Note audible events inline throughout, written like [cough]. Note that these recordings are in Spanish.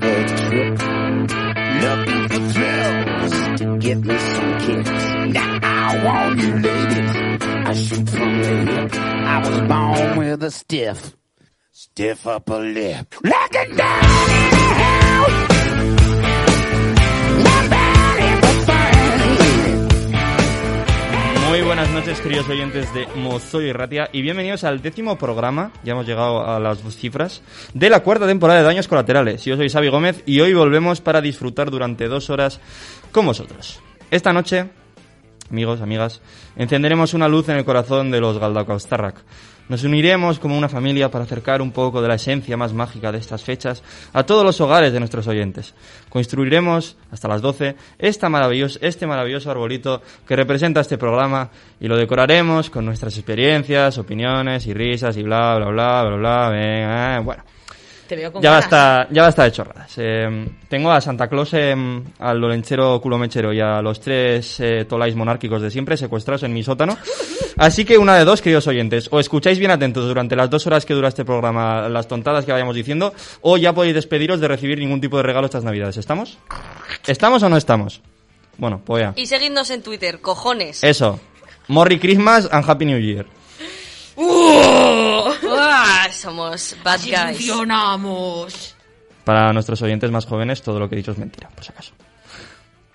river trip. Looking for thrills to give me some kicks. Now, I all you ladies, I shoot from the hip. I was born with a stiff, stiff upper lip. Like a dog Muy buenas noches, queridos oyentes de Mozoy y Ratia, y bienvenidos al décimo programa, ya hemos llegado a las dos cifras, de la cuarta temporada de Daños Colaterales. Yo soy Xavi Gómez y hoy volvemos para disfrutar durante dos horas con vosotros. Esta noche, amigos, amigas, encenderemos una luz en el corazón de los Galdacostarrak. Nos uniremos como una familia para acercar un poco de la esencia más mágica de estas fechas a todos los hogares de nuestros oyentes. Construiremos hasta las 12 esta maravilloso, este maravilloso arbolito que representa este programa y lo decoraremos con nuestras experiencias, opiniones y risas y bla, bla, bla, bla, bla, venga, eh, bueno. Te veo con Ya ganas. basta, ya basta de chorradas. Eh, tengo a Santa Claus, eh, al Lolenchero Culomechero y a los tres eh, tolais monárquicos de siempre secuestrados en mi sótano. [laughs] Así que una de dos, queridos oyentes. O escucháis bien atentos durante las dos horas que dura este programa las tontadas que vayamos diciendo, o ya podéis despediros de recibir ningún tipo de regalo estas navidades. ¿Estamos? ¿Estamos o no estamos? Bueno, pues ya. Y seguidnos en Twitter, cojones. Eso. Merry Christmas and Happy New Year. Uah, somos bad Así guys. funcionamos. Para nuestros oyentes más jóvenes, todo lo que he dicho es mentira, por si acaso.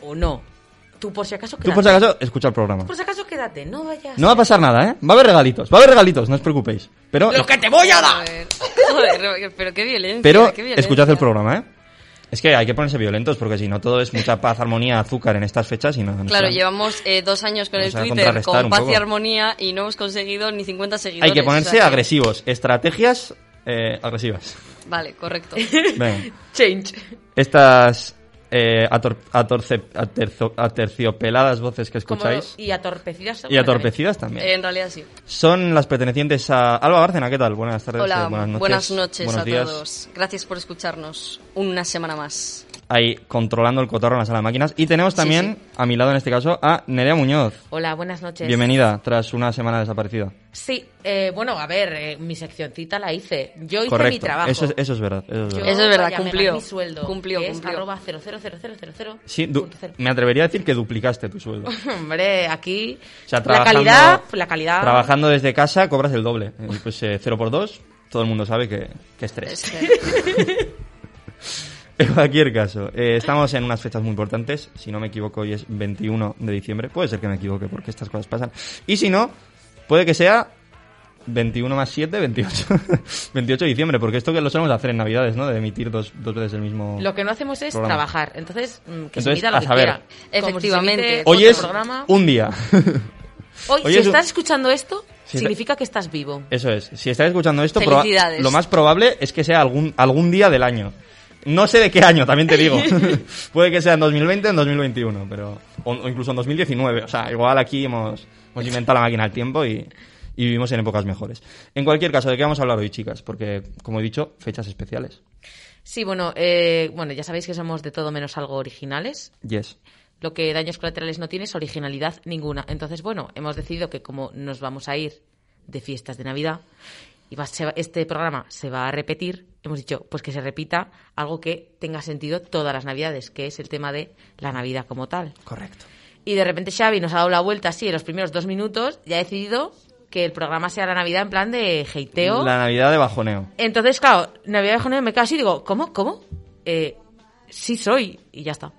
O no. Tú por si acaso quédate. Tú, por si acaso, escucha el programa. Por si acaso quédate, no vayas. No va a pasar nada, ¿eh? Va a haber regalitos, va a haber regalitos, no os preocupéis. Pero, ¡Lo que te voy a dar! Joder, [laughs] joder, pero qué violencia. pero qué violencia. escuchad el programa, ¿eh? Es que hay que ponerse violentos porque si no todo es mucha paz, armonía, azúcar en estas fechas y no. no Claro, llevamos eh, dos años con el Twitter con paz y armonía y no hemos conseguido ni 50 seguidores. Hay que o ponerse sea agresivos, estrategias eh, agresivas. Vale, correcto. Venga. [laughs] Change. Estas eh, ator- atorce- aterzo- aterciopeladas voces que Como- escucháis y atorpecidas. y atorpecidas también. Eh, en realidad sí. Son las pertenecientes a Alba Bárcena, ¿qué tal? Buenas tardes, Hola, eh, buenas noches. buenos a días. todos. Gracias por escucharnos una semana más. Ahí controlando el cotarro en la sala de máquinas. Y tenemos también a mi lado en este caso a Nerea Muñoz. Hola, buenas noches. Bienvenida tras una semana desaparecida. Sí, eh, bueno, a ver, eh, mi seccioncita la hice. Yo hice Correcto. mi trabajo. Eso es, eso es verdad. Eso es Yo, verdad. Eso es verdad, cumplió. mi sueldo. Cumplió, que cumplió. Es arroba 0000000. Sí, me atrevería a decir que duplicaste tu sueldo. O [laughs] Hombre, aquí sea, la trabajando- calidad, la calidad. Trabajando desde casa cobras el doble. Y pues 0 por 2 todo el mundo sabe que, que es 3. [laughs] En cualquier caso, eh, estamos en unas fechas muy importantes. Si no me equivoco, hoy es 21 de diciembre. Puede ser que me equivoque porque estas cosas pasan. Y si no, puede que sea 21 más 7, 28. 28 de diciembre, porque esto que lo solemos hacer en Navidades, ¿no? De emitir dos, dos veces el mismo. Lo que no hacemos es Programa. trabajar. Entonces, mm, que Entonces, se emita lo a que saber. quiera. Efectivamente. Hoy es programa. un día. [laughs] Hoy, hoy si es un- estás escuchando esto, Si está- significa que estás vivo. Eso es. Si estáis escuchando esto, lo más probable es que sea algún, algún día del año. No sé de qué año, también te digo. [laughs] Puede que sea en 2020 o en 2021, pero o, o incluso en 2019. O sea, igual aquí hemos, hemos inventado la máquina del tiempo y, y vivimos en épocas mejores. En cualquier caso, ¿de qué vamos a hablar hoy, chicas? Porque, como he dicho, fechas especiales. Sí, bueno, eh, bueno, ya sabéis que somos de todo menos algo originales. Yes. Lo que daños colaterales no tiene es originalidad ninguna. Entonces, bueno, hemos decidido que como nos vamos a ir de fiestas de Navidad y va- se este programa se va a repetir, hemos dicho pues que se repita algo que tenga sentido todas las Navidades, que es el tema de la Navidad como tal. Correcto. Y de repente Xavi nos ha dado la vuelta así en los primeros dos minutos y ha decidido que el programa sea la Navidad en plan de heiteo. La Navidad de bajoneo. Entonces, claro, Navidad de Joneo me quedo así y digo, ¿cómo? ¿Cómo? Eh, sí soy. Y ya está.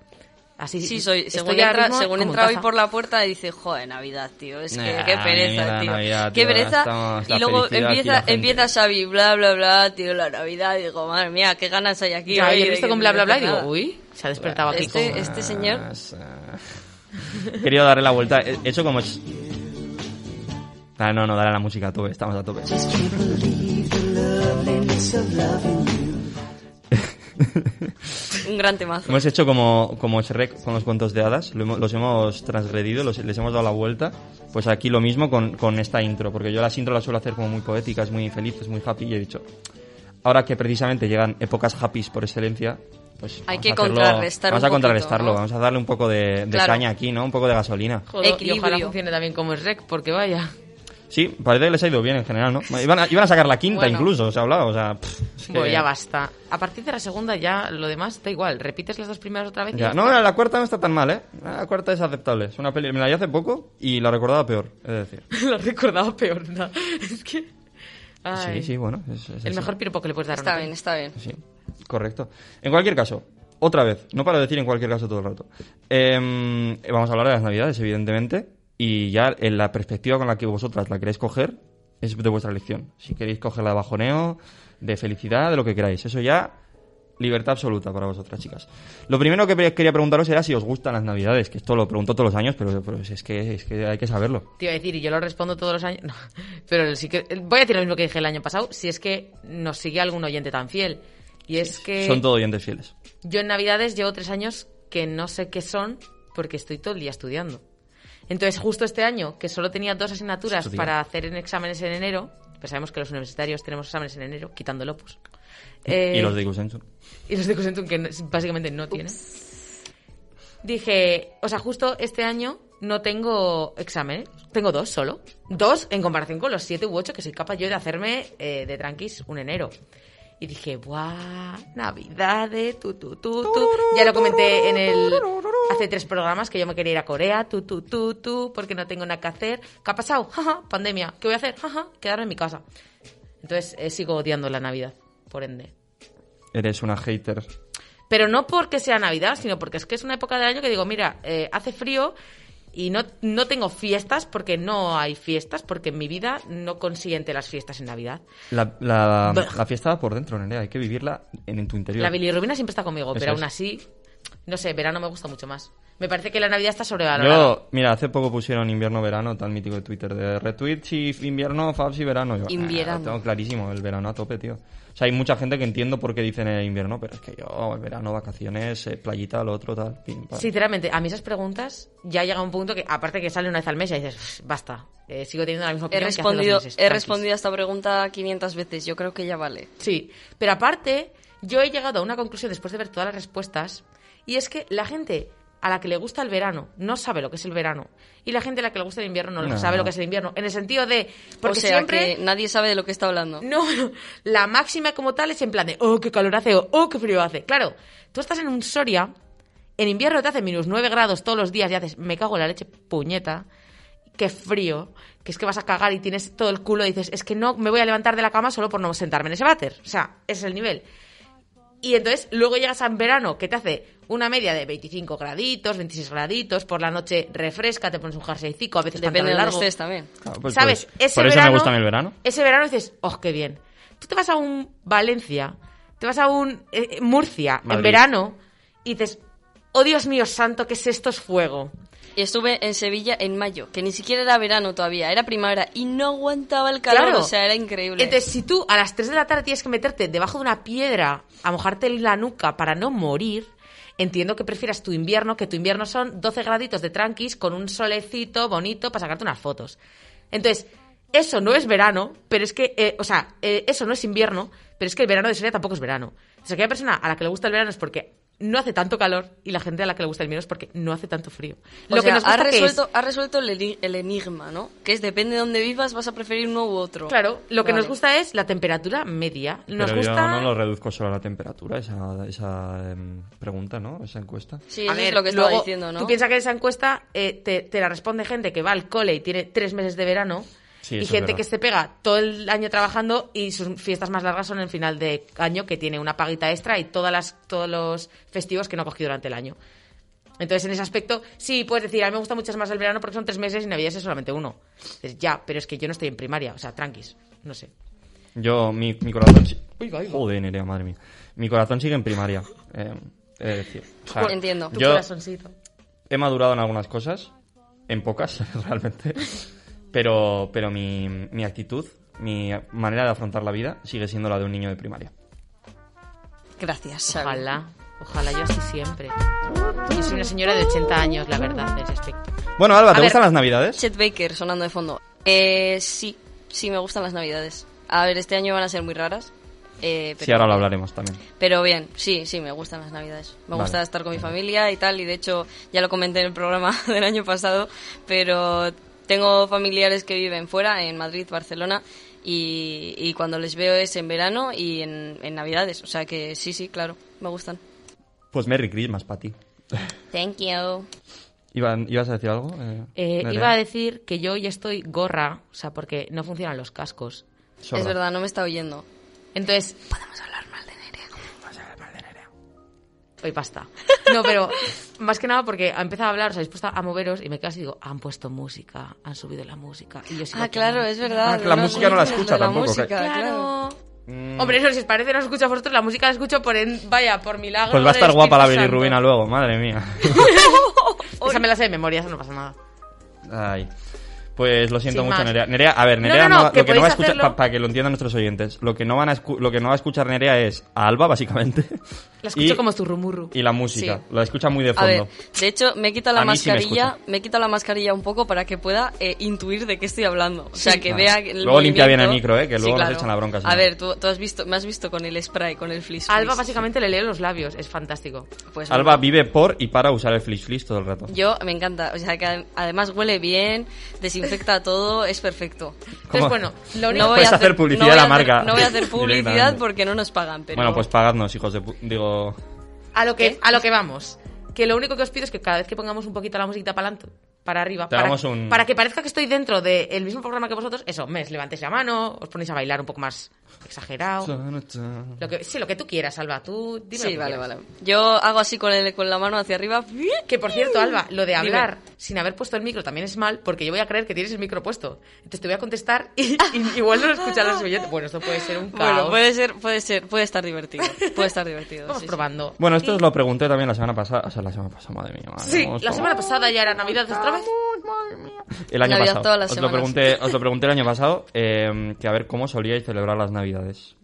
Así Sí, soy. Según entra, según entra hoy por la puerta, dice, joder, Navidad, tío. Es que Nah, qué pereza, tío. Navidad, qué pereza. estamos- y luego empieza, empieza Xavi, bla, bla, bla, tío, la Navidad. Digo, madre mía, qué ganas hay aquí. Ya, hoy y he de visto con bla, bla, bla y digo, uy, se ha despertado aquí Este- con... este señor. Querido darle la vuelta. He hecho como... es- Ah, no, no, dale a la música a tope, estamos a tope. [laughs] [laughs] Un gran temazo. Hemos hecho como, como Shrek con los cuentos de hadas, lo hemos- los hemos transgredido, los- les hemos dado la vuelta. Pues aquí lo mismo con, con esta intro, porque yo las intro las suelo hacer como muy poéticas, muy felices, muy happy, y he dicho, ahora que precisamente llegan épocas happy por excelencia, pues Hay vamos que a hacerlo- contrarrestar Vamos un a contrarrestarlo, poquito, ¿no? vamos a darle un poco de, de Claro. caña aquí, ¿no? Un poco de gasolina. Joder, y ojalá funcione también como es rec, porque vaya. Sí, parece que les ha ido bien en general, ¿no? Iban a, iban a sacar la quinta Bueno. incluso, se ha hablado, o sea... pff, es que- Bueno, ya basta. A partir de la segunda ya lo demás da igual. Repites las dos primeras otra vez. y Ya, no, está. la cuarta no está tan mal, ¿eh? La cuarta es aceptable. Es una peli... Me la vi hace poco y la recordaba peor, es decir. [laughs] lo recordaba peor. ¿no? [laughs] Es que... Ay. Sí, sí, bueno. es- es El así. mejor piropo que le puedes dar Está una bien, peli. está bien. Sí, correcto. En cualquier caso, otra vez, no para decir en cualquier caso todo el rato. Em, vamos a hablar de las navidades, evidentemente, y ya en la perspectiva con la que vosotras la queréis coger es de vuestra elección. Si queréis cogerla de bajoneo, de felicidad, de lo que queráis. Eso ya, libertad absoluta para vosotras, chicas. Lo primero que quería preguntaros era si os gustan las navidades, que esto lo pregunto todos los años, pero, pero es, que, es que hay que saberlo. Te iba a decir, y yo lo respondo todos los años. [laughs] No, pero sí que. Voy a decir lo mismo que dije el año pasado, si es que nos sigue algún oyente tan fiel. Y es que Son todos oyentes fieles. yo en Navidades llevo tres años que no sé qué son porque estoy todo el día estudiando. Entonces, justo este año, que solo tenía dos asignaturas para hacer en exámenes en enero, pues sabemos que los universitarios tenemos exámenes en enero, quitando el opus. Eh, y los de Igusensu. y los de Cosentum, que básicamente no tienen. Dije, o sea, justo este año no tengo exámenes. Tengo dos solo. Dos en comparación con los siete u ocho que soy capaz yo de hacerme eh, de tranquis un enero. Y dije, ¡buah! Navidades, tu, tu, tu, tu. Ya lo comenté en el. Hace tres programas que yo me quería ir a Corea, tu, tu, tu, tu, porque no tengo nada que hacer. ¿Qué ha pasado? [laughs] Jaja, pandemia. ¿Qué voy a hacer? Jaja, quedarme en mi casa. Entonces eh, sigo odiando la Navidad, por ende. Eres una hater. Pero no porque sea Navidad, sino porque es que es una época del año que digo, mira, eh, hace frío y no, no tengo fiestas porque no hay fiestas, porque en mi vida no consiente las fiestas en Navidad. La, la, la fiesta va por dentro, Nerea. Hay que vivirla en, en tu interior. La bilirrubina siempre está conmigo, Eso pero es. aún así, no sé, verano me gusta mucho más. Me parece que la Navidad está sobrevalorada. Yo, mira, hace poco pusieron invierno-verano, tan mítico de Twitter, de retweets y invierno, fabs y verano. Yo, ah, Invierno. lo tengo clarísimo, el verano a tope, tío. O sea, hay mucha gente que entiendo por qué dicen el invierno, pero es que yo, el verano, vacaciones, eh, playita, lo otro, tal. pim, pam. Sinceramente, a mí esas preguntas ya llega un punto que, aparte que sale una vez al mes, y dices, "Pff, basta, eh, sigo teniendo la misma He opinión que hace dos respondido, meses, he tranquis". respondido a esta pregunta 500 veces. Yo creo que ya vale. Sí, pero aparte, yo he llegado a una conclusión después de ver todas las respuestas, y es que la gente a la que le gusta el verano no sabe lo que es el verano, y la gente a la que le gusta el invierno no, No. sabe lo que es el invierno, en el sentido de... Porque o sea siempre... que nadie sabe de lo que está hablando. No, no, la máxima como tal es en plan de, oh, qué calor hace, o oh, qué frío hace. Claro, tú estás en un Soria, en invierno te hace menos 9 grados todos los días y haces, me cago en la leche, puñeta, qué frío, que es que vas a cagar y tienes todo el culo y dices, es que no me voy a levantar de la cama solo por no sentarme en ese váter. O sea, ese es el nivel. Y entonces luego llegas a en verano que te hace una media de 25 graditos, 26 graditos, por la noche refresca, te pones un jerseycico, a veces Depende de largo. estés también. Claro, pues, ¿Sabes? pues, ese por eso verano, me gusta a mí el verano. Ese verano dices, oh, qué bien. Tú te vas a un Valencia, te vas a un eh, Murcia en verano y dices, oh Dios mío santo, ¿qué es esto? Es fuego. Y estuve en Sevilla en mayo, que ni siquiera era verano todavía, era primavera y no aguantaba el calor, Claro. o sea, era increíble. Entonces, si tú a las 3 de la tarde tienes que meterte debajo de una piedra a mojarte la nuca para no morir, entiendo que prefieras tu invierno, que tu invierno son 12 graditos de tranquis con un solecito bonito para sacarte unas fotos. Entonces, eso no es verano, pero es que, eh, o sea, eh, eso no es invierno, pero es que el verano de Soria tampoco es verano. O sea, aquella persona a la que le gusta el verano es porque no hace tanto calor y la gente a la que le gusta el invierno es porque no hace tanto frío. o Lo sea, que nos que es- resuelto, has resuelto el, eni- el enigma, ¿no? Que es depende de dónde vivas, vas a preferir uno u otro. Claro, lo que Vale. nos gusta es la temperatura media. Nos Pero gusta... yo no lo reduzco solo a la temperatura, esa, esa em, pregunta, ¿no? Esa encuesta. Sí, A eso ver, es lo que estaba luego, diciendo, ¿no? Tú piensas que esa encuesta eh, te, te la responde gente que va al cole y tiene tres meses de verano. Sí, y gente que se pega todo el año trabajando y sus fiestas más largas son el final de año, que tiene una paguita extra y todas las, todos los festivos que no ha cogido durante el año. Entonces, en ese aspecto, sí, puedes decir, a mí me gusta mucho más el verano porque son tres meses y Navidad es solamente uno. Ya, pero es que yo no estoy en primaria, o sea, tranquis, no sé. Yo, mi, mi corazón... si- Joder, Nerea, madre mía. Mi corazón sigue en primaria. eh, es decir, o sea, Entiendo. Tu Yo corazoncito. he madurado en algunas cosas, en pocas, [laughs] realmente. Pero, pero mi, mi actitud, mi manera de afrontar la vida sigue siendo la de un niño de primaria. Gracias, Xavi. Ojalá, ojalá yo así siempre. Yo soy una señora de 80 años, la verdad, en ese aspecto. Bueno, Alba, A ¿te ver. gustan las navidades? Chet Baker sonando de fondo. Eh, sí, sí me gustan las navidades. A ver, este año van a ser muy raras. eh, pero, Sí, ahora lo hablaremos también. Pero bien, sí, sí, me gustan las navidades. Me Vale. gusta estar con mi familia y tal, y de hecho ya lo comenté en el programa [laughs] del año pasado, pero Tengo familiares que viven fuera, en Madrid, Barcelona, y, y cuando les veo es en verano y en, en Navidades. O sea que sí, sí, claro, me gustan. Pues Merry Christmas para ti. Thank you. Iván, ¿Ibas a decir algo? Eh, Eh, iba a decir que yo ya estoy gorra, o sea, porque no funcionan los cascos. Sorda. Es verdad, no me está oyendo. Entonces... Podemos hablar. Hoy basta. No, pero más que nada porque ha empezado a hablar, os habéis puesto a moveros y me quedo así y digo, han puesto música, han subido la música. Y yo sigo Ah, claro, es verdad. Ah, que la música no la escucha la tampoco, música, claro. Mm. Hombre, eso si os parece no os escucho a vosotros, la música la escucho por en, vaya, por milagro. Pues va a estar guapa la bilirrubina luego, madre mía. [laughs] Esa me la sé de memoria, eso no pasa nada. Ay. Pues lo siento Sin mucho, más. Nerea. Nerea, a ver, Nerea no, no, no- que lo que no va a escuchar, para que lo entiendan nuestros oyentes, lo que no van a escu- lo que no va a escuchar Nerea es a Alba, básicamente. [laughs] La escucho y, como zurrumurru. y la música. Sí. Lo escucha muy de A fondo. ver, de hecho, me he quitado A la mí sí me mascarilla, me he quitado la mascarilla un poco para que pueda eh, intuir de qué estoy hablando. O sea, Sí. que vea el Luego limpia bien el micro, eh, que Sí, luego nos claro. echan la bronca, A ver, tú, tú has visto, me has visto con el spray, con el flis. Alba flis. básicamente le lee los labios, es fantástico. Pues Alba bueno, vive por y para usar el flish flish todo el rato. Yo me encanta, o sea, que ade- además huele bien, desinfecta todo, es perfecto. Entonces, bueno, lo único No voy a hacer publicidad no voy a la hacer- marca No voy a hacer [laughs] publicidad porque no nos pagan, pero... Bueno, pues pagadnos, hijos de pu- Digo... a lo que ¿Qué? a lo que vamos. Que lo único que os pido es que cada vez que pongamos un poquito la musiquita para adelante, para arriba, para, un- para que parezca que estoy dentro del mismo programa que vosotros, eso, me levantéis la mano, os ponéis a bailar un poco más exagerado. Lo que, sí, lo que tú quieras, Alba, tú dime lo Sí, que vale, quieras. vale. Yo hago así con, el, con la mano hacia arriba. Que por cierto, Alba, lo de Dime. hablar sin haber puesto el micro también es mal, porque yo voy a creer que tienes el micro puesto. Entonces te voy a contestar y, y [laughs] igual no lo escuchan los oyentes. Bueno, esto puede ser un caos. Bueno, puede ser, puede ser, puede estar divertido. Puede estar divertido. [laughs] Vamos sí, sí. probando. Bueno, esto os lo pregunté también la semana pasada. O sea, la semana pasada, madre mía. madre, Sí, la semana pasada ya era Navidad otra vez. El año Navidad pasado. todas las os, lo pregunté, os lo pregunté el año pasado, eh, que a ver cómo solíais celebrar las Navidades.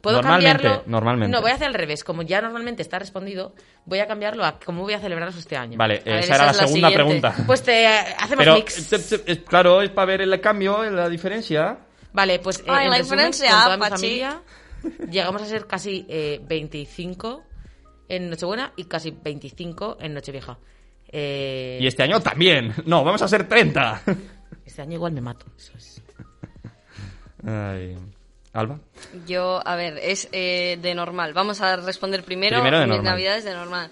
¿Puedo Normalmente, cambiarlo? normalmente. No, voy a hacer al revés. Como ya normalmente está respondido, voy a cambiarlo a cómo voy a celebrarlo este año. Vale, ver, esa era esa la es la segunda pregunta. Pues te eh, hacemos Pero, mix. eh, te- te- claro, es para ver el cambio, la diferencia. Vale, pues eh, Ay, en la resumen, diferencia, con toda mi familia llegamos a ser casi eh, 25 en Nochebuena y casi 25 en Nochevieja. Eh, Y este año también. No, vamos a ser 30. este año igual me mato. Eso es. Ay. Alba. Yo, a ver, es eh, de normal. Vamos a responder primero, Primero de mis normal. navidades de normal.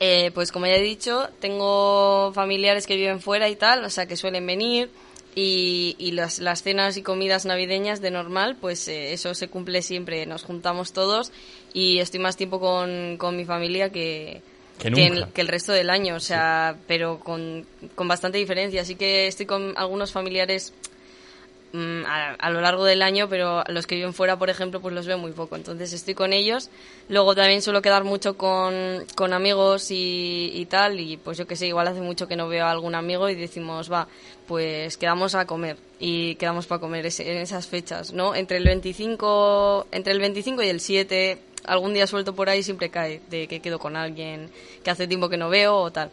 Eh, pues como ya he dicho, tengo familiares que viven fuera y tal, o sea que suelen venir. Y, y las, las cenas y comidas navideñas de normal, pues eh, eso se cumple siempre. Nos juntamos todos y estoy más tiempo con, con mi familia que, Que que, el, que el resto del año, o sea, pero con, con bastante diferencia. Así que estoy con algunos familiares a, a lo largo del año, pero los que viven fuera, por ejemplo, pues los veo muy poco. Entonces estoy con ellos. Luego también suelo quedar mucho con, con amigos y, y tal. Y pues yo que sé, igual hace mucho que no veo a algún amigo y decimos, va, pues quedamos a comer. Y quedamos para comer ese- en esas fechas, ¿no? Entre el 25, entre el 25 y el 7, algún día suelto por ahí siempre cae de que quedo con alguien que hace tiempo que no veo o tal.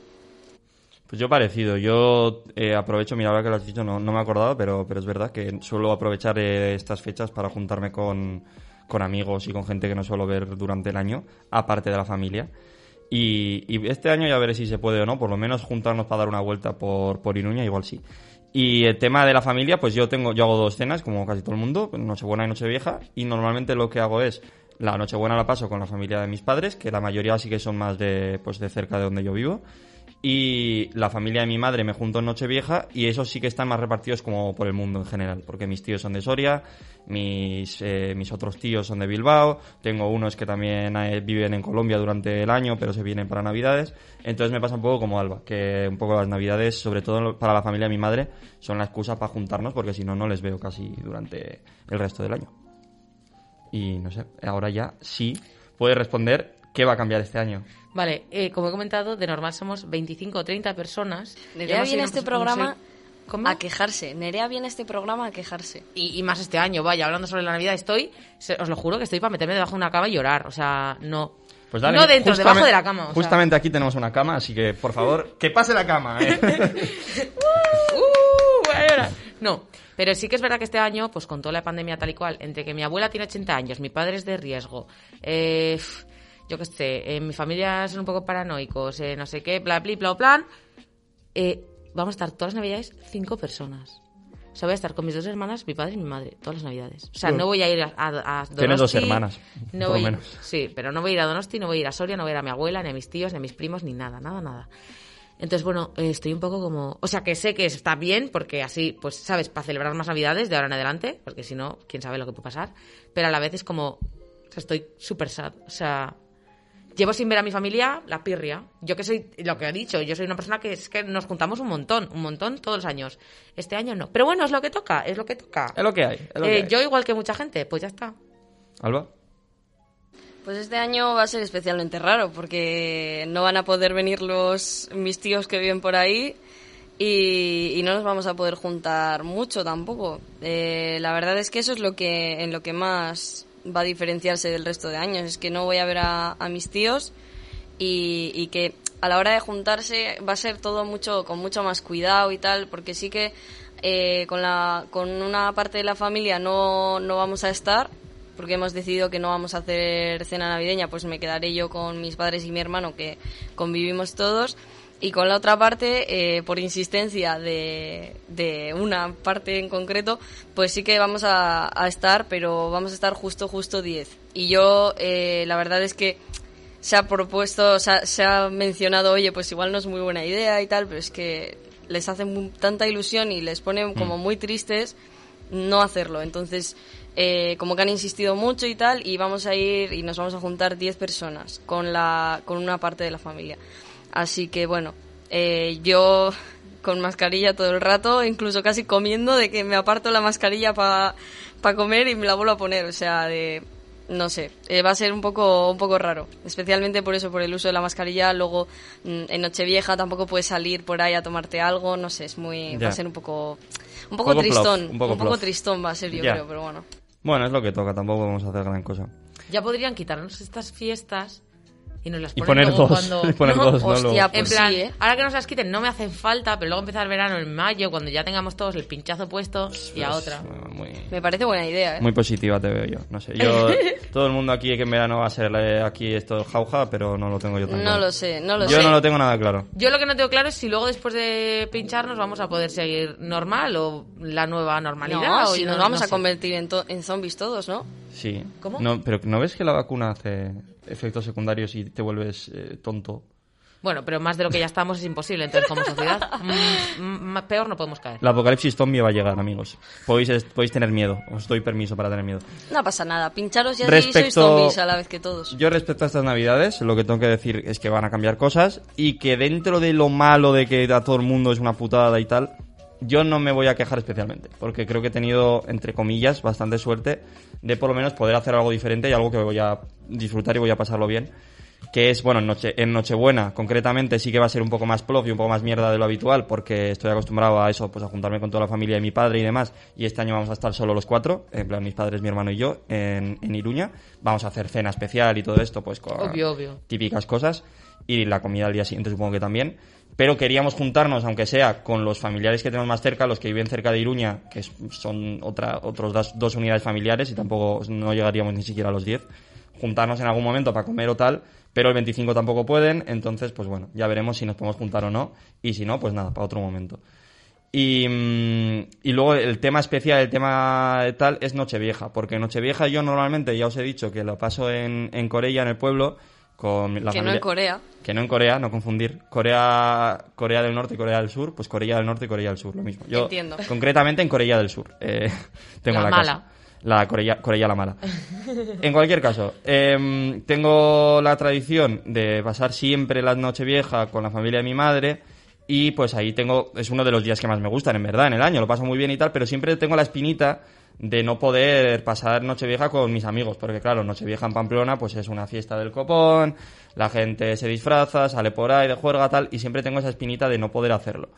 Pues yo parecido, yo eh, aprovecho, mira, ahora que lo has dicho, no, no me he acordado, pero, pero es verdad que suelo aprovechar eh, estas fechas para juntarme con, con amigos y con gente que no suelo ver durante el año, aparte de la familia. Y, y este año ya veré si se puede o no, por lo menos juntarnos para dar una vuelta por, por Iruña, igual sí. Y el tema de la familia, pues yo tengo, yo hago dos cenas, como casi todo el mundo, Nochebuena y Nochevieja, y normalmente lo que hago es, la Nochebuena la paso con la familia de mis padres, que la mayoría sí que son más de, pues de cerca de donde yo vivo, y la familia de mi madre me junto en Nochevieja y esos sí que están más repartidos como por el mundo en general, porque mis tíos son de Soria, mis, eh, mis otros tíos son de Bilbao, tengo unos que también eh, viven en Colombia durante el año, pero se vienen para Navidades, entonces me pasa un poco como Alba, que un poco las Navidades, sobre todo para la familia de mi madre, son la excusa para juntarnos, porque si no, no les veo casi durante el resto del año. Y no sé, ahora ya sí puedes responder qué va a cambiar este año. Vale, eh, como he comentado, de normal somos 25 o 30 personas. Nerea viene este programa cómo. a quejarse. Nerea viene este programa a quejarse. Y, y más este año, vaya, hablando sobre la Navidad, estoy, os lo juro que estoy para meterme debajo de una cama y llorar. O sea, no. Pues dale, no dentro, debajo de la cama. o sea. Justamente aquí tenemos una cama, así que por favor, que pase la cama, ¿eh? [laughs] ¡Uh! voy a llorar. No, pero sí que es verdad que este año, pues con toda la pandemia tal y cual, entre que mi abuela tiene 80 años, mi padre es de riesgo, eh, yo qué sé, eh, mi familia son un poco paranoicos, eh, no sé qué, bla, bla, bla, plan, eh, vamos a estar todas las navidades cinco personas. O sea, voy a estar con mis dos hermanas, mi padre y mi madre, todas las navidades. O sea, no voy a ir a, a, a Donosti. Tienes dos hermanas, No por voy, menos. Sí, pero no voy a ir a Donosti, no voy a ir a Soria, no voy a ir a mi abuela, ni a mis tíos, ni a mis primos, ni nada, nada, nada. Entonces, bueno, eh, estoy un poco como... O sea, que sé que está bien, porque así, pues, ¿sabes? Para celebrar más navidades de ahora en adelante, porque si no, quién sabe lo que puede pasar. Pero a la vez es como... O sea, estoy súper sad. O sea, llevo sin ver a mi familia la pirria. Yo que soy, lo que he dicho, yo soy una persona que es que nos juntamos un montón, un montón todos los años. Este año no. Pero bueno, es lo que toca, es lo que toca. Es lo que hay. es lo Eh, que hay. yo igual que mucha gente, pues ya está. Alba. Pues este año va a ser especialmente raro porque no van a poder venir los mis tíos que viven por ahí y, y no nos vamos a poder juntar mucho tampoco. Eh, la verdad es que eso es lo que en lo que más va a diferenciarse del resto de años es que no voy a ver a, mis tíos y, y que a la hora de juntarse va a ser todo mucho con mucho más cuidado y tal porque sí que eh, con la con una parte de la familia no, no vamos a estar porque hemos decidido que no vamos a hacer cena navideña, pues me quedaré yo con mis padres y mi hermano que convivimos todos. Y con la otra parte, eh, por insistencia de, de una parte en concreto, pues sí que vamos a, a estar, pero vamos a estar justo, justo 10. Y yo, eh, la verdad es que se ha propuesto, se ha, se ha mencionado, oye, pues igual no es muy buena idea y tal, pero es que les hace mu- tanta ilusión y les pone como muy tristes no hacerlo. Entonces, eh, como que han insistido mucho y tal, y vamos a ir y nos vamos a juntar 10 personas con, la, con una parte de la familia. Así que bueno, eh, yo con mascarilla todo el rato, incluso casi comiendo, de que me aparto la mascarilla para comer y me la vuelvo a poner. O sea, de. No sé, eh, va a ser un poco, un poco raro. Especialmente por eso, por el uso de la mascarilla. Luego, mm, en Nochevieja tampoco puedes salir por ahí a tomarte algo. No sé, es muy. Va a ser un poco. Un poco, Poco plof, tristón. un poco tristón va a ser, yo creo, pero bueno. Bueno, es lo que toca, tampoco podemos hacer gran cosa. Ya podrían quitarnos estas fiestas y nos las Y ponen poner luego dos. cuando... [laughs] y poner No, dos, ¿no? hostia, Luego. En Pues plan, sí, ¿eh? ahora que nos las quiten no me hacen falta, pero luego empezar el verano en mayo, cuando ya tengamos todos el pinchazo puesto y a otra. Muy, Me parece buena idea, ¿eh? muy positiva te veo yo. No sé, yo... [laughs] todo el mundo aquí que en verano va a ser eh, aquí esto jauja, pero no lo tengo yo tan No claro. lo sé, no lo Yo sé. no lo tengo nada claro. Yo lo que no tengo claro es si luego después de pincharnos vamos a poder seguir normal o la nueva normalidad. No, o si yo nos no- vamos no a sé. convertir en, to- en zombies todos, ¿no? Sí. ¿Cómo? No, pero ¿no ves que la vacuna hace efectos secundarios y te vuelves eh, tonto? Bueno, pero más de lo que ya estamos es imposible, entonces como sociedad [laughs] mm, mm, peor no podemos caer. La apocalipsis zombie va a llegar, amigos. Podéis, es- podéis tener miedo. Os doy permiso para tener miedo. No pasa nada, pincharos y así sois Respecto- zombies a la vez que todos. Yo respecto a estas navidades, lo que tengo que decir es que van a cambiar cosas y que dentro de lo malo de que a todo el mundo es una putada y tal, yo no me voy a quejar especialmente, porque creo que he tenido, entre comillas, bastante suerte de por lo menos poder hacer algo diferente y algo que voy a disfrutar y voy a pasarlo bien. Que es, bueno, en, noche, en Nochebuena, concretamente, sí que va a ser un poco más plof y un poco más mierda de lo habitual, porque estoy acostumbrado a eso, pues a juntarme con toda la familia de mi padre y demás. Y este año vamos a estar solo los cuatro, en plan, mis padres, mi hermano y yo, en, en Iruña. Vamos a hacer cena especial y todo esto, pues con Obvio, obvio. típicas cosas. Y la comida al día siguiente supongo que también. Pero queríamos juntarnos, aunque sea con los familiares que tenemos más cerca, los que viven cerca de Iruña, que son otra, otros dos, unidades familiares y tampoco no llegaríamos ni siquiera a los 10. Juntarnos en algún momento para comer o tal, pero el 25 tampoco pueden, entonces pues bueno, ya veremos si nos podemos juntar o no. Y si no, pues nada, para otro momento. Y, mm, y luego el tema especial, el tema tal, es Nochevieja. Porque Nochevieja yo normalmente, ya os he dicho, que lo paso en, en Corella, en el pueblo, con la que no en Corea. Que no en Corea, no confundir. Corea, Corea del Norte y Corea del Sur, pues Corea del Norte y Corea del Sur, lo mismo. Yo, Entiendo. Concretamente en Corea del Sur. eh, [laughs] tengo La la, casa. mala. La Corea, Corea la mala. En cualquier caso, em, tengo la tradición de pasar siempre la Nochevieja con la familia de mi madre y pues ahí tengo, es uno de los días que más me gustan, en verdad, en el año, lo paso muy bien y tal, pero siempre tengo la espinita de no poder pasar Nochevieja con mis amigos, porque claro, Nochevieja en Pamplona pues es una fiesta del copón, la gente se disfraza, sale por ahí de juerga tal, y siempre tengo esa espinita de no poder hacerlo.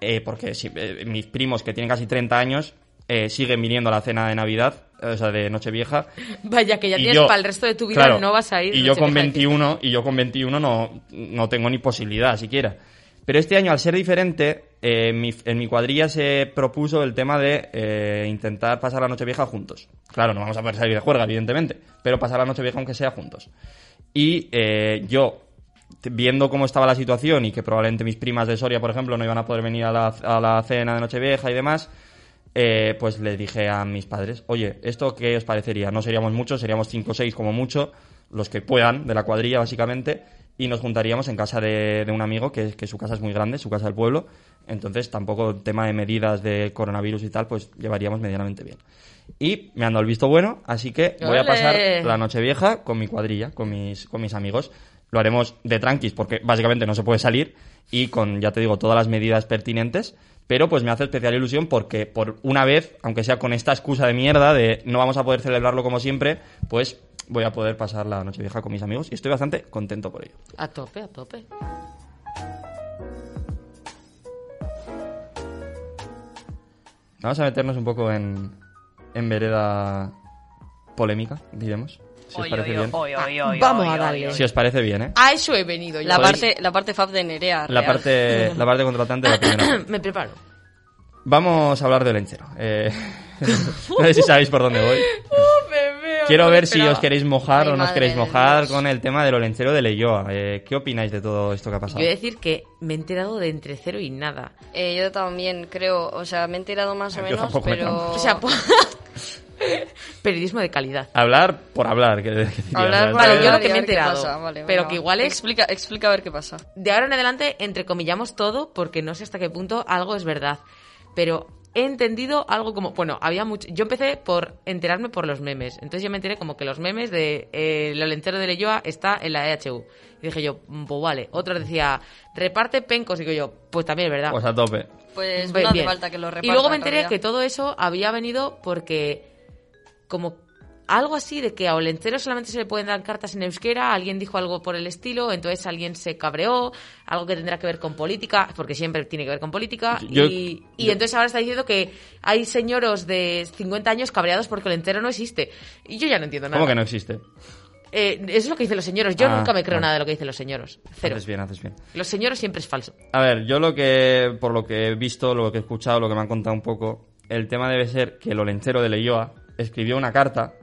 Eh, porque si- eh, mis primos que tienen casi 30 años eh, siguen viniendo a la cena de Navidad, o sea, de Nochevieja, [laughs] Vaya, que ya tienes yo- para el resto de tu vida claro, no vas a ir. Y yo con Nochevieja de 21, y yo con 21 no, no tengo ni posibilidad siquiera. Pero este año, al ser diferente, eh, en, mi, cuadrilla se propuso el tema de eh, intentar pasar la Nochevieja juntos. Claro, no vamos a poder salir de juerga, evidentemente, pero pasar la Nochevieja aunque sea juntos. Y eh, yo, viendo cómo estaba la situación y que probablemente mis primas de Soria, por ejemplo, no iban a poder venir a la, cena de Nochevieja y demás, pues le dije a mis padres, oye, ¿esto qué os parecería? No seríamos muchos, seríamos cinco o seis como mucho, los que puedan, de la cuadrilla básicamente, y nos juntaríamos en casa de, de un amigo, que, que su casa es muy grande, su casa del pueblo, entonces tampoco tema de medidas de coronavirus y tal, pues llevaríamos medianamente bien. Y me han dado el visto bueno, así que voy a pasar la noche vieja con mi cuadrilla, con mis, con mis amigos. Lo haremos de tranquis porque básicamente no se puede salir y con, ya te digo, todas las medidas pertinentes. Pero pues me hace especial ilusión porque por una vez, aunque sea con esta excusa de mierda de no vamos a poder celebrarlo como siempre, pues voy a poder pasar la noche vieja con mis amigos y estoy bastante contento por ello. A tope, a tope. Vamos a meternos un poco en, en vereda polémica, diremos. Si os parece bien. Vamos a darle. Si os parece bien, ¿eh? A eso he venido yo. La parte, la parte fab de Nerea. La parte, la parte contratante de la primera. [coughs] Me preparo. Vamos a hablar del lenchero. Eh, [laughs] no sé si sabéis por dónde voy. [laughs] Quiero ver si os queréis mojar Ay, o no os queréis mojar con el tema de lo lenchero de Leyoa. Eh, ¿Qué opináis de todo esto que ha Yo pasado? voy a decir que me he enterado de entre cero y nada. Eh, yo también creo, o sea, me he enterado más o [laughs] Yo menos, me pero... enterado. O sea, periodismo de calidad. Hablar por hablar. Que, Hablar Vale, yo lo que me he enterado. vale, Pero que igual es- Explica, explica a ver qué pasa. De ahora en adelante, entrecomillamos todo porque no sé hasta qué punto algo es verdad. Pero he entendido algo como. Bueno, había mucho. Yo empecé por enterarme por los memes. Entonces yo me enteré como que los memes de eh, lo lentero de Leyoa está en la EHU. Y dije yo, mm, pues vale. Otro decía, reparte pencos. Y digo yo, pues también es verdad. Pues a tope. Pues Bien. no hace falta que lo repartan. Y luego me en enteré que todo eso había venido porque como algo así de que a Olencero solamente se le pueden dar cartas en euskera, alguien dijo algo por el estilo, entonces alguien se cabreó, algo que tendrá que ver con política, porque siempre tiene que ver con política, Yo- y, y yo- entonces ahora está diciendo que hay señoros de 50 años cabreados porque Olencero no existe. Y yo ya no entiendo nada. ¿Cómo que no existe? Eh, eso es lo que dicen los señoros. Yo Ah, nunca me creo nada de lo que dicen los señoros. Cero. Haces bien, haces bien. Los señoros siempre es falso. A ver, yo lo que, por lo que he visto, lo que he escuchado, lo que me han contado un poco, el tema debe ser que el olenchero de Leyoa escribió una carta.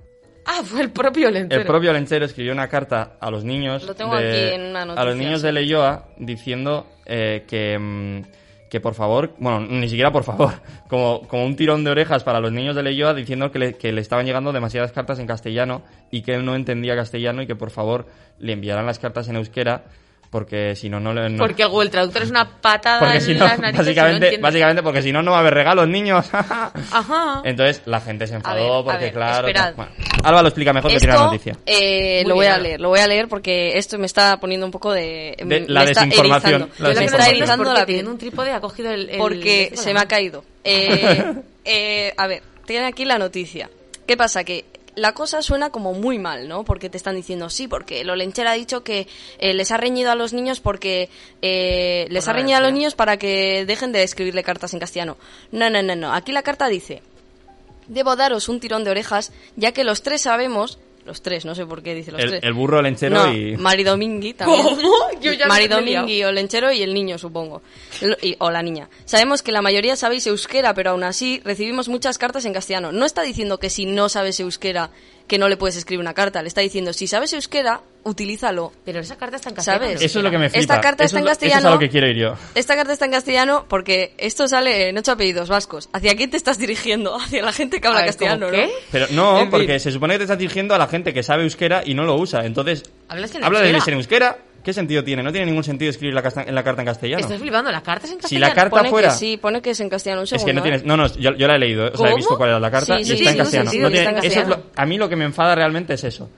Ah, fue el propio Olencero. El propio olenchero escribió una carta a los niños. Lo tengo de- aquí en una A los noticia, niños sí. de Leyoa diciendo eh, que, mm, que por favor, bueno, ni siquiera por favor, [laughs] como, como un tirón de orejas para los niños de Leyoa diciendo que le, que le estaban llegando demasiadas cartas en castellano y que él no entendía castellano y que por favor le enviaran las cartas en euskera porque si no, no le... no- Porque el Google Traductor es una patada porque en si no, las narices no básicamente, básicamente porque si no, no va a haber regalos, niños. [laughs] Ajá. Entonces la gente se enfadó ver, a porque, ver, claro. esperad. Bueno, Alba lo explica mejor que tiene la Esto noticia. eh, lo voy bien, a leer, lo voy a leer porque esto me está poniendo un poco de... De me la está desinformación, erizando. la Yo lo que me no está erizando la piel. un trípode ha cogido el... el- porque esto se me ha caído. Eh, [laughs] eh, a ver, tiene aquí la noticia. ¿Qué pasa? Que la cosa suena como muy mal, ¿no? Porque te están diciendo sí, porque el Olenchera ha dicho que eh, les ha reñido a los niños porque eh, les Por ha reñido a los niños para que dejen de escribirle cartas en castellano. No, no, no, no. Aquí la carta dice debo daros un tirón de orejas, ya que los tres sabemos, los tres, no sé por qué dice los El, tres. el burro lenchero no, y... Mari Domingui también. ¿Cómo? Yo ya Mari me he liado. Domingui, o lenchero y el niño, supongo. Y- o la niña. Sabemos que la mayoría sabéis euskera, pero aún así recibimos muchas cartas en castellano. No está diciendo que si no sabes euskera, que no le puedes escribir una carta. Le está diciendo, si sabes euskera, utilízalo. Pero esa carta está en castellano. ¿Sabes? Eso es lo que me flipa. Esta carta Eso está es en Eso es castellano. a lo que quiero ir yo. Esta carta está en castellano porque esto sale en ocho apellidos vascos. ¿Hacia quién te estás dirigiendo? [laughs] Hacia la gente que habla ver, castellano, ¿cómo ¿no? qué? Pero no, En fin. porque se supone que te estás dirigiendo a la gente que sabe euskera y no lo usa. Entonces, habla de euskera. en euskera. ¿Qué sentido tiene? No tiene ningún sentido escribir la, casta- en la carta en castellano. Estás flipando, la carta es en Si la castellano. carta Pone fuera... que sí, pone que es en castellano. Un Es que segundo, no ¿eh? tienes... No, no, yo, yo la he leído. O sea, he visto cuál era la carta Sí, y sí, está en castellano. sí, No sí, tiene- está en eso es lo- castellano. a mí lo que me enfada realmente es eso.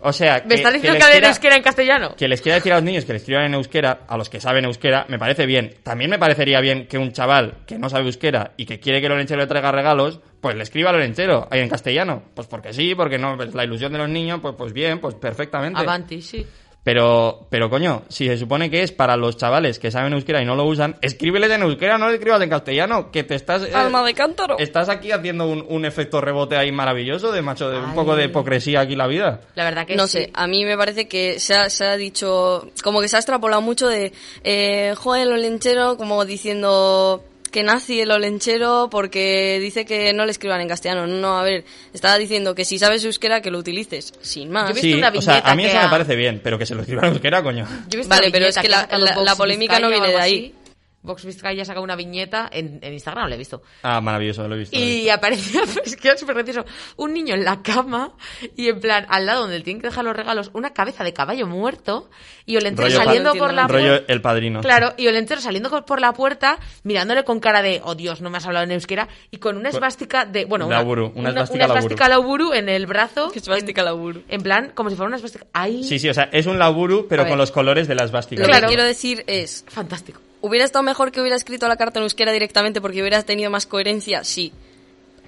O sea, ¿Me estás diciendo que, les hablen quiera- euskera en castellano? que les quiera decir a los niños que le escriban en euskera, a los que saben euskera, me parece bien. También me parecería bien que un chaval que no sabe euskera y que quiere que Lorenchero le traiga regalos, pues le escriba a Lorenchero en castellano. Pues porque sí, porque no, pues la ilusión de los niños, pues, pues bien, pues perfectamente. Avanti, sí. Pero, pero coño, si se supone que es para los chavales que saben euskera y no lo usan, escríbeles en euskera, no le escribas en castellano, que te estás... eh, Alma de cántaro. Estás aquí haciendo un, un efecto rebote ahí maravilloso de macho, de un poco de hipocresía aquí la vida. La verdad que No sí. sé, a mí me parece que se ha, se ha dicho, como que se ha extrapolado mucho de, eh, joder, lo lenchero, como diciendo, que nazi el olenchero porque dice que no le escriban en castellano. No, a ver, estaba diciendo que si sabes euskera que lo utilices, sin más. Yo he visto Sí, una o sea, a mí eso me parece bien, pero que se lo escriban en euskera, coño. Yo he visto Vale, pero es que la- polémica no viene de ahí. así. Vox Vizcaya ha sacado una viñeta en, en Instagram, lo he visto. Ah, maravilloso, lo he visto. lo he visto. Y aparecía, [laughs] es que era súper gracioso, un niño en la cama y en plan, al lado donde tienen que dejar los regalos, una cabeza de caballo muerto y Olentero Rollo saliendo por la Rollo puerta. el padrino. Claro, y Olentero saliendo por la puerta, mirándole con cara de, oh Dios, no me has hablado en euskera, y con una esvástica de, bueno, una, Auburu, una esvástica una Lauburu. esvástica Lauburu en el brazo. Que esvástica en- Lauburu. En plan, como si fuera una esvástica. Ahí. Sí, sí, o sea, es un laburu, pero A ver. con los colores de las vásticas. Lo Claro. que quiero decir es, Fantástico. ¿Hubiera estado mejor que hubiera escrito la carta en euskera directamente porque hubiera tenido más coherencia? Sí.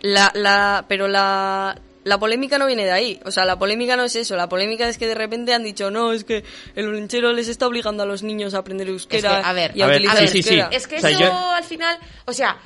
La, la, pero la, la polémica no viene de ahí. O sea, la polémica no es eso. La polémica es que de repente han dicho, no, es que el olenchero les está obligando a los niños a aprender euskera Es que, a ver, y a, a ver, utilizar sí, sí, sí. euskera. Es que O sea, eso yo- al final, o sea,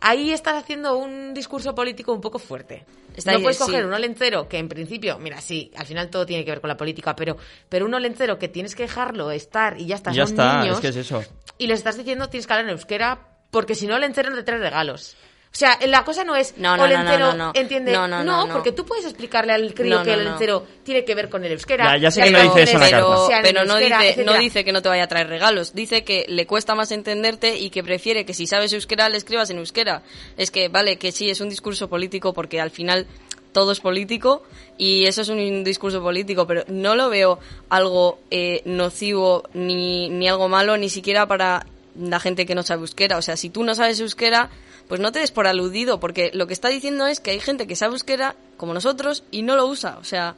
ahí estás haciendo un discurso político un poco fuerte. Está no ahí, puedes sí. coger un olencero que en principio, mira, sí, al final todo tiene que ver con la política, pero, pero un olencero que tienes que dejarlo estar y ya está, ya son está, niños, es que es eso. y les estás diciendo tienes que hablar en euskera porque si no olencero no te trae regalos. O sea, la cosa no es No, no, no, olencero no, no, no. entiende, No, no, no, no. porque tú puedes explicarle al crío No, que el no, no. olencero tiene que ver con el euskera. Ya- ya sé que no dice eso en la carta. en pero no euskera, dice, no dice que no te vaya a traer regalos. Dice que le cuesta más entenderte y que prefiere que si sabes euskera le escribas en euskera. Es que, vale, que sí, es un discurso político porque al final todo es político y eso es un discurso político, pero no lo veo algo eh, nocivo ni, ni algo malo, ni siquiera para la gente que no sabe euskera. O sea, si tú no sabes euskera, pues no te des por aludido, porque lo que está diciendo es que hay gente que sabe euskera, como nosotros, y no lo usa. O sea,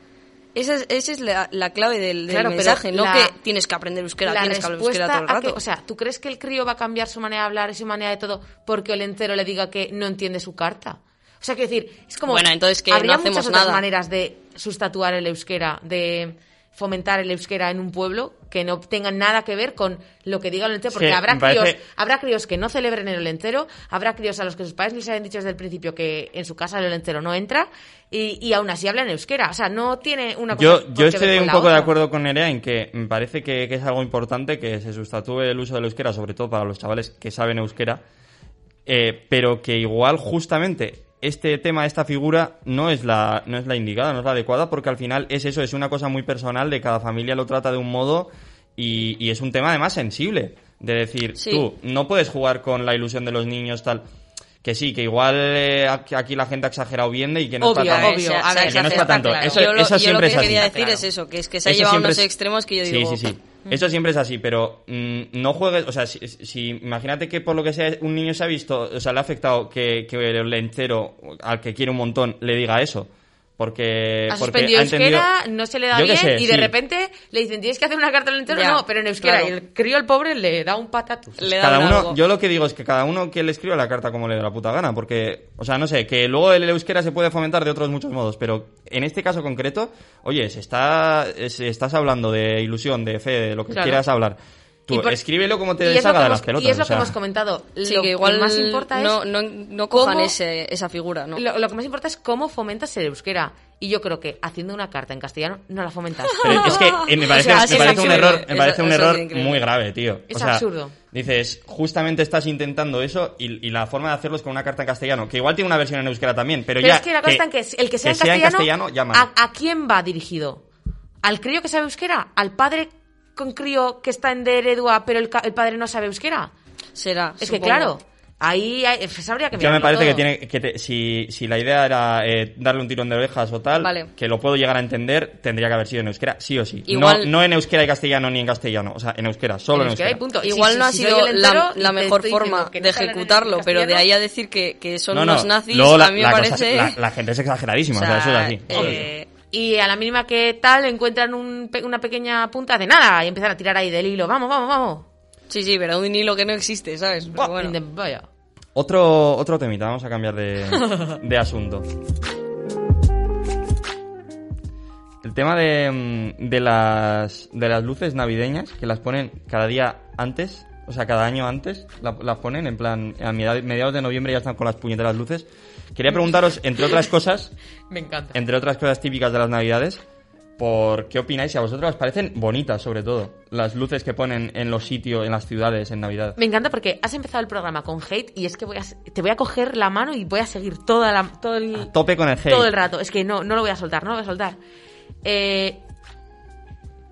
esa es, esa es la, la clave del, del Claro, mensaje, no la- que tienes que aprender euskera, tienes que hablar euskera todo el que- rato. o sea, ¿tú crees que el crío va a cambiar su manera de hablar y su manera de todo porque Olentero le diga que no entiende su carta? O sea, quiero decir, es como... Bueno, entonces que habría no hacemos muchas otras nada. maneras de sustatuar el euskera, de fomentar el euskera en un pueblo que no tengan nada que ver con lo que diga el entero, porque Sí, habrá parece- críos, habrá críos que no celebren el entero, habrá críos a los que sus padres les hayan dicho desde el principio que en su casa el entero no entra y, y aún así hablan euskera, o sea, no tiene una cosa Yo, yo estoy un poco de acuerdo con Nerea en que me parece que, que es algo importante que se sustatúe el uso del euskera, sobre todo para los chavales que saben euskera, eh, pero que igual justamente este tema, esta figura, no es, la, no es la indicada, no es la adecuada, porque al final es eso, es una cosa muy personal, de cada familia lo trata de un modo y, y es un tema además sensible, de decir, Sí. tú no puedes jugar con la ilusión de los niños, tal. Que sí, que igual eh, aquí la gente ha exagerado bien y que no Obvio, está tan... obvio. A ver, que no está tanto. claro. Eso, yo lo, eso yo siempre lo es que así. quería decir Claro. es eso, que es que se ha Eso llevado a unos es- extremos que yo sí, digo... Sí, sí, Eso siempre es así, pero mm, no juegues, o sea, si, si- imagínate que por lo que sea un niño se ha visto, o sea, le ha afectado que, que el lencero, al que quiere un montón, le diga eso. Porque, ha porque suspendido ha entendido... euskera, no se le da bien sé, y de repente le dicen tienes que hacer una carta al entero, Ya, no, pero en euskera claro. y el crío el pobre le da un patatus. Le da Cada un uno, algo. yo lo que digo es que cada uno que le escriba la carta como le dé la puta gana, porque, o sea, no sé, que luego el euskera se puede fomentar de otros muchos modos, pero en este caso concreto, oye, se está, se estás hablando de ilusión, de fe, de lo que Claro. quieras hablar. Tú por- escríbelo como te que de las pelotas. Y es lo o sea. que hemos comentado. Sí, lo que igual más importa es no, no, no cojan cómo- ese, esa figura, ¿no? Lo, lo que más importa es cómo fomentas el euskera. Y yo creo que haciendo una carta en castellano no la fomentas. [laughs] Pero es que eh, me parece, O sea, me es parece un error, me Eso- parece un es error muy grave, tío. Es o sea, absurdo. Dices, justamente estás intentando eso y, y la forma de hacerlo es con una carta en castellano, que igual tiene una versión en euskera también, pero, Pero ya es que la cosa está en que el que sea, que en, castellano, ya mal. ¿a, a quién va dirigido? ¿Al crío que sabe euskera? ¿Al padre con crío que está en de Eredua pero el, ca- el padre no sabe euskera? Será, Es que claro, ahí hay, pues habría que Yo me parece que tiene que te- si, si la idea era eh, darle un tirón de orejas o tal, Vale. que lo puedo llegar a entender, tendría que haber sido en euskera, sí o sí. Igual- No, no en euskera y castellano ni en castellano, o sea, en euskera, solo en, En euskera y punto. Igual Sí, no sí, ha si sido la, la mejor forma no de ejecutarlo, pero de ahí a decir que, que son No, no, unos nazis, luego la, a mí me la parece... es- la- la gente es exageradísima, o o sea, eso es así. eh, Y a la mínima que tal encuentran un pe- una pequeña punta de nada y empiezan a tirar ahí del hilo. Vamos, vamos, vamos. Sí, sí, pero un hilo que no existe, ¿sabes? Pero bueno. In the- vaya. Otro, otro temita, vamos a cambiar de, [laughs] de asunto. El tema de, mm, de, las, de las luces navideñas, que las ponen cada día antes, o sea, cada año antes, la- las ponen en plan, a mediados mediados de noviembre ya están con las puñeteras luces. Quería preguntaros, entre otras cosas, [laughs] Me encanta. entre otras cosas típicas de las navidades, por qué opináis, si a vosotros os parecen bonitas, sobre todo, las luces que ponen en los sitios, en las ciudades, en Navidad. Me encanta porque has empezado el programa con hate y es que voy a, te voy a coger la mano y voy a seguir toda la, todo el, A tope con el hate. todo el rato. Es que no, no lo voy a soltar, no lo voy a soltar. Eh,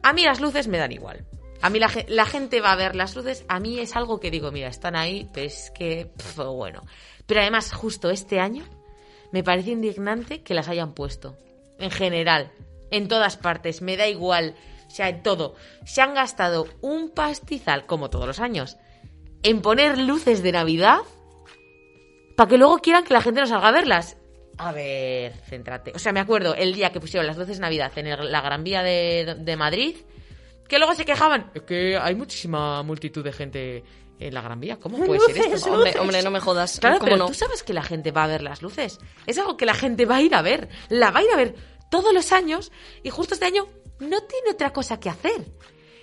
a mí las luces me dan igual. A mí la, ge- la gente va a ver las luces. A mí es algo que digo, mira, están ahí, pero es que, bueno. Pero además, justo este año, me parece indignante que las hayan puesto. En general, en todas partes, me da igual. O sea, en todo. Se han gastado un pastizal, como todos los años, en poner luces de Navidad para que luego quieran que la gente no salga a verlas. A ver, céntrate. O sea, me acuerdo el día que pusieron las luces de Navidad en la Gran Vía de, de Madrid, que luego se quejaban. Es que hay muchísima multitud de gente en la Gran Vía. ¿Cómo puede ser esto? Hombre, hombre, no me jodas. Claro, ¿Cómo pero no? tú sabes que la gente va a ver las luces. Es algo que la gente va a ir a ver. La va a ir a ver todos los años y justo este año no tiene otra cosa que hacer.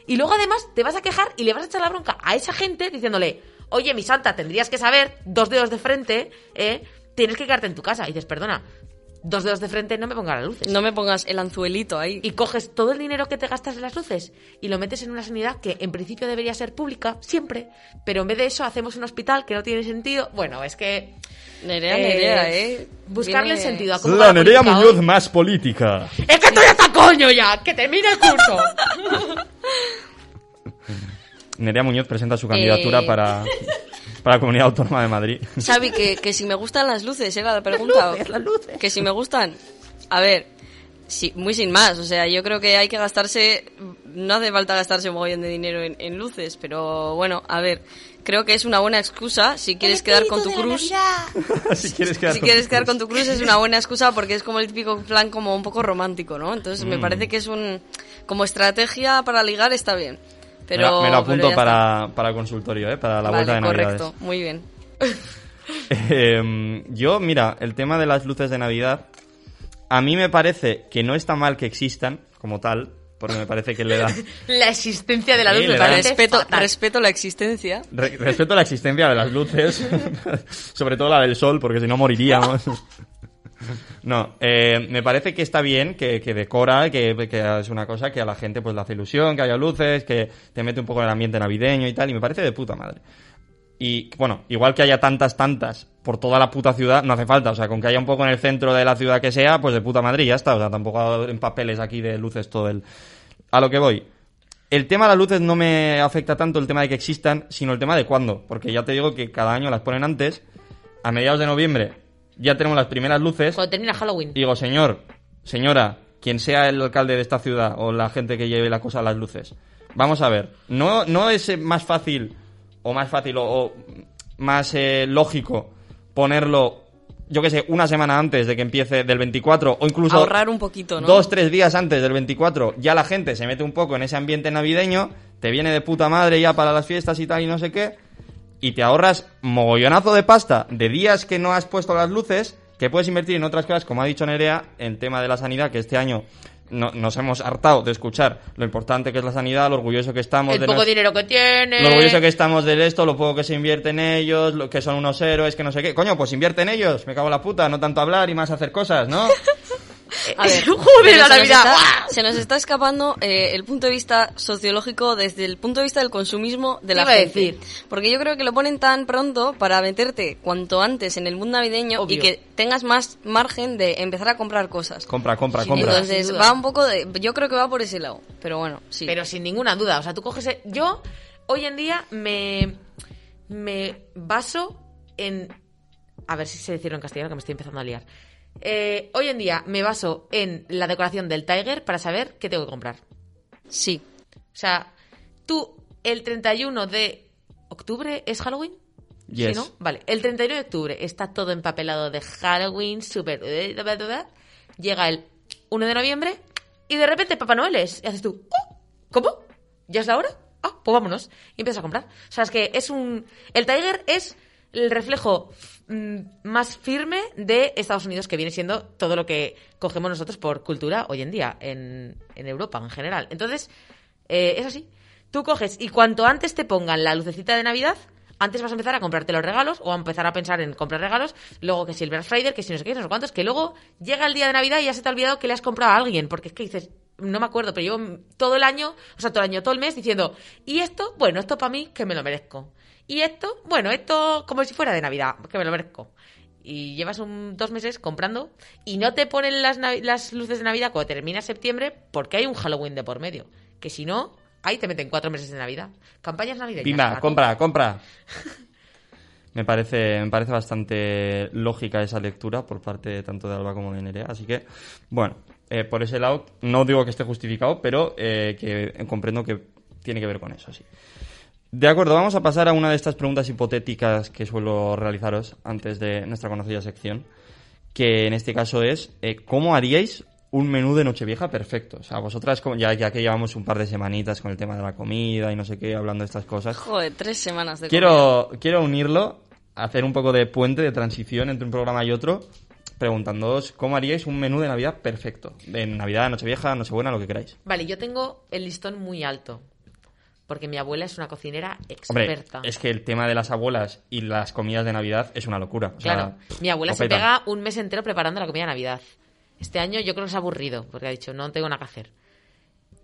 Y luego además te vas a quejar y le vas a echar la bronca a esa gente diciéndole, oye, mi santa, tendrías que saber, dos dedos de frente, ¿eh? tienes que quedarte en tu casa. Y dices, perdona, dos dedos de frente no me pongas las luces. No me pongas el anzuelito ahí. Y coges todo el dinero que te gastas en las luces y lo metes en una sanidad que en principio debería ser pública, siempre. Pero en vez de eso hacemos un hospital que no tiene sentido. Bueno, es que... Nerea, eh, Nerea, ¿eh? Buscarle Viene- el sentido a La Nerea Muñoz hoy. más política. ¡Es que estoy hasta coño ya! ¡Que termine el curso! [laughs] Nerea Muñoz presenta su candidatura Eh. para, [laughs] para la Comunidad Autónoma de Madrid. Xavi, que, que si me gustan las luces, era la pregunta. luces, las luces. Que si me gustan. A ver, sí, muy sin más. O sea, yo creo que hay que gastarse. No hace falta gastarse un mogollón de dinero en, en luces, pero bueno, a ver. Creo que es una buena excusa si [laughs] quieres quedar con tu cruz. si quieres quedar Si con- quieres quedar con tu cruz es una buena excusa porque es como el típico plan como un poco romántico, ¿no? Entonces Mm. me parece que es un... Como estrategia para ligar está bien. Pero, me, lo, me lo apunto para, para el consultorio, ¿eh? para la está. vuelta de Vale, Navidades. correcto. Muy bien. [laughs] Eh, yo, mira, el tema de las luces de Navidad, a mí me parece que no está mal que existan como tal, porque me parece que le da... [laughs] La existencia de la Sí, luz le me da- parece Respeto, fatal. respeto la existencia. Re- respeto la existencia de las luces, [laughs] sobre todo la del sol, porque si no moriríamos. [laughs] No, eh, me parece que está bien, que, que decora, que, que es una cosa que a la gente pues le hace ilusión, que haya luces, que te mete un poco en el ambiente navideño y tal, y me parece de puta madre. Y bueno, igual que haya tantas, tantas por toda la puta ciudad, no hace falta. O sea, con que haya un poco en el centro de la ciudad que sea, pues de puta madre ya está. O sea, tampoco en papeles aquí de luces todo el... A lo que voy. El tema de las luces no me afecta tanto el tema de que existan, sino el tema de cuándo. Porque ya te digo que cada año las ponen antes. A mediados de noviembre ya tenemos las primeras luces. Cuando termina Halloween. Digo, señor, señora, quien sea el alcalde de esta ciudad o la gente que lleve la cosa a las luces, vamos a ver, ¿no, no es más fácil o más fácil o, o más eh, lógico ponerlo, yo que sé, una semana antes de que empiece del 24 o incluso Ahorrar un poquito, ¿no? dos, tres días antes del 24, ya la gente se mete un poco en ese ambiente navideño, te viene de puta madre ya para las fiestas y tal y no sé qué, y te ahorras mogollonazo de pasta de días que no has puesto las luces, que puedes invertir en otras cosas, como ha dicho Nerea, en tema de la sanidad, que este año no- nos hemos hartado de escuchar lo importante que es la sanidad, lo orgulloso que estamos el de poco nos- dinero que tiene. lo orgulloso que estamos de esto, lo poco que se invierte en ellos, lo que son unos héroes, que no sé qué. Coño, pues invierte en ellos, me cago en la puta, no tanto hablar y más hacer cosas, ¿no? [laughs] A ver, [laughs] Joder, la se nos Navidad. Se nos está escapando eh, el punto de vista sociológico desde el punto de vista del consumismo de la gente. decir. Porque yo creo que lo ponen tan pronto para meterte cuanto antes en el mundo navideño Obvio. y que tengas más margen de empezar a comprar cosas. Compra, compra, Sin compra. Entonces va un poco de... Yo creo que va por ese lado. Pero bueno, sí. Pero sin ninguna duda. O sea, tú coges. e- Yo, hoy en día, me. Me baso en. A ver si sé decirlo en castellano, que me estoy empezando a liar. Eh, hoy en día me baso en la decoración del Tiger para saber qué tengo que comprar. Sí. O sea, tú, el 31 de octubre, ¿es Halloween? Yes. ¿Sí, no? Vale, el 31 de octubre está todo empapelado de Halloween, súper... Llega el 1 de noviembre y de repente Papá Noel es. Y haces tú, "Oh, ¿cómo? ¿Ya es la hora? Ah, pues vámonos. Y empiezas a comprar. O sea, es que es un... El Tiger es el reflejo mm, más firme de Estados Unidos, que viene siendo todo lo que cogemos nosotros por cultura hoy en día, en, Europa en general. Entonces, eh, es así. Tú coges y cuanto antes te pongan la lucecita de Navidad, antes vas a empezar a comprarte los regalos o a empezar a pensar en comprar regalos, luego que si el Black Friday, que si no sé qué, no sé cuántos, que luego llega el día de Navidad y ya se te ha olvidado que le has comprado a alguien, porque es que dices, no me acuerdo, pero llevo todo el año, o sea, todo el año, todo el mes diciendo, y esto, bueno, esto para mí, que me lo merezco. Y esto, bueno, esto como si fuera de Navidad, que me lo merezco. Y llevas un, dos meses comprando y no te ponen las, las luces de Navidad cuando termina septiembre porque hay un Halloween de por medio. Que si no, ahí te meten cuatro meses de Navidad. Campañas navideñas. Pimba, compra, compra. [laughs] Me parece, me parece bastante lógica esa lectura por parte tanto de Alba como de Nerea. Así que, bueno, eh, por ese lado, no digo que esté justificado, pero eh, que comprendo que tiene que ver con eso, sí. De acuerdo, vamos a pasar a una de estas preguntas hipotéticas que suelo realizaros antes de nuestra conocida sección, que en este caso es, eh, ¿cómo haríais un menú de Nochevieja perfecto? O sea, vosotras, como- ya, ya que llevamos un par de semanitas con el tema de la comida y no sé qué, hablando de estas cosas, Joder, tres semanas de comida. quiero, quiero unirlo, hacer un poco de puente, de transición entre un programa y otro, preguntándoos cómo haríais un menú de Navidad perfecto. De Navidad, Nochevieja, Nochebuena, lo que queráis. Vale, yo tengo el listón muy alto. Porque mi abuela es una cocinera Hombre, experta. es que el tema de las abuelas y las comidas de Navidad es una locura. O sea, Claro, mi abuela se pega un mes entero preparando la comida de Navidad. Este año yo creo que se ha aburrido, porque ha dicho, no tengo nada que hacer.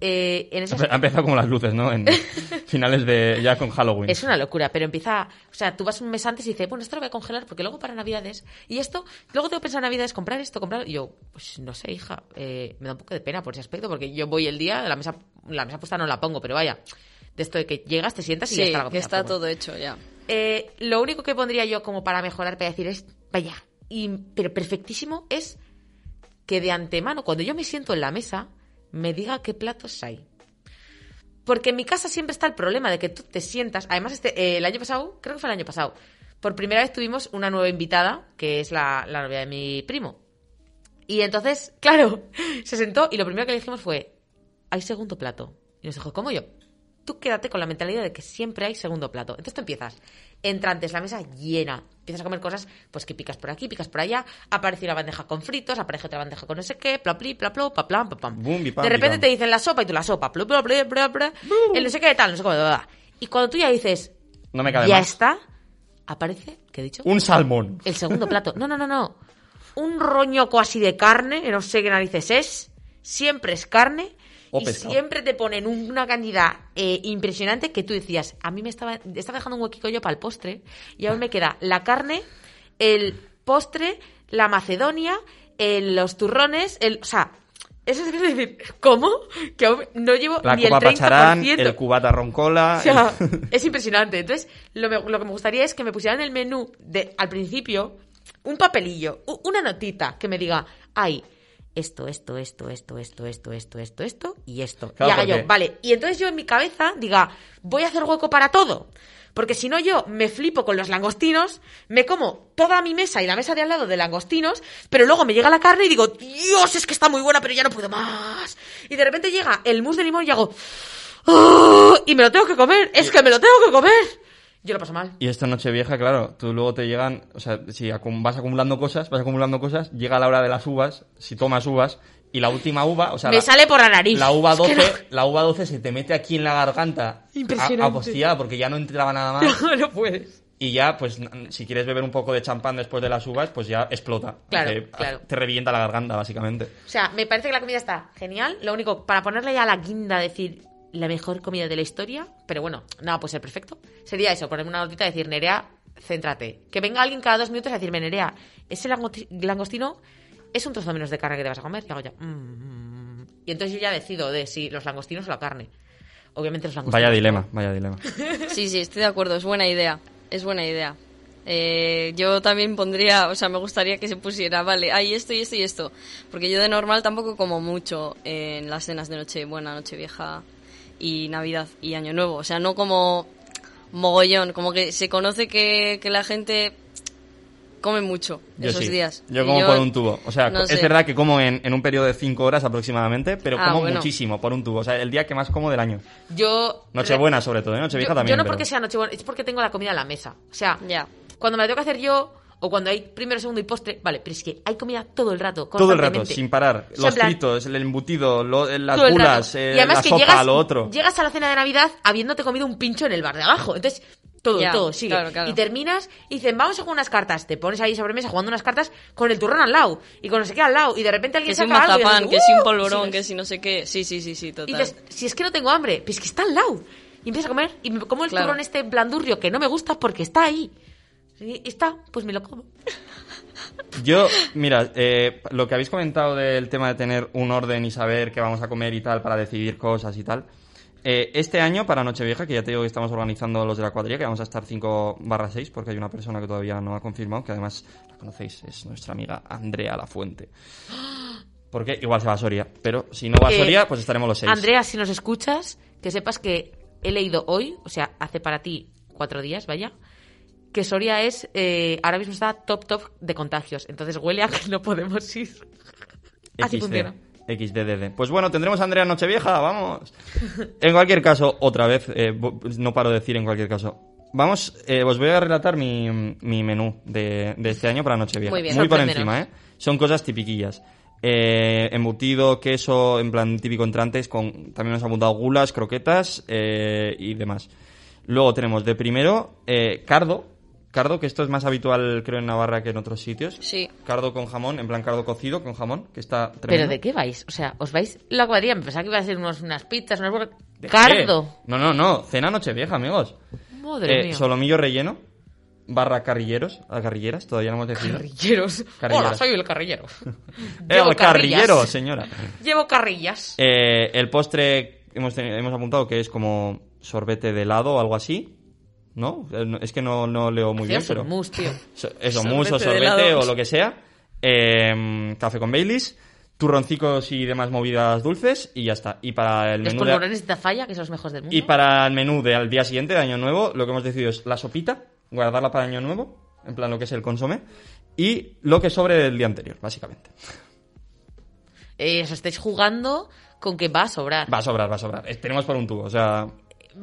Eh, en Ha empezado como las luces, ¿no? En [laughs] finales de. ya con Halloween. Es una locura, pero empieza. O sea, tú vas un mes antes y dices, bueno, esto lo voy a congelar porque luego para Navidades. Y esto, luego tengo que pensar en Navidades, comprar esto, comprar. Y yo, pues no sé, hija, eh, me da un poco de pena por ese aspecto porque yo voy el día, la mesa, la mesa puesta no la pongo, pero vaya, de esto de que llegas, te sientas y ya Sí, está la que comida. está todo hecho ya. Eh, lo único que pondría yo como para mejorar, para decir es, vaya, y, pero perfectísimo, es que de antemano, cuando yo me siento en la mesa, me diga qué platos hay. Porque en mi casa siempre está el problema de que tú te sientas. Además, este, eh, el año pasado, creo que fue el año pasado, por primera vez tuvimos una nueva invitada, que es la, la novia de mi primo. Y entonces, [laughs] claro, se sentó y lo primero que le dijimos fue, hay segundo plato. Y nos dijo, ¿cómo yo? Tú quédate con la mentalidad de que siempre hay segundo plato. Entonces tú empiezas, entrantes, la mesa llena, empiezas a comer cosas, pues que picas por aquí, picas por allá, aparece una bandeja con fritos, aparece otra bandeja con no sé qué, pla pli, pla pa plam, pa pam. Bi, pam, de repente pam. te dicen la sopa y tú la sopa, plu, plu, plu, el no sé qué tal, no sé cómo, bla, bla. Y cuando tú ya dices, No me cabe ya más. está, aparece, ¿qué he dicho? Un salmón. El segundo plato. No, no, no, no. Un roñoco así de carne, que no sé qué narices es. Siempre es carne. O y pescado. siempre te ponen una cantidad eh, impresionante que tú decías, a mí me estaba, estaba dejando un huequico yo para el postre. Y ahora me queda la carne, el postre, la macedonia, el- los turrones, el... O sea, eso es decir, ¿cómo? Que aún no llevo La ni el copa 30%. pacharán, el cubata roncola. O sea, el- es impresionante. Entonces, lo, me- lo que me gustaría es que me pusieran en el menú de al principio un papelillo, una notita que me diga, hay esto, esto, esto, esto, esto, esto, esto, esto, esto y esto. Claro, y haga yo, vale. Y entonces yo en mi cabeza diga, voy a hacer hueco para todo. Porque si no yo me flipo con los langostinos, me como toda mi mesa y la mesa de al lado de langostinos, pero luego me llega la carne y digo, Dios, es que está muy buena, pero ya no puedo más. Y de repente llega el mousse de limón y hago, ¡Oh! y me lo tengo que comer, es que me lo tengo que comer. Yo lo paso mal. Y esto en Nochevieja, claro, tú luego te llegan, o sea, si acum- vas acumulando cosas, vas acumulando cosas, llega la hora de las uvas, si tomas uvas, y la última uva, o sea, me la, sale por la nariz. la uva Es que 12, la uva 12 se te mete aquí en la garganta Impresionante. a- apostillada porque ya no entraba nada más. [laughs] No, no puedes. Y ya, pues, si quieres beber un poco de champán después de las uvas, pues ya explota. Claro, Te- claro. Te revienta la garganta, básicamente. O sea, me parece que la comida está genial. Lo único, para ponerle ya la guinda, decir la mejor comida de la historia, pero bueno, nada, puede ser perfecto. Sería eso, ponerme una notita y decir, Nerea, céntrate. Que venga alguien cada dos minutos a decirme, Nerea, ese langosti- langostino es un trozo menos de carne que te vas a comer. Y hago yo, "Mm, mm, mm". Y entonces yo ya decido de si los langostinos o la carne. Obviamente los langostinos. Vaya dilema, vaya dilema. Sí, sí, estoy de acuerdo, es buena idea, es buena idea. Eh, yo también pondría, o sea, me gustaría que se pusiera, vale, hay esto y esto y esto, porque yo de normal tampoco como mucho en las cenas de Nochebuena, Nochevieja y Navidad y Año Nuevo, o sea, no como mogollón, como que se conoce que, que la gente come mucho Yo esos sí. días. Yo como por un tubo. O sea, no es sé. verdad que como en, en un periodo de 5 horas aproximadamente, pero Ah, como bueno. muchísimo por un tubo. O sea, el día que más como del año. Yo. Nochebuena, sobre todo, ¿eh? Nochevieja yo, también. Yo no pero- porque sea Nochebuena, es porque tengo la comida en la mesa. O sea, Ya. cuando me la tengo que hacer yo, o cuando hay primero, segundo y postre, vale, pero es que hay comida todo el rato. Todo el rato, constantemente. sin parar. O sea, Los plan, fritos, el embutido, lo- las bulas, eh, y además la que sopa, llegas, lo otro. llegas a la cena de Navidad habiéndote comido un pincho en el bar de abajo. Entonces, Todo, Ya, todo, sigue. claro, claro. Y terminas y dicen, vamos a jugar unas cartas. Te pones ahí sobre mesa jugando unas cartas con el turrón al lado y con no sé qué al lado. Y de repente alguien Que si un saca algo y mazapán, dices, que si un "Uh", polvorón, que si no sé qué. Sí, sí, sí, sí, total. Y dices, si es que no tengo hambre, pues que está al lado. Y empiezas a comer y me como el Claro. turrón este blandurrio que no me gusta porque está ahí. Y está, pues me lo como. Yo, mira, eh, lo que habéis comentado del tema de tener un orden y saber qué vamos a comer y tal para decidir cosas y tal. eh, este año, para Nochevieja, que ya te digo que estamos organizando los de la cuadrilla, que vamos a estar 5 barra 6, porque hay una persona que todavía no ha confirmado, que además la conocéis, es nuestra amiga Andrea Lafuente. Porque igual se va a Soria, pero si no va a Soria, pues estaremos los 6. Andrea, si nos escuchas, que sepas que he leído hoy, o sea, hace para ti cuatro días, vaya, que Soria es, eh, ahora mismo está top top de contagios. Entonces huele a que no podemos ir. [laughs] Así funciona. XDDD. Pues bueno, tendremos a Andrea Nochevieja, vamos. En cualquier caso, otra vez, eh, no paro de decir en cualquier caso. Vamos, eh, os voy a relatar mi, mi menú de, de este año para Nochevieja. Muy bien. por Sorpréndenos. encima, ¿eh? Son cosas tipiquillas. Eh, embutido, queso, en plan típico entrantes, con, también nos han apuntado gulas, croquetas y demás. Luego tenemos de primero cardo. Cardo, que esto es más habitual creo en Navarra que en otros sitios. Sí. Cardo con jamón, en plan cardo cocido con jamón, que está ¿Pero tremendo. de qué vais? O sea, ¿os vais la cuadrilla? Me pensaba que iba a ser unos, unas pizzas, unas... burger- ¿De ¡Cardo! qué? No, no, no. Cena Nochevieja, amigos. Madre Eh, mía. solomillo relleno, barra carrilleros, a carrilleras, todavía no hemos decidido. Carrilleros. [laughs] Carrilleras. Hola, soy el carrillero. [laughs] El carrillas. carrillero, señora. Llevo carrillas. Eh, el postre hemos, hemos apuntado que es como sorbete de helado o algo así. ¿No? Eh, no- Es que no, no leo muy bien, pero... mousse, tío. [laughs] So- Eso, mousse o sorbete o lo que sea. Eh, café con Baileys, turroncicos y demás movidas dulces y ya está. Y para el Los menú de... polvorones de Tafalla, que son los mejores del mundo. Y para el menú del día siguiente, de Año Nuevo, lo que hemos decidido es la sopita, guardarla para Año Nuevo, en plan lo que es el consomé, y lo que sobre del día anterior, básicamente. Eh, os estáis jugando con que va a sobrar. Va a sobrar, va a sobrar. Eh, Tenemos por un tubo, o sea...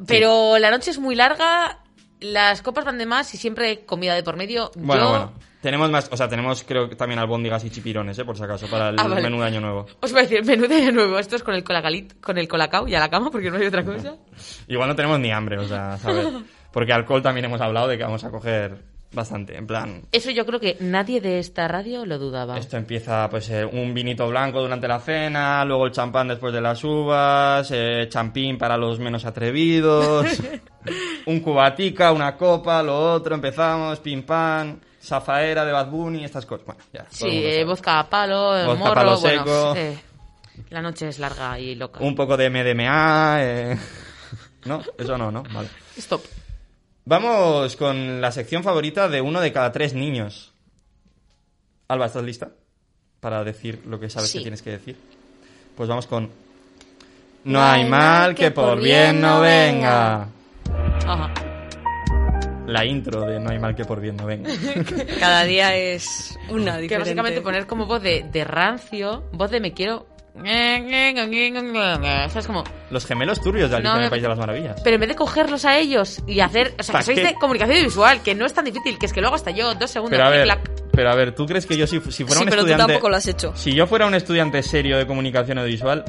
Pero la noche es muy larga, las copas van de más y siempre hay comida de por medio. Bueno, Yo bueno. Tenemos más, o sea, tenemos creo que también albóndigas y chipirones, ¿eh? Por si acaso, para el Ah, vale. menú de Año Nuevo. os voy a decir, menú de año nuevo. Esto es con el, colacalit, con el colacao y a la cama porque no hay otra cosa. [laughs] Igual no tenemos ni hambre, o sea, ¿sabes? [laughs] Porque alcohol también hemos hablado de que vamos a coger bastante, en plan... Eso yo creo que nadie de esta radio lo dudaba. Esto empieza, pues, eh, un vinito blanco durante la cena, luego el champán después de las uvas, eh, champín para los menos atrevidos, [laughs] un cubatica, una copa, lo otro, empezamos, pim pam, zafaera de Bad Bunny, estas cosas. Bueno, ya. el Sí, eh, vodka a palo, Vodka a morro, palo bueno, seco. eh, la noche es larga y loca. Un poco de MDMA, eh... [laughs] No, eso no, ¿no? Vale. Stop. Vamos con la sección favorita de uno de cada tres niños. Alba, ¿estás lista? Para decir lo que sabes Sí. que tienes que decir. Pues vamos con... No hay mal que por bien no venga. Ajá. La intro de No hay mal que por bien no venga. [laughs] Cada día es una diferente. Que básicamente poner como voz de, de rancio, voz de me quiero... [laughs] ¿Sabes como? Los gemelos turbios de Alicia No, en el País de las Maravillas. Pero en vez de cogerlos a ellos y hacer... O sea, ¿Para que sois qué? de comunicación visual, que no es tan difícil, que es que luego hasta yo, dos segundos, Pero a ver, pero a ver, ¿tú crees que yo si, si fuera Sí, un pero tú estudiante... tampoco lo has hecho. Si yo fuera un estudiante serio de comunicación audiovisual,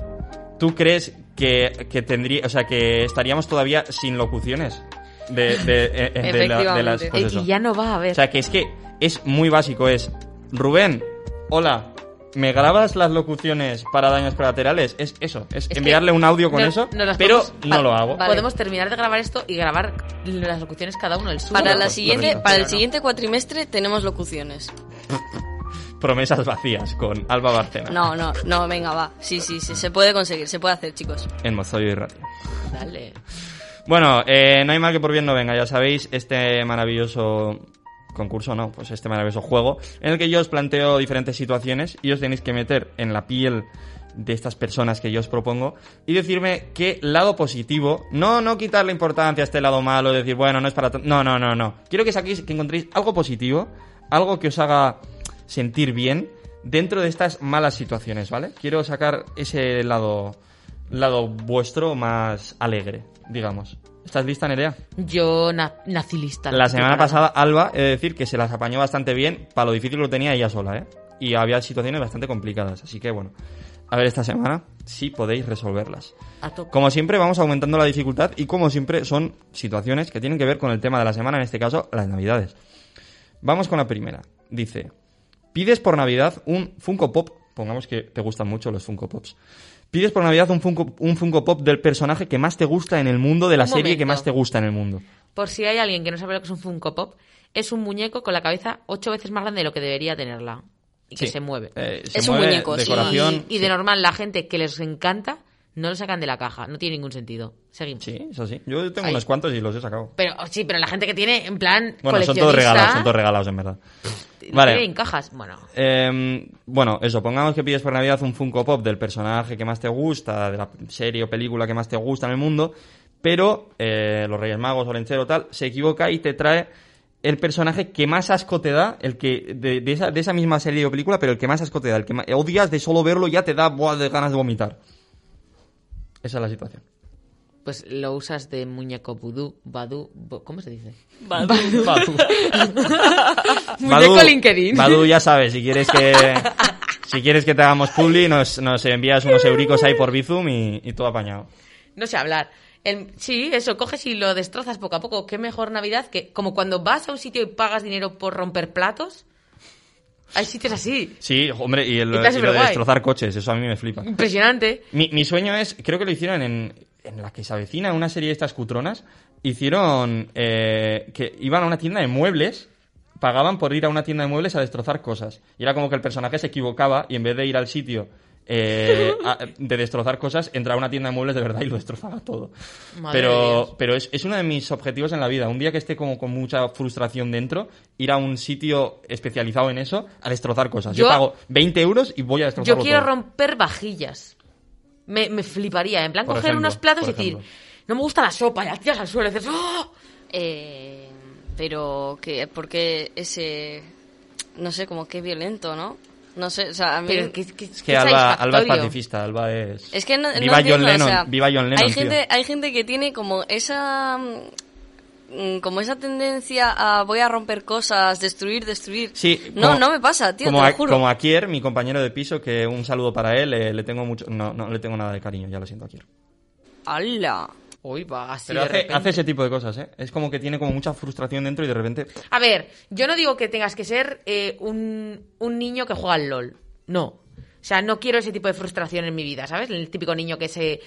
¿tú crees que, que tendría, o sea, que estaríamos todavía sin locuciones de, de, [laughs] eh, de, la- de las pues eso. y ya no va a haber. O sea, que es que es muy básico, es Rubén, hola, ¿me grabas las locuciones para daños colaterales? Es eso, es, enviarle un audio con no- eso, no pero podemos- no lo hago. Vale. Podemos terminar de grabar esto y grabar las locuciones cada uno el suyo. Para, la siguiente, para el siguiente cuatrimestre tenemos locuciones. [laughs] Promesas vacías con Alba Barcena No, no, no, venga, va. Sí, sí, sí, se puede conseguir, se puede hacer, chicos. en Mozoyo y Radio. Dale. Bueno, eh, no hay mal que por bien no venga, ya sabéis, este maravilloso concurso, no, pues este maravilloso juego, en el que yo os planteo diferentes situaciones y os tenéis que meter en la piel de estas personas que yo os propongo y decirme qué lado positivo, no, no quitarle importancia a este lado malo, decir, bueno, no es para... No, no, no, no. Quiero que saquéis, que encontréis algo positivo, algo que os haga sentir bien dentro de estas malas situaciones, ¿vale? Quiero sacar ese lado, lado vuestro más alegre, digamos. ¿Estás lista, Nerea? Yo na- nací lista. La semana pasada, Alba, he de decir que se las apañó bastante bien, para lo difícil que lo tenía ella sola, ¿eh? Y había situaciones bastante complicadas, así que bueno. a ver esta semana si podéis resolverlas. Como siempre, vamos aumentando la dificultad y como siempre son situaciones que tienen que ver con el tema de la semana, en este caso, las navidades. Vamos con la primera. Dice, pides por Navidad un Funko Pop, pongamos que te gustan mucho los Funko Pops. Pides por Navidad un Funko, un Funko Pop del personaje que más te gusta en el mundo, de la Un serie que más te gusta en el mundo. Por si hay alguien que no sabe lo que es un Funko Pop, es un muñeco con la cabeza ocho veces más grande de lo que debería tenerla. Y que se mueve. Eh, se Es un muñeco, sí. y, y de normal, la gente que les encanta no lo sacan de la caja. No tiene ningún sentido. Seguimos. Sí, eso sí. Yo tengo Ahí. unos cuantos y los he sacado. Pero sí, pero la gente que tiene, en plan, Bueno, son todos regalados, son todos regalados, en verdad. Vale. en cajas. Bueno, Eh, bueno, eso, pongamos que pides por Navidad un Funko Pop del personaje que más te gusta, de la serie o película que más te gusta en el mundo, pero eh, los Reyes Magos o tal, se equivoca y te trae el personaje que más asco te da, el que de, de esa, de esa misma serie o película, pero el que más asco te da, el que más, odias de solo verlo ya te da buah, de ganas de vomitar. Esa es la situación. Pues lo usas de muñeco vudú, badú... ¿Cómo se dice? Badu. [laughs] [laughs] Muñeco Badu- LinkedIn. Badu, ya sabes, si quieres que si quieres que te hagamos publi, nos, nos envías unos euricos ahí por Bizum y, y todo apañado. No sé hablar. El- sí, eso, coges y lo destrozas poco a poco. Qué mejor Navidad que como cuando vas a un sitio y pagas dinero por romper platos. Hay sitios así. Sí, hombre, y, el, Y está y lo de destrozar coches, eso a mí me flipa. Impresionante. Mi, mi sueño es, creo que lo hicieron en, en la que se avecina, una serie de estas cutronas, hicieron eh, que iban a una tienda de muebles, pagaban por ir a una tienda de muebles a destrozar cosas. Y era como que el personaje se equivocaba y en vez de ir al sitio eh, a- de destrozar cosas, entraba a una tienda de muebles de verdad y lo destrozaba todo. Madre pero pero es, es uno de mis objetivos en la vida. Un día que esté como con mucha frustración dentro, ir a un sitio especializado en eso a destrozar cosas. Yo, Yo- pago 20 euros y voy a Yo destrozarlo quiero todo. romper vajillas. Me, me fliparía. En plan, Por coger ejemplo, unos platos y decir, ejemplo. no me gusta la sopa, y la tiras al suelo y dices, ¡oh! Eh, pero que porque ese no sé como que violento no no sé o sea a mí Pero que, que, Es que Alba, Alba es pacifista, Alba es... es que no, no Viva John entiendo, o Lennon, sea, viva John Lennon, hay tío. gente hay gente que tiene como esa como esa tendencia a voy a romper cosas destruir destruir Sí, no como- no me pasa tío como, te a- lo juro como Akier, mi compañero de piso, que un saludo para él, eh, le tengo mucho... No, no le tengo nada de cariño, ya lo siento, Akier. ¡Hala! Uy, va, así Pero de hace, repente. hace ese tipo de cosas, ¿eh? Es como que tiene como mucha frustración dentro y de repente... A ver, yo no digo que tengas que ser eh, un, un niño que juega al LOL. No. O sea, no quiero ese tipo de frustración en mi vida, ¿sabes? El típico niño que se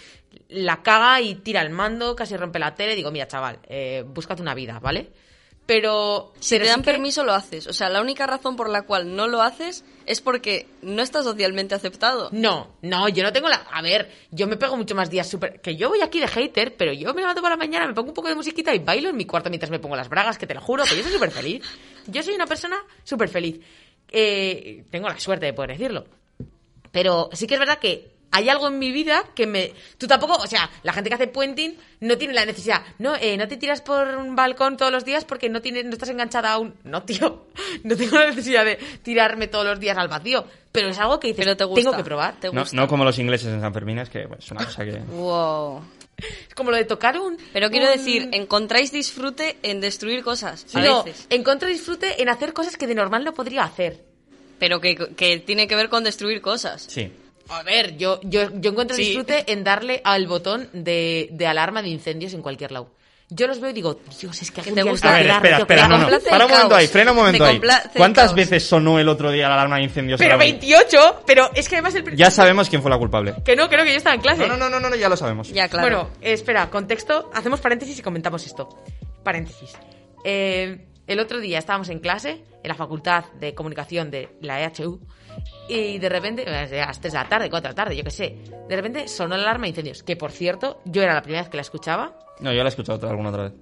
la caga y tira el mando, casi rompe la tele. Digo, mira, chaval, eh, búscate una vida, ¿vale? Pero. Si pero te dan sí que- permiso lo haces. O sea, la única razón por la cual no lo haces es porque no está socialmente aceptado. No, no, yo no tengo la. A ver, yo me pego mucho más días súper. Que yo voy aquí de hater, pero yo me levanto por la mañana, me pongo un poco de musiquita y bailo en mi cuarto mientras me pongo las bragas, que te lo juro, que yo soy súper feliz. Yo soy una persona súper feliz. Eh, tengo la suerte de poder decirlo. Pero sí que es verdad que hay algo en mi vida que me... Tú tampoco, o sea, la gente que hace puenting no tiene la necesidad. No, eh, no te tiras por un balcón todos los días porque no, tienes, no estás enganchada a un... No, tío, [laughs] no tengo la necesidad de tirarme todos los días al vacío. Pero es algo que dices, Pero te gusta. tengo que probar. Te No, gusta. no como los ingleses en San Fermín, es que bueno, es una cosa que... [laughs] Wow. Es como lo de tocar un... Pero quiero un- decir, encontráis disfrute en destruir cosas. A no, veces. encuentro disfrute en hacer cosas que de normal no podría hacer. Pero que, que tiene que ver con destruir cosas. Sí. A ver, yo, yo, yo encuentro Sí. disfrute en darle al botón de, de alarma de incendios en cualquier lado. Yo los veo y digo, Dios, es que te gusta. A ver, espera, espera, no, no. Para un momento ahí, frena un momento Me ahí. ¿Cuántas veces sonó el otro día la alarma de incendios? Pero solamente? 28, pero es que además el... Ya sabemos quién fue la culpable. Que no, creo que yo estaba en clase. No, no, no, no, no, ya lo sabemos. Ya, claro. Bueno, espera, contexto. Hacemos paréntesis y comentamos esto. Paréntesis. Eh, el otro día estábamos en clase, en la Facultad de Comunicación de la EHU, y de repente, a las 3 de la tarde, 4 de la tarde, yo qué sé, de repente sonó la alarma de incendios, que por cierto, yo era la primera vez que la escuchaba. No, yo la he escuchado otra- alguna otra vez.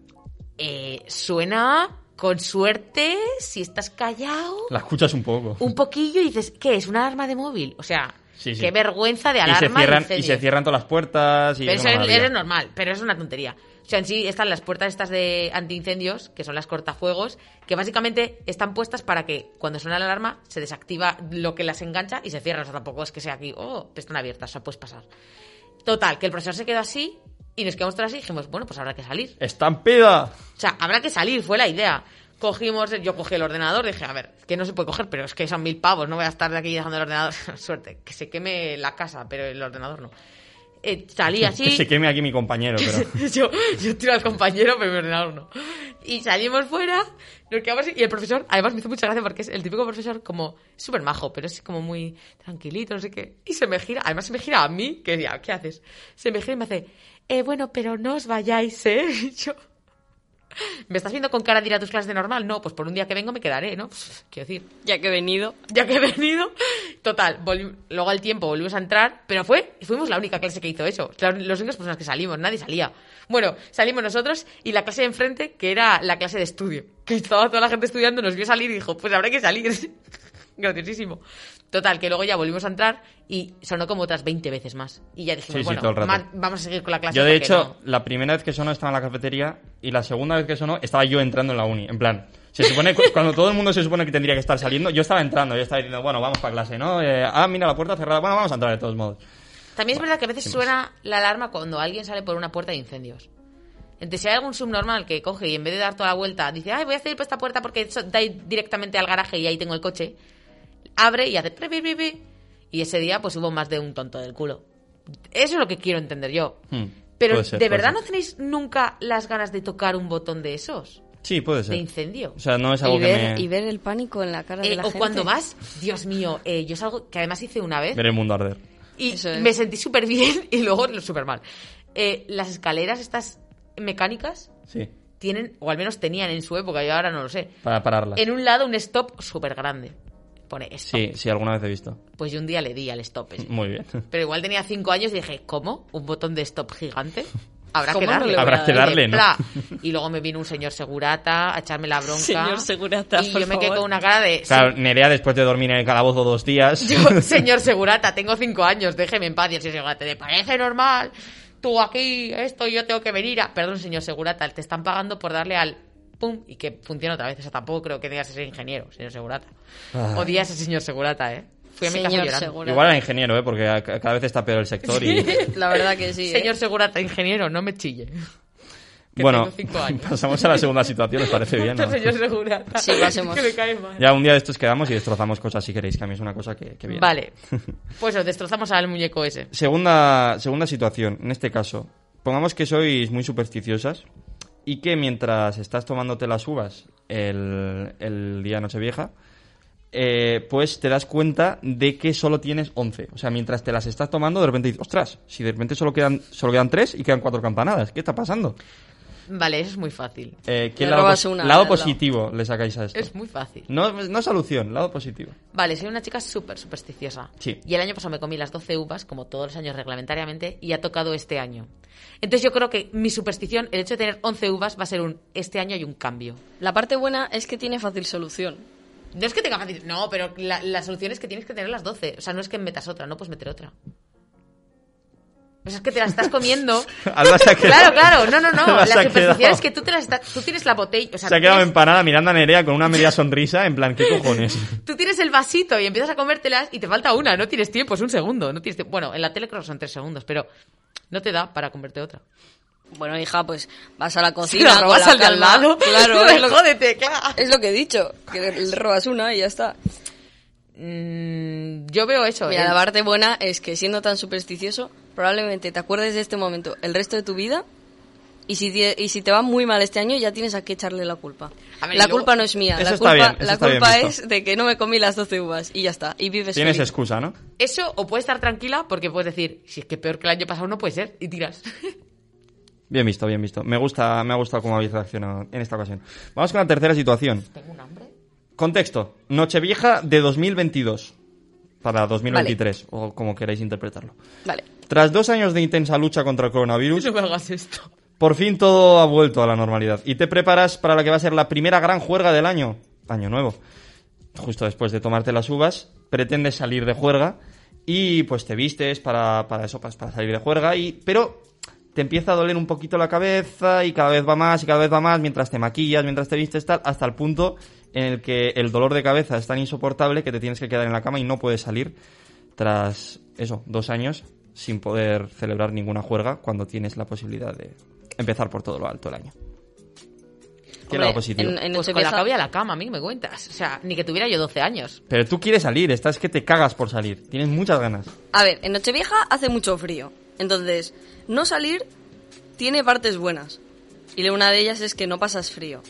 Eh, suena, con suerte, si estás callado, La escuchas un poco. un poquillo y dices, ¿qué es? ¿Una alarma de móvil? O sea, Sí, sí. qué vergüenza de y, alarma se de cierran, y se cierran todas las puertas y Pero es eso es, es normal, pero es una tontería. O sea, en sí están las puertas estas de antiincendios, que son las cortafuegos, que básicamente están puestas para que cuando suena la alarma se desactiva lo que las engancha y se cierran. O sea, tampoco es que sea aquí, oh, están abiertas, o sea, puedes pasar. Total, que el profesor se quedó así y nos quedamos todos así y dijimos, bueno, pues habrá que salir. ¡Estampida! O sea, habrá que salir, fue la idea. cogimos, yo cogí el ordenador, dije, a ver, que no se puede coger, pero es que son mil pavos, no voy a estar de aquí dejando el ordenador. [laughs] Suerte, que se queme la casa, pero el ordenador no. Eh, salí así. Que se queme aquí mi compañero, pero... [laughs] yo, yo tiro al compañero, pero mi ordenador no. Y salimos fuera, nos quedamos así, y el profesor, además me hizo mucha gracia porque es el típico profesor como súper majo, pero es como muy tranquilito, no sé qué. Y se me gira, además se me gira a mí, que decía, ¿qué haces? Se me gira y me hace, eh, bueno, pero no os vayáis, ¿eh? Y [laughs] yo, ¿me estás viendo con cara de ir a tus clases de normal? No, pues por un día que vengo me quedaré, ¿no? Pues, [laughs] quiero decir, Ya que he venido. ya que he venido. Total, luego al tiempo volvimos a entrar, pero fue, fuimos la única clase que hizo eso. Los únicas personas que salimos, nadie salía. Bueno, salimos nosotros y la clase de enfrente, que era la clase de estudio, que estaba toda la gente estudiando, nos vio salir y dijo, pues habrá que salir. [laughs] Graciosísimo. Total, que luego ya volvimos a entrar y sonó como otras 20 veces más. Y ya dijimos, Sí, bueno, vamos a seguir con la clase. Yo, de hecho, no. la primera vez que sonó estaba en la cafetería y la segunda vez que sonó estaba yo entrando en la uni. En plan, se supone cu- cuando todo el mundo se supone que tendría que estar saliendo, yo estaba entrando, yo estaba diciendo, bueno, vamos para clase, ¿no? Eh, ah, mira, la puerta cerrada, bueno, vamos a entrar de todos modos. También es verdad que a veces suena la alarma cuando alguien sale por una puerta de incendios. Entonces, si hay algún subnormal que coge y en vez de dar toda la vuelta dice, ay, voy a salir por esta puerta porque da directamente al garaje y ahí tengo el coche, abre y hace... pri, pri, pri, pri, Y ese día, pues hubo más de un tonto del culo. Eso es lo que quiero entender yo. Hmm, Pero, ser, ¿de verdad ser. no tenéis nunca las ganas de tocar un botón de esos? Sí, puede De ser. incendio. O sea, no es algo Y que ver, me... y ver el pánico en la cara de Eh, la o gente. cuando vas, Dios mío, eh, yo es algo que además hice una vez Ver el mundo arder. y es. me sentí súper bien [laughs] y luego súper mal. Eh, las escaleras estas mecánicas Sí, tienen, o al menos tenían en su época, yo ahora no lo sé, para pararlas. en un lado un stop súper grande. Pone stop. Sí, sí, alguna vez he visto. Pues yo un día le di al stop ese. Muy bien. Pero igual tenía cinco años y dije, ¿cómo? ¿Un botón de stop gigante? Habrá que ¿Cómo no darle. le voy Habrá que dar? darle, ¿no? Y luego me vino un señor segurata a echarme la bronca. Señor segurata, Y por yo me quedé favor. con una cara de... Claro, Nerea, después de dormir en el calabozo dos días... Yo, [laughs] señor Segurata, tengo cinco años, déjeme en paz. Y el señor Segurata, ¿te parece normal? Tú aquí, esto, yo tengo que venir a... Perdón, señor Segurata, te están pagando por darle al... Pum, y que funcione otra vez. O sea, tampoco creo que tengas que ser ingeniero, señor Segurata. Ay. Odia a ese señor Segurata, ¿eh? Fui a mi casa Señor llorando. Segurata. Igual era ingeniero, ¿eh? Porque cada vez está peor el sector y... [laughs] La verdad que sí. ¿eh? Señor Segurata, ingeniero, no me chille. Que bueno, [laughs] pasamos a la segunda situación, ¿les parece bien? no? [laughs] señor Segurata. Sí, pasemos. que me cae mal. Ya un día de estos quedamos y destrozamos cosas si queréis, que a mí es una cosa que, que viene. Vale. Pues os destrozamos al muñeco ese. Segunda, segunda situación, en este caso. Pongamos que sois muy supersticiosas y que mientras estás tomándote las uvas el, el día Nochevieja, eh, pues te das cuenta de que solo tienes 11. O sea, mientras te las estás tomando, de repente dices, ostras, si de repente solo quedan, solo quedan 3 y quedan 4 campanadas, ¿qué está pasando? Vale, eso es muy fácil. Eh, ¿Qué lado, robas pos- una lado al lado. positivo le sacáis a esto? Es muy fácil. No, no solución, lado positivo. Vale, soy una chica súper supersticiosa. Sí. Y el año pasado me comí las 12 uvas, como todos los años reglamentariamente, y ha tocado este año. Entonces yo creo que mi superstición, el hecho de tener 11 uvas, va a ser un este año hay un cambio. La parte buena es que tiene fácil solución. No es que tenga fácil, no, pero la, la solución es que tienes que tener las 12. O sea, no es que metas otra, no puedes meter otra. O sea, es que te las estás comiendo. [laughs] Alba se ha quedado- Claro, claro, no, no, no. [laughs] Alba La quedado- es que tú, te las estás- tú tienes la botella. O sea, se ha quedado tienes- empanada mirando a Nerea con una media sonrisa, en plan, ¿qué cojones? [laughs] Tú tienes el vasito y empiezas a comértelas y te falta una, no tienes tiempo, es un segundo. No tienes tiempo. Bueno, en la tele creo que son tres segundos, pero no te da para comerte otra. Bueno, hija, pues vas a la Si cocina. con robas al de al lado, Claro, es lo, jódete, claro. es lo que he dicho. Que le robas una y ya está. Mm, yo veo eso. Mira, el- la parte buena es que siendo tan supersticioso, probablemente te acuerdes de este momento el resto de tu vida. Y si, tie- y si te va muy mal este año, ya tienes a qué echarle la culpa. Ver, la luego- culpa no es mía. Eso la está culpa, bien, eso la está bien culpa visto. es de que no me comí las 12 uvas. Y ya está. Y vives Tienes feliz. excusa, ¿no? Eso, o puedes estar tranquila porque puedes decir, si es que peor que el año pasado no puede ser, y tiras. [laughs] Bien visto, bien visto. Me gusta, me ha gustado cómo habéis reaccionado en esta ocasión. Vamos con la tercera situación. Tengo un hambre. Contexto. Nochevieja de 2022. Para 2023, o como queráis interpretarlo. Vale. Tras dos años de intensa lucha contra el coronavirus, No me hagas esto. por fin todo ha vuelto a la normalidad. Y te preparas para la que va a ser la primera gran juerga del año. Año nuevo. Justo después de tomarte las uvas, pretendes salir de juerga y pues te vistes para, para eso, para, para salir de juerga. Y, pero te empieza a doler un poquito la cabeza y cada vez va más y cada vez va más mientras te maquillas, mientras te vistes tal, hasta el punto en el que el dolor de cabeza es tan insoportable que te tienes que quedar en la cama y no puedes salir tras eso, dos años sin poder celebrar ninguna juerga cuando tienes la posibilidad de empezar por todo lo alto el año. ¿Qué Hombre, lado positivo? en- en Pues con la a la cama, a mí me cuentas. O sea, ni que tuviera yo 12 años. Pero tú quieres salir, estás que te cagas por salir. Tienes muchas ganas. A ver, en Nochevieja hace mucho frío. Entonces, no salir tiene partes buenas. Y una de ellas es que no pasas frío.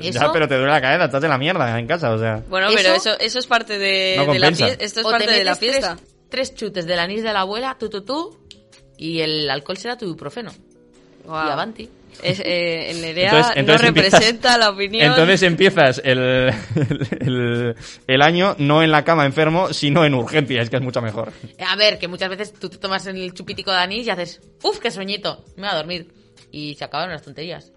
¿Eso? Ya, pero te duele la cabeza, estás en la mierda en casa, o sea. Bueno, ¿Eso? pero eso, eso es parte de, No de la fiesta. Esto es O parte te de la fiesta. Tres, tres chutes del anís de la abuela, tú, tú, tú, y el alcohol será tu ibuprofeno. Guau. Y avanti. Es, eh, en Nerea Entonces- entonces no empiezas- representa la opinión. Entonces empiezas el, el, el- el año no en la cama enfermo, sino en urgencias, que es mucho mejor. Eh, A ver, que muchas veces tú te tomas el chupitico de anís y haces, uff, qué sueñito, me voy a dormir. Y se acabaron las tonterías.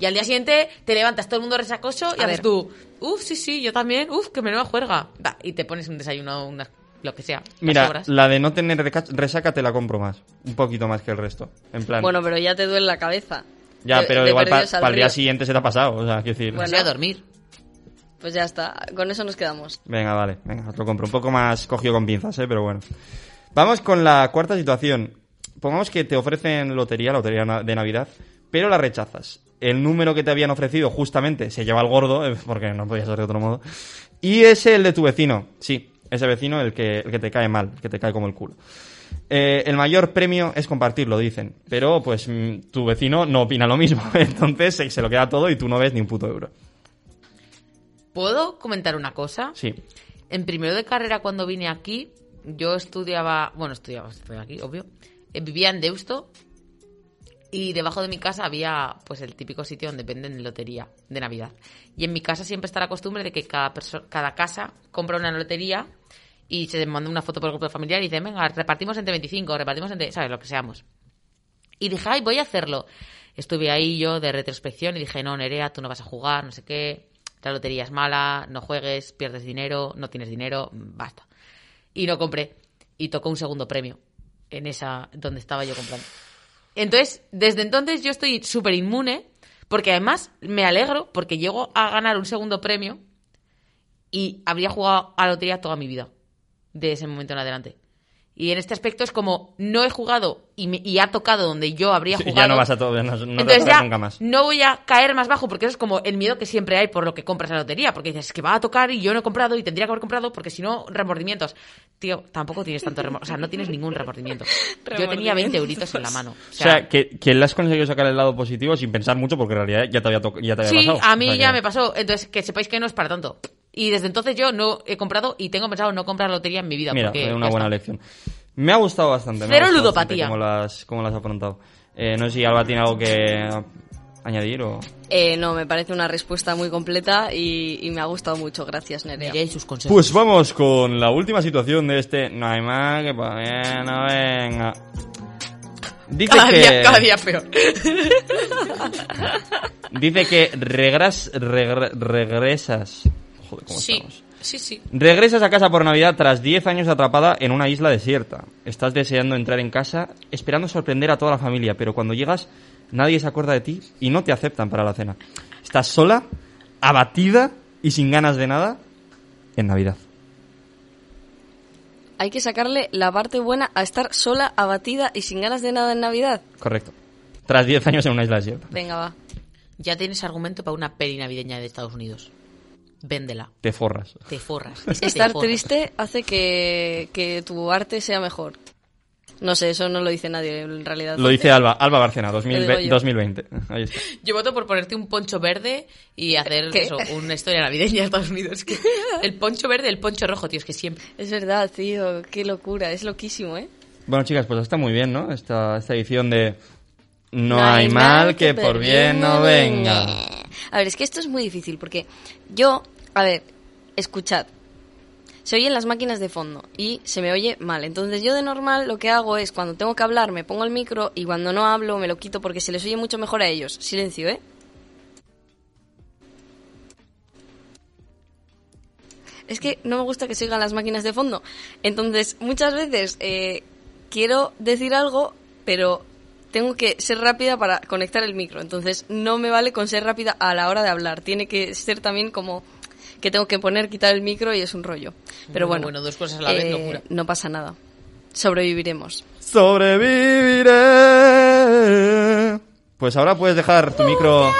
Y al día siguiente te levantas todo el mundo resacoso y A haces ver. tú, uff, sí, sí, yo también, uff, que me nueva juerga. Va, y te pones un desayuno, una, lo que sea. las Mira, sobras. la de no tener resaca te la compro más. Un poquito más que el resto. En plan. Bueno, pero ya te duele la cabeza. ya, pero de igual para el día siguiente se te ha pasado. O sea, quiero decir. Bueno. voy a dormir. Pues ya está, con eso nos quedamos. Venga, vale, venga, os lo compro. Un poco más cogido con pinzas, ¿eh? Pero bueno. Vamos con la cuarta situación. Pongamos que te ofrecen lotería, lotería de Navidad, pero la rechazas. El número que te habían ofrecido justamente se lleva al gordo, eh, porque no podía ser de otro modo. Y es el de tu vecino. Sí, ese vecino el que, el que te cae mal, el que te cae como el culo. Eh, el mayor premio es compartirlo, dicen. Pero, pues, mm, tu vecino no opina lo mismo. [laughs] Entonces se, se lo queda todo y tú no ves ni un puto euro. ¿Puedo comentar una cosa? Sí. En primero de carrera, cuando vine aquí, yo estudiaba, bueno, estudiaba, estudiaba aquí, obvio, eh, vivía en Deusto y debajo de mi casa había pues el típico sitio donde venden lotería de Navidad. Y en mi casa siempre está la costumbre de que cada, cada casa compra una lotería y se manda una foto por el grupo familiar y dicen, venga, repartimos entre 25, repartimos entre, ¿sabes? Lo que seamos. Y dije, ay, voy a hacerlo. Estuve ahí yo de retrospección y dije, no, Nerea, tú no vas a jugar, no sé qué. La lotería es mala, no juegues, pierdes dinero, no tienes dinero, basta. Y no compré. Y tocó un segundo premio en esa donde estaba yo comprando. Entonces, desde entonces yo estoy súper inmune, porque además me alegro porque llego a ganar un segundo premio y habría jugado a lotería toda mi vida, de ese momento en adelante. Y en este aspecto es como, no he jugado y, me- y ha tocado donde yo habría Sí, jugado. ya no vas a todo, no, no Entonces ya nunca más. no voy a caer más bajo porque eso es como el miedo que siempre hay por lo que compras la lotería. Porque dices, es que va a tocar y yo no he comprado y tendría que haber comprado porque si no, remordimientos. Tío, tampoco tienes tanto remordimiento. O sea, no tienes ningún remordimiento. [laughs] Yo tenía 20 euritos en la mano. O O sea, que, que le has conseguido sacar el lado positivo sin pensar mucho porque en realidad ya te había, to- ya te había sí, pasado. a mí O sea ya que- me pasó. Entonces, que sepáis que no es para tanto. Y desde entonces yo no he comprado y tengo pensado no comprar lotería en mi vida. Mira, porque fue una buena está. lección. Me ha gustado bastante. Cero ha gustado ludopatía. bastante Cómo las, cómo las has afrontado. Eh, no sé si Alba tiene algo que añadir o... Eh, no, me parece una respuesta muy completa y, y me ha gustado mucho. Gracias, Nerea. Miré sus consejos. Pues vamos con la última situación de este No hay más que no venga. Dice cada, que... día, cada día peor. [laughs] Dice que regras, regre- regresas... Joder, ¿cómo Sí, estamos? sí, sí. Regresas a casa por Navidad tras 10 años atrapada en una isla desierta. Estás deseando entrar en casa, esperando sorprender a toda la familia, pero cuando llegas nadie se acuerda de ti y no te aceptan para la cena. Estás sola, abatida y sin ganas de nada en Navidad. Hay que sacarle la parte buena a estar sola, abatida y sin ganas de nada en Navidad. Correcto. Tras 10 años en una isla desierta. Venga, va. Ya tienes argumento para una peli navideña de Estados Unidos. Véndela. Te forras. Te forras. Es que te Estar forras. triste hace que, que tu arte sea mejor. No sé, eso no lo dice nadie en realidad. Lo dice Alba, Alba Barcena, Lo 2020. digo yo. 2020. Ahí está. Yo voto por ponerte un poncho verde y hacer eso, una historia navideña de Estados Unidos. Que el poncho verde, el poncho rojo, tío, es que siempre. Es verdad, tío, qué locura, es loquísimo, ¿eh? Bueno, chicas, pues está muy bien, ¿no? Esta, esta edición de No, hay mal que por bien no venga. A ver, es que esto es muy difícil porque yo, a ver, escuchad. Se oyen las máquinas de fondo y se me oye mal. Entonces yo de normal lo que hago es cuando tengo que hablar me pongo el micro y cuando no hablo me lo quito porque se les oye mucho mejor a ellos. Silencio, ¿eh? Es que no me gusta que se oigan las máquinas de fondo. Entonces muchas veces eh, quiero decir algo, pero tengo que ser rápida para conectar el micro. Entonces no me vale con ser rápida a la hora de hablar. Tiene que ser también como que tengo que poner, quitar el micro y es un rollo. Pero Bueno, bueno, bueno, dos cosas a la vez, eh, locura. No pasa nada. Sobreviviremos. Sobreviviré. Pues ahora puedes dejar tu micro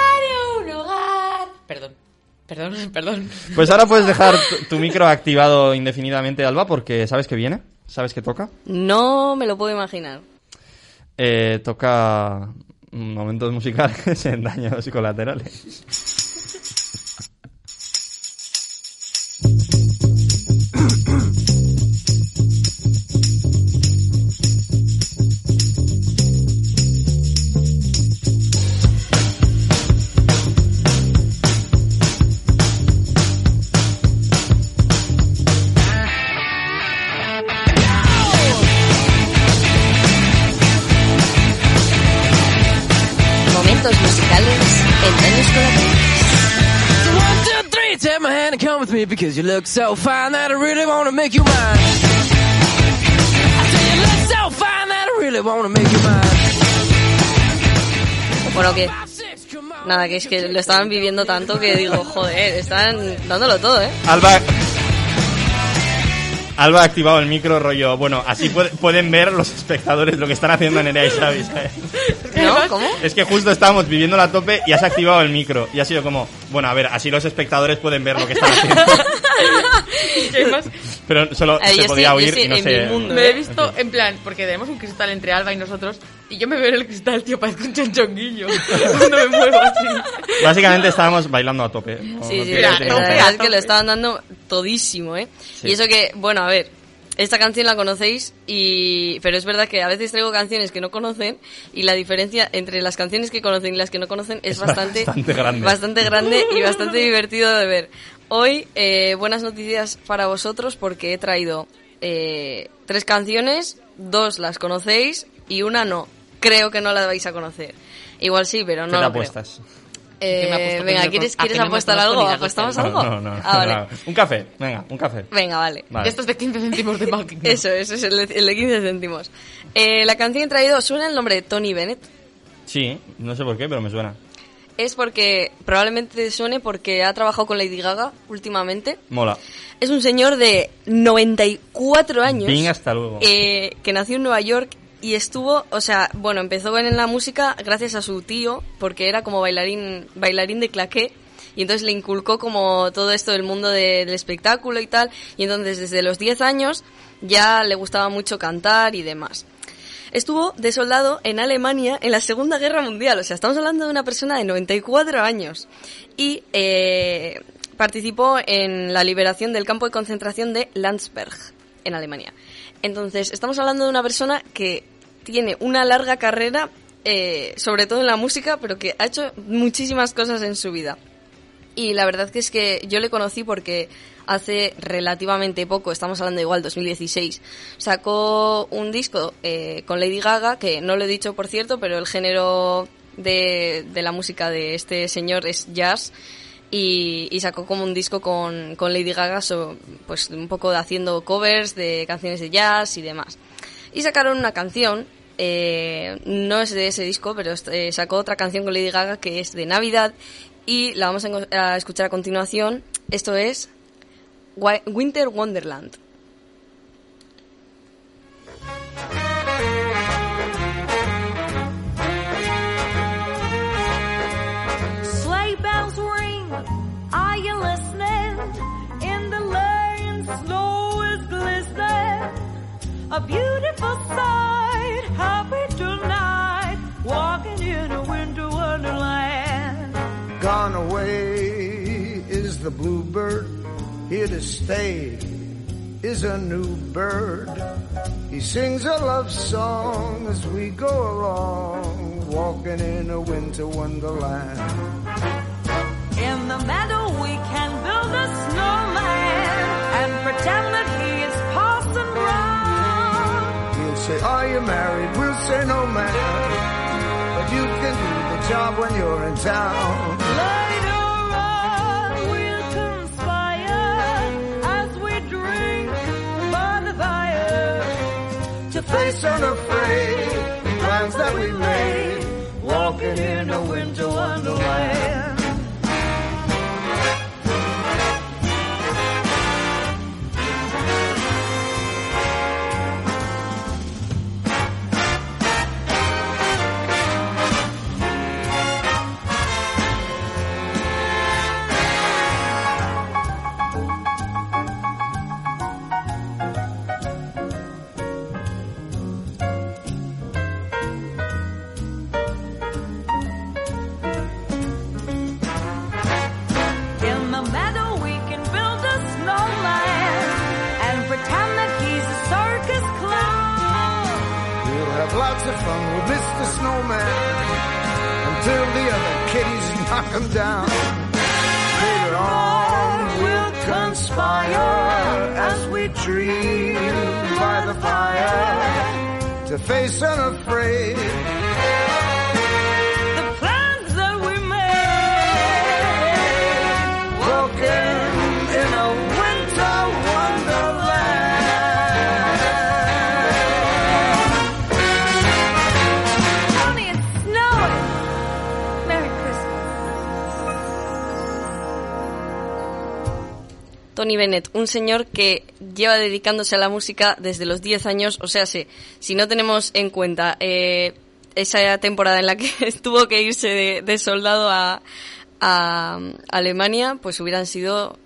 Perdón, [laughs] perdón. Pues ahora puedes dejar tu, tu micro activado indefinidamente, Alba, porque ¿sabes que viene? ¿Sabes que toca? No me lo puedo imaginar. Eh, toca momentos musicales [laughs] en daños colaterales. With me because you look so fine that I really wanna make you mine. I say you look so fine that I really wanna make you mine. Bueno, on. nada, que es que lo estaban viviendo tanto que digo, joder, están dándolo todo, ¿eh? Alba. Alba ha activado el micro, rollo. Bueno, así puede- pueden ver los espectadores lo que están haciendo en Nerea y Xavi, ¿sabes? ¿No? ¿Cómo? Es que justo estábamos viviendo la tope y has activado el micro. Y ha sido como, bueno, a ver, así los espectadores pueden ver lo que están haciendo. [laughs] [laughs] Pero solo Eh, se podía yo oír y estoy no mi mundo. Me he visto en plan, porque tenemos un cristal entre Alba y nosotros, y yo me veo en el cristal, tío, parezco un chonchonguillo [laughs] cuando me muevo así. Básicamente estábamos bailando a tope. Sí, sí, la, la verdad es que lo estaban dando todísimo, ¿eh? Sí. Y eso que, bueno, a ver, esta canción la conocéis, y pero es verdad que a veces traigo canciones que no conocen y la diferencia entre las canciones que conocen y las que no conocen es, Es bastante, bastante grande. bastante grande y bastante [laughs] divertido de ver. Hoy, eh, buenas noticias para vosotros porque he traído eh, tres canciones, dos las conocéis y una no. Creo que no la vais a conocer. Igual sí, pero ¿Qué no lo creo. apuestas? Eh, Que me apuesto venga, ¿quieres, ¿quieres apostar algo? ¿Apostamos algo? No, no, no, Ah, vale. no. [laughs] Un café, venga, un café. Venga, vale. Vale. De estos de 15 céntimos de [laughs] Magnum. Eso, eso es el de, el de 15 céntimos. Eh, la canción que he traído suena el nombre de Tony Bennett. Sí, no sé por qué, pero me suena. Es porque probablemente te suene porque ha trabajado con Lady Gaga últimamente. Mola. Es un señor de 94 años. Bien, hasta luego. eh, que nació en Nueva York y estuvo, o sea, bueno, empezó en la música gracias a su tío, porque era como bailarín, bailarín de claqué. Y entonces le inculcó como todo esto del mundo de- del espectáculo y tal. Y entonces desde los 10 años ya le gustaba mucho cantar y demás. Estuvo de soldado en Alemania en la Segunda Guerra Mundial. O sea, estamos hablando de una persona de 94 años. Y eh, participó en la liberación del campo de concentración de Landsberg, en Alemania. Entonces, estamos hablando de una persona que tiene una larga carrera, eh, sobre todo en la música, pero que ha hecho muchísimas cosas en su vida. Y la verdad que es que yo le conocí porque hace relativamente poco, estamos hablando igual 2016, sacó un disco eh, con Lady Gaga, que no lo he dicho por cierto, pero el género de, de la música de este señor es jazz. Y, sacó como un disco con, con Lady Gaga, so- pues un poco haciendo covers de canciones de jazz y demás. Y sacaron una canción, eh, no es de ese disco, pero eh, sacó otra canción con Lady Gaga que es de Navidad y la vamos a, escuchar a continuación. Esto es Winter Wonderland. Sleigh bells ring, are you listening? In the lane, snow is glistening. A beautiful sight, happy tonight, walking in a winter wonderland. Gone away is the bluebird, here to stay is a new bird. He sings a love song as we go along, walking in a winter wonderland. In the meadow we can build a snowman and pretend that he is Parson Brown. He'll say, Are you married? We'll say, No, man. But you can do the job when you're in town. Later face unafraid plans that we made, walking in a winter wonderland. Until the other kitties [laughs] knock him down. Later on, we'll conspire as we dream by the fire to face unafraid Tony Bennett, un señor que lleva dedicándose a la música desde los 10 años, o sea, si, si no tenemos en cuenta eh, esa temporada en la que [laughs] tuvo que irse de, de soldado a, a Alemania, pues hubieran sido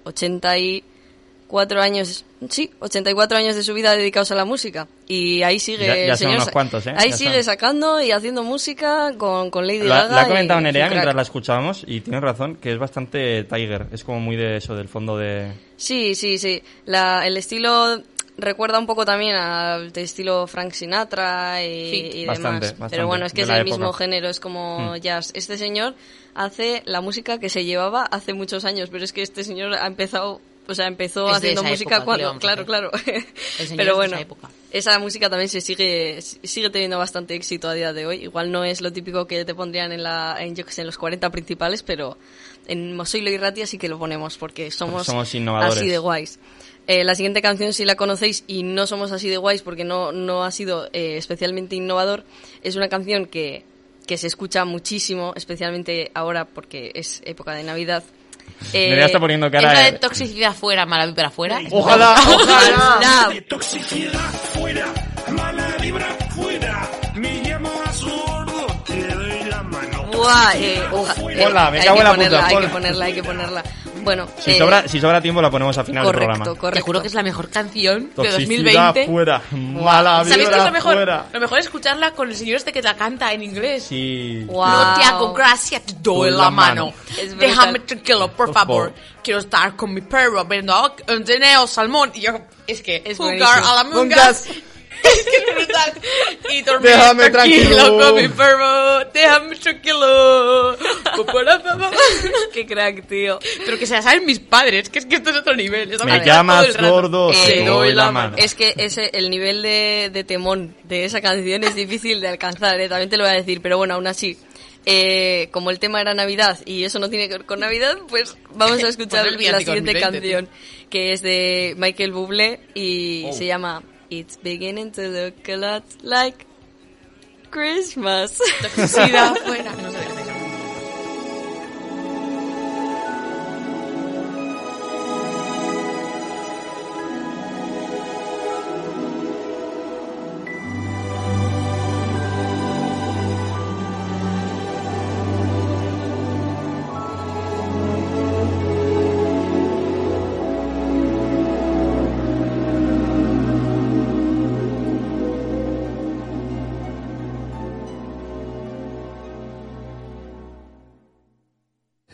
84 años, sí, 84 años de su vida dedicados a la música. Y ahí sigue Ya- ya el son señor unos cuantos, ¿eh? Ahí Ya sigue son. sacando y haciendo música con, con Lady La, Gaga. la ha comentado y- Nerea mientras la escuchábamos y tienes razón que es bastante Tiger. Es como muy de eso, del fondo de... Sí, sí, sí. La, el estilo recuerda un poco también al de estilo Frank Sinatra y, Sí. y Bastante, demás. bastante, Pero bueno, es que de es el época. mismo género, es como Hmm. jazz. Este señor hace la música que se llevaba hace muchos años, pero es que este señor ha empezado, o sea, empezó Es haciendo música época, ¿qué le cuando, claro, claro. [laughs] pero bueno, esa época. esa música también se sigue sigue teniendo bastante éxito a día de hoy. Igual no es lo típico que te pondrían en la en yo que sé, en los 40 principales, pero en Mosoilo y Ratia sí que lo ponemos porque somos, Somos innovadores. así de guays. Eh, la siguiente canción, si la conocéis y no somos así de guays porque no, no ha sido eh, especialmente innovador, es una canción que, que se escucha muchísimo, especialmente ahora porque es época de Navidad. Eh, Nerea está poniendo Es la cara de toxicidad fuera, mala vibra fuera. Ojalá, ojalá. ¡Ojalá! Toxicidad fuera, mala vibra fuera. Me llamo a sordo, te doy la mano. Buah, eh, oja- eh, Ponla, me hay cago que en la ponerla, puta, Hay que ponerla, hay que ponerla. Bueno, Si, eh, sobra, si sobra tiempo la ponemos al final del correcto, programa. correcto. Te juro que es la mejor canción de Toxicidad 2020. fuera, mala ¿Sabéis qué es lo mejor? fuera. Lo mejor es escucharla con el señor este que la canta en inglés. Sí. Wow. No te hago gracia, te doy la la mano. mano. Es Déjame tranquilo, por Por favor. favor. Quiero estar con mi perro viendo un teneo salmón. Y yo, es que Es jugar buenísimo. a la Mungas. Es que es brutal. Y dormir Déjame tranquilo, tranquilo. con mi perro. Déjame tranquilo. Qué crack, tío. Pero que se la saben mis padres, que es que esto es otro nivel. Me todo llamas gordo, Eh, te doy la mano. Es que ese, el nivel de, de temón de esa canción es difícil de alcanzar, eh, también te lo voy a decir, pero bueno, aún así, eh, como el tema era Navidad y eso no tiene que ver con Navidad, pues vamos a [laughs] escuchar Pues el la siguiente 2020, canción, que es de Michael Bublé y Oh. se llama It's Beginning to Look a Lot Like Christmas. [laughs] Toxicidad fuera. No sé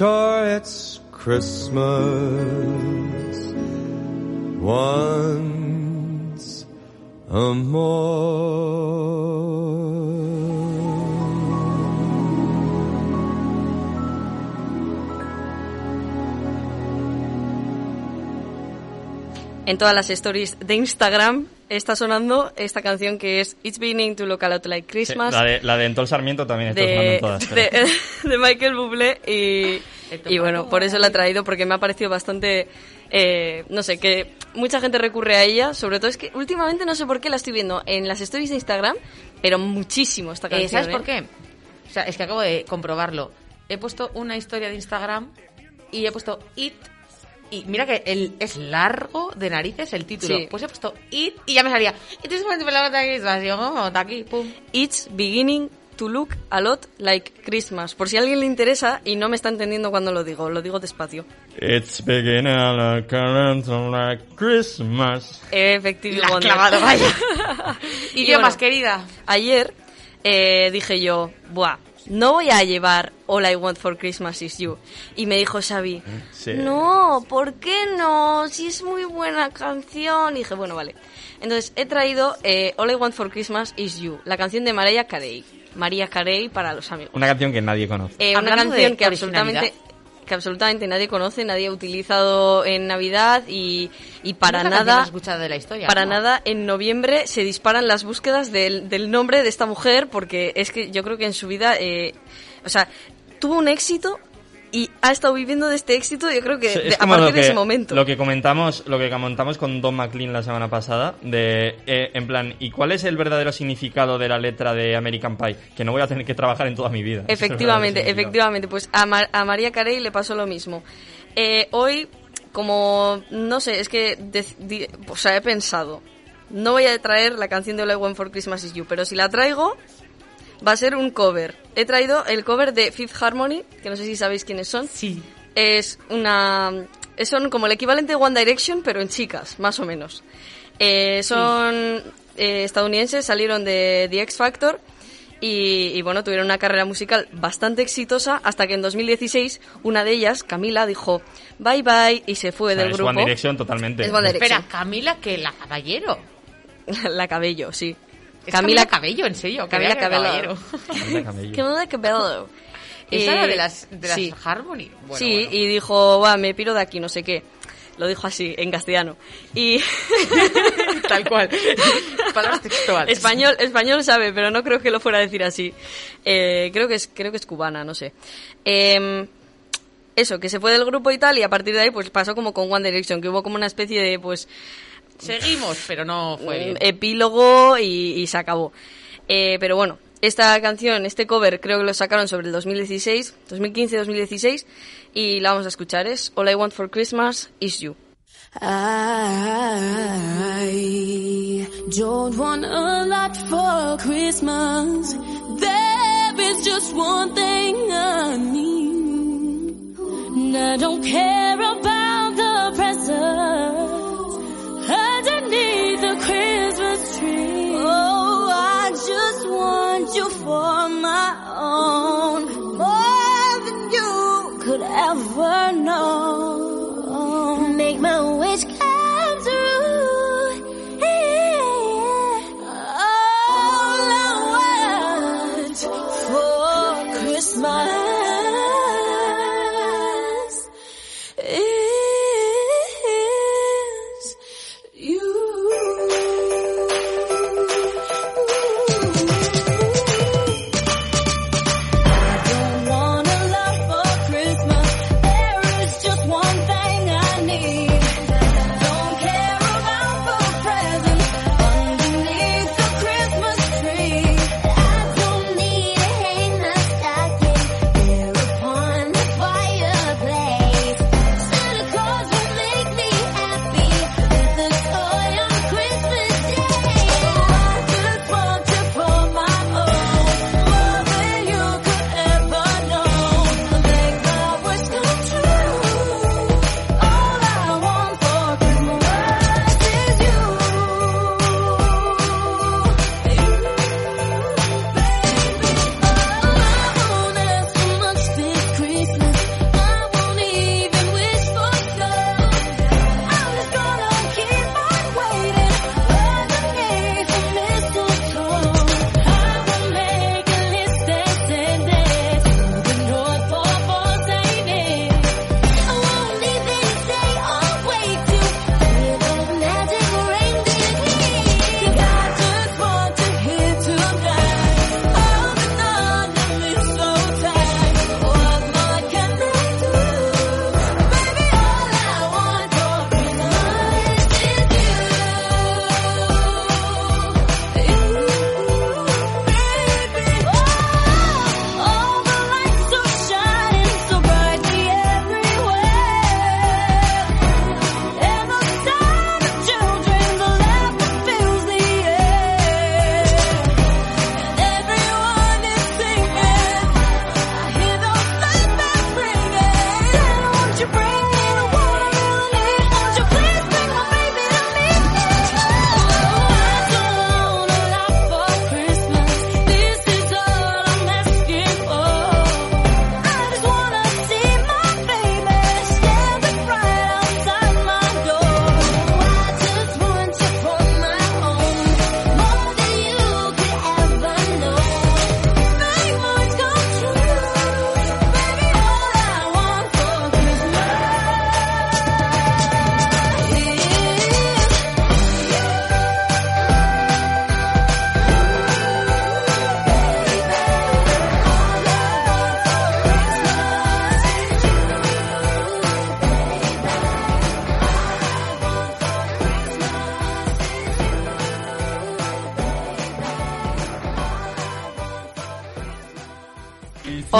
Sure, it's Christmas once a more. En todas las stories de Instagram está sonando esta canción que es It's Beginning to Look a Lot Like Sí, Christmas la, de, la de Entol Sarmiento también está sonando de, en todas. de, [laughs] de Michael Bublé y, y bueno, por eso la he traído porque me ha parecido bastante, eh, no sé, que mucha gente recurre a ella, sobre todo es que últimamente no sé por qué la estoy viendo en las stories de Instagram, pero muchísimo esta Eh, canción. ¿Sabes ¿eh? por qué? O sea, es que acabo de comprobarlo. He puesto una historia de Instagram y he puesto it. Y mira que el, es largo de narices el título. Sí. Pues he puesto it y ya me salía. It is oh, está aquí, pum. It's beginning to look a lot like Christmas. Por si a alguien le interesa y no me está entendiendo cuando lo digo, lo digo despacio. It's beginning to look like Christmas. Efectivamente. La clavado, vaya. [laughs] Idiomas, querida. Ayer eh, dije yo, buah, no voy a llevar All I Want for Christmas is You. Y me dijo Xavi, Sí. no, ¿por qué no? Si es muy buena canción. Y dije, bueno, vale. Entonces he traído eh, All I Want for Christmas is You, la canción de Mariah Carey. María Carey para los amigos. Una canción que nadie conoce. Eh, una canción que absolutamente. Que absolutamente nadie conoce, nadie ha utilizado en Navidad y, y para nada más escuchada de la historia. para ¿no? nada en noviembre se disparan las búsquedas del, del nombre de esta mujer porque es que yo creo que en su vida eh, o sea tuvo un éxito y ha estado viviendo de este éxito yo creo que Es de- a partir que, de ese momento Lo que comentamos, lo que comentamos con Don McLean la semana pasada, de eh, en plan, ¿y cuál es el verdadero significado de la letra de American Pie? Que no voy a tener que trabajar en toda mi vida. [laughs] Es Efectivamente, efectivamente. Pues a, Mar- a María Carey le pasó lo mismo. Eh, hoy, como, no sé, es que, o sea, he pensado, no voy a traer la canción de All I Want for Christmas Is You, pero si la traigo, va a ser un cover. He traído el cover de Fifth Harmony, que no sé si sabéis quiénes son. Sí. Es una... Son como el equivalente de One Direction, pero en chicas, más o menos. Eh, son eh, estadounidenses, salieron de The X Factor y, y, bueno, tuvieron una carrera musical bastante exitosa hasta que en 2016 una de ellas, Camila, dijo bye bye y se fue O sea, del es grupo. One Direction totalmente. Es One Direction. Espera, Camila, que la caballero. [laughs] La Cabello, sí. Es Camila Cabello, en serio. Camila Cabello. Camila Cabello. Camila Cabello. Esa Eh, era de las, de las sí. Harmony. Bueno, sí, bueno. y dijo, va, me piro de aquí, no sé qué. Lo dijo así, en castellano. Y [laughs] Tal cual. Palabras textuales. español, español sabe, pero no creo que lo fuera a decir así. Eh, creo que es, creo que es cubana, no sé. Em, eso, que se fue del grupo y tal, y a partir de ahí, pues pasó como con One Direction, que hubo como una especie de, pues, Seguimos, pero no fue bien. epílogo y, y se acabó. Eh, pero bueno, esta canción, este cover, creo que lo sacaron sobre el 2016, 2015-2016, y la vamos a escuchar. Es All I Want for Christmas is You. I don't want a lot for Christmas. There is just one thing I need. And I don't care about the presents underneath the Christmas tree. Oh, I just want you for my own. More than you could ever know.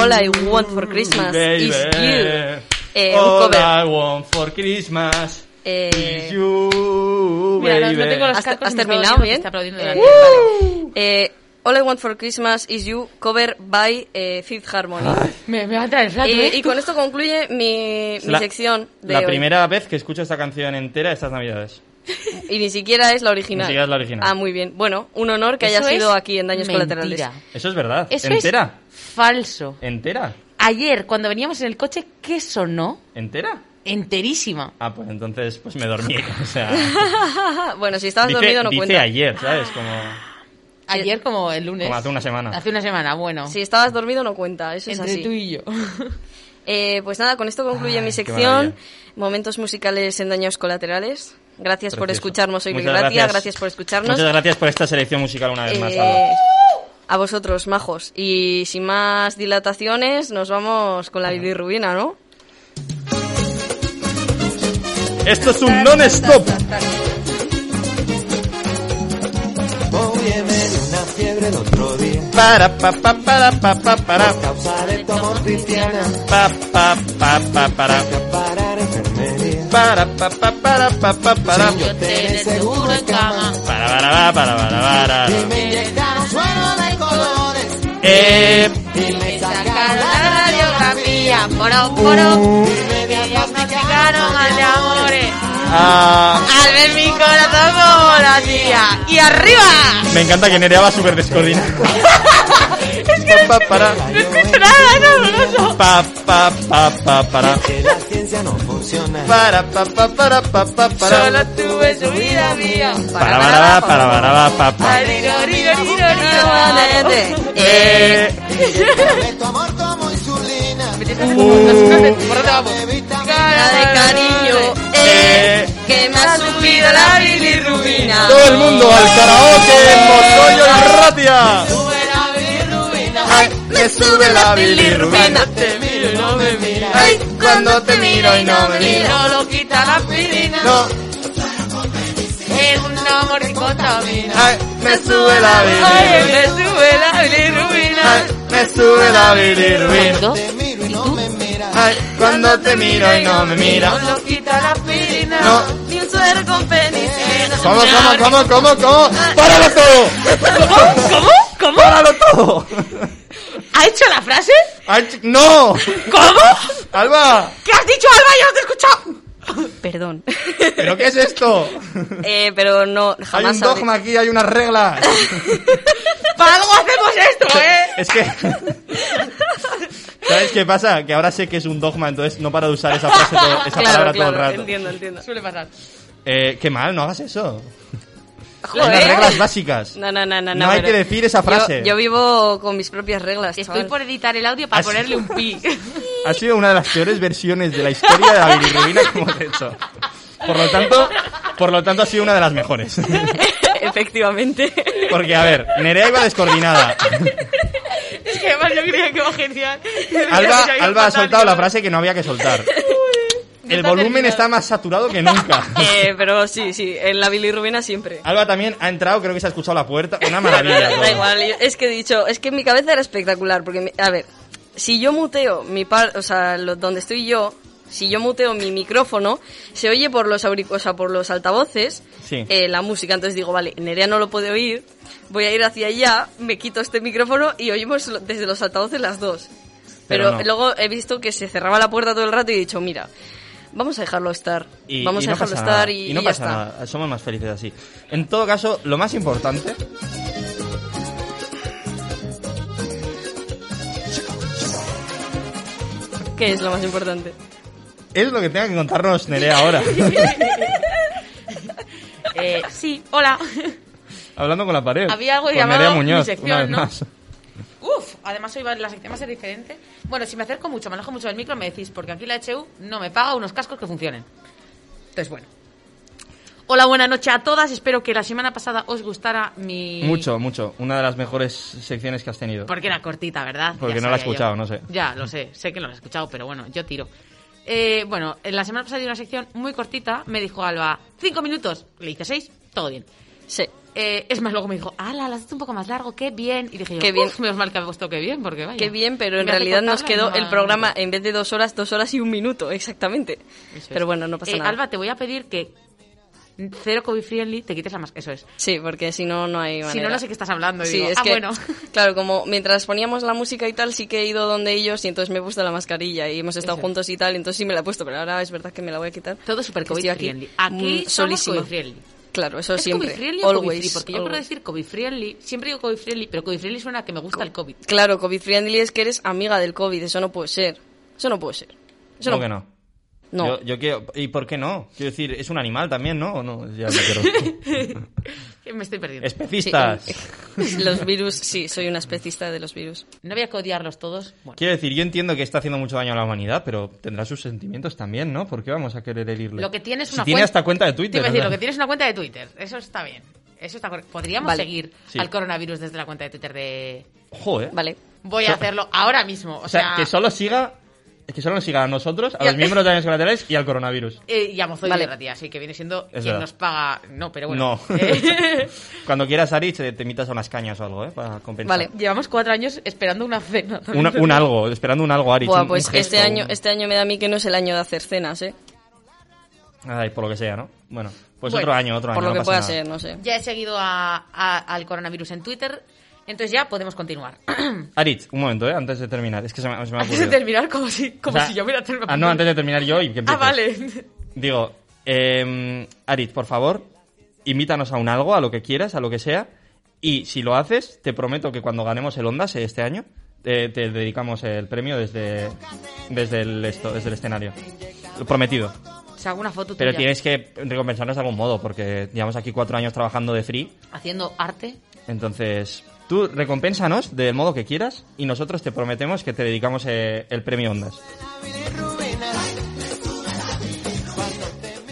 All I Want for Christmas Baby. is You. Eh, un All cover. I want for Christmas Eh, is you, Mira, no, baby. no tengo los ¿Has- cascos has y me estaba terminado bien? está aplaudiendo Eh. Vale. eh, All I Want for Christmas is You, cover by eh, Fifth Harmony. Me, me va a flato, Y, ¿eh? y con esto concluye mi, la- sección de La hoy. primera vez que escucho esta canción entera estas navidades. [laughs] Y ni siquiera es la original. Ni siquiera es la original. Ah, muy bien. Bueno, un honor que haya Eso sido es aquí en Daños mentira. Colaterales. Eso es verdad. Eso ¿Entera? es falso. ¿Entera? Ayer, cuando veníamos en el coche, ¿qué sonó? ¿Entera? Enterísima. Ah, pues entonces pues me dormí. [laughs] O sea, [laughs] bueno, si estabas dice, dormido no dice cuenta. ayer, ¿sabes? Como, Ayer como el lunes. como hace una semana. Hace una semana, bueno. Si estabas dormido no cuenta, eso es así. tú y yo. [laughs] Eh, pues nada, con esto concluye Ay, mi sección. Momentos musicales en Daños Colaterales. Gracias por escucharnos hoy, Muchas Gratia. gracias. Gracias por escucharnos. Muchas gracias por esta selección musical una vez más. Eh, a vosotros, majos. Y sin más dilataciones, nos vamos con la bilirrubina, ¿no? Esto es un non-stop. Oye, me dio una fiebre el otro día. Para, pa, pa, para, pa, pa, para. Causa de tu amor cristiana. Pa, pa, pa, pa, para. Parar. Para, pa, pa, para, pa, pa, para. Yo te seguro en cama. Para, para, para, para, para. Me inyectaron suero de colores. Eh, Y me Sacaron la radiografía, poro, poro. me Diagnosticaron al de amores. ah, Al ver mi corazón como latía. ¡Y arriba! me encanta que Nerea va súper descoordinada. [laughs] Pa, pa, para. No escucho nada, no, no, no. Pa, pa, pa, pa, para. Que la ciencia no funciona. Para, pa, pa, para, pa, pa, para. Solo tuve su vida mía. Para, para, para, para, para, pa, pa. Riro, riro, riro, riro. Eh, tu amor como insulina. ¿Por dónde vamos? Cara de cariño, eh, que me ha subido la bilirrubina. todo el mundo al karaoke en Motoyo y Ratia. Ay, me sube la bilirrubina. Te miro y no me mira. Ay, cuando te miro y no me miro. No lo quita la aspirina. No, Es un amor que contamina. ay, me sube la Ay, bilirrubina. me sube la bilirrubina. Ay, me sube la bilirrubina. Te miro y no me mira. Ay, cuando te miro y no me mira. No lo quita la aspirina. No. Ni un suero con penicilina. ¿Cómo, cómo, cómo, cómo, cómo? ¡Páralo todo! ¿Cómo? ¿Cómo? ¡Páralo todo! ¿Ha hecho la frase? ¡No! ¿Cómo? ¡Alba! ¿Qué has dicho, Alba? Yo no te he escuchado. [laughs] Perdón. ¿Pero qué es esto? Eh, pero no, Hay un dogma aquí, hay unas reglas. [laughs] Para algo hacemos esto, ¿eh? Es que... ¿Sabes qué pasa? Que ahora sé que es un dogma, entonces no paro de usar esa frase, todo- esa Claro, palabra todo el rato. entiendo, entiendo. Suele pasar. Eh, qué mal, no hagas eso. Hay Joder. unas reglas básicas. No, no, no, no. No hay que decir esa frase. Yo, yo vivo con mis propias reglas. Estoy chaval. por editar el audio para ponerle un pi. [laughs] Ha sido una de las peores versiones de la historia de la bilirrubina que hemos hecho. Por lo tanto, por lo tanto ha sido una de las mejores. [laughs] Efectivamente. Porque, a ver, Nerea iba descoordinada. es que además yo creía que iba genial. Alba, [laughs] Alba ha soltado la frase que no había que soltar. El volumen está más saturado que nunca. [laughs] Eh, pero sí, sí, en la bilirrubina siempre. Alba también ha entrado, creo que se ha escuchado la puerta. Una maravilla. [laughs] Da igual, es que he dicho, es que en mi cabeza era espectacular, porque, a ver, si yo muteo mi par, o sea, lo- donde estoy yo, si yo muteo mi micrófono, se oye por los auric- o sea, por los altavoces Sí. eh, la música, entonces digo, vale, Nerea no lo puede oír, voy a ir hacia allá, me quito este micrófono y oímos desde los altavoces las dos. Pero Pero, no. luego he visto que se cerraba la puerta todo el rato y he dicho, mira, vamos a dejarlo estar. Y, vamos y a no dejarlo pasa estar nada, y, y no y ya pasa está. nada. Somos más felices así. En todo caso, lo más importante ¿Qué es lo más importante? es lo que tenga que contarnos Nerea ahora. [laughs] Eh, sí, hola. Hablando con la pared. Había algo con llamado Nerea mi Muñoz, sección, una vez ¿no? más. Uf, además hoy va- la sección va a ser diferente. Bueno, si me acerco mucho, me alejo mucho del micro, me decís, porque aquí la HU no me paga unos cascos que funcionen. Entonces, bueno. Hola, buenas noches a todas. Espero que la semana pasada os gustara mi... Mucho, mucho. Una de las mejores secciones que has tenido. Porque era cortita, ¿verdad? Porque Ya no la he yo. escuchado, no sé. Ya, lo sé. Sé que no la he escuchado, pero bueno, yo tiro. Eh, bueno, en la semana pasada di una sección muy cortita. Me dijo Alba, cinco minutos. Le hice seis, todo bien. Sí. Eh, es más, luego me dijo, ala, lo has hecho un poco más largo, qué bien. Y dije yo, Qué bien. "Uf, menos mal que ha puesto qué bien, porque vaya. Qué bien, pero en realidad nos quedó no el programa, en vez de dos horas, dos horas y un minuto, exactamente. Es. Pero bueno, no pasa Eh, nada. Alba, te voy a pedir que cero COVID friendly te quites la máscara. Eso es. Sí, porque si no, no hay manera. Si no, no sé qué estás hablando. Y Sí, digo, es ah, que, bueno. [laughs] claro, como mientras poníamos la música y tal, sí que he ido donde ellos y entonces me he puesto la mascarilla y hemos estado Eso. juntos y tal, entonces sí me la he puesto, pero ahora es verdad que me la voy a quitar. Todo súper COVID aquí, friendly. Aquí mm, somos. COVID friendly. Claro, eso ¿Es siempre. COVID friendly o free? Porque yo quiero decir COVID friendly. Siempre digo COVID friendly, pero COVID friendly suena a que me gusta el COVID. Claro, COVID friendly es que eres amiga del COVID, eso no puede ser. Eso no puede ser. Eso ¿Cómo no, que no? No. Yo, yo quiero... ¿Y por qué no? Quiero decir, es un animal también, ¿no? ¿O no? Ya me [laughs] Me estoy perdiendo. Especistas. Sí, los virus, sí, soy una especista de los virus. No había que odiarlos todos. Bueno, Quiero decir, yo entiendo que está haciendo mucho daño a la humanidad, pero tendrá sus sentimientos también, ¿no? ¿Por qué vamos a querer herirle? lo que tienes Si una tiene cuenta... hasta cuenta de Te Twitter. iba a decir, lo que tienes una cuenta de Twitter. Eso está bien. Eso está correcto. Podríamos Vale. seguir Sí. al coronavirus desde la cuenta de Twitter de... Joder. Vale. Voy a hacerlo ahora mismo. O, O sea, que solo siga... Que solo nos siga a nosotros, a los miembros de Daños Colaterales y al coronavirus. Eh, y a Mozoy Vale. de Ratia, así que viene siendo Es quien verdad. nos paga... No, pero bueno. No. [laughs] Eh, [laughs] Cuando quieras, Ari, te, te invitas a unas cañas o algo, ¿eh? Para compensar. Vale. Llevamos cuatro años esperando una cena. [laughs] Una- un algo, esperando un algo, Ari. Buah, pues un este año, un- este año me da a mí que no es el año de hacer cenas, ¿eh? Ay, por lo que sea, ¿no? Bueno, pues Bueno, otro año, otro año. Por lo no que pasa pueda nada. ser, no sé. Ya he seguido a- a- al coronavirus en Twitter, entonces ya podemos continuar. [clears throat] Aritz, un momento, ¿eh? Antes de terminar. Es que se me, se me ha Antes de terminar, como si, como O sea, si yo hubiera terminado. Ah, no, antes de terminar yo y que empieces. Ah, vale. Digo, eh, Aritz, por favor, invítanos a un algo, a lo que quieras, a lo que sea. Y si lo haces, te prometo que cuando ganemos el Ondas eh, este año, te, te dedicamos el premio desde, desde, el, esto, desde el escenario. Lo prometido. O sea, hago una foto Pero tuya tienes que recompensarnos de algún modo, porque llevamos aquí cuatro años trabajando de free. haciendo arte. Entonces, tú recompénsanos del modo que quieras y nosotros te prometemos que te dedicamos eh, el premio Ondas.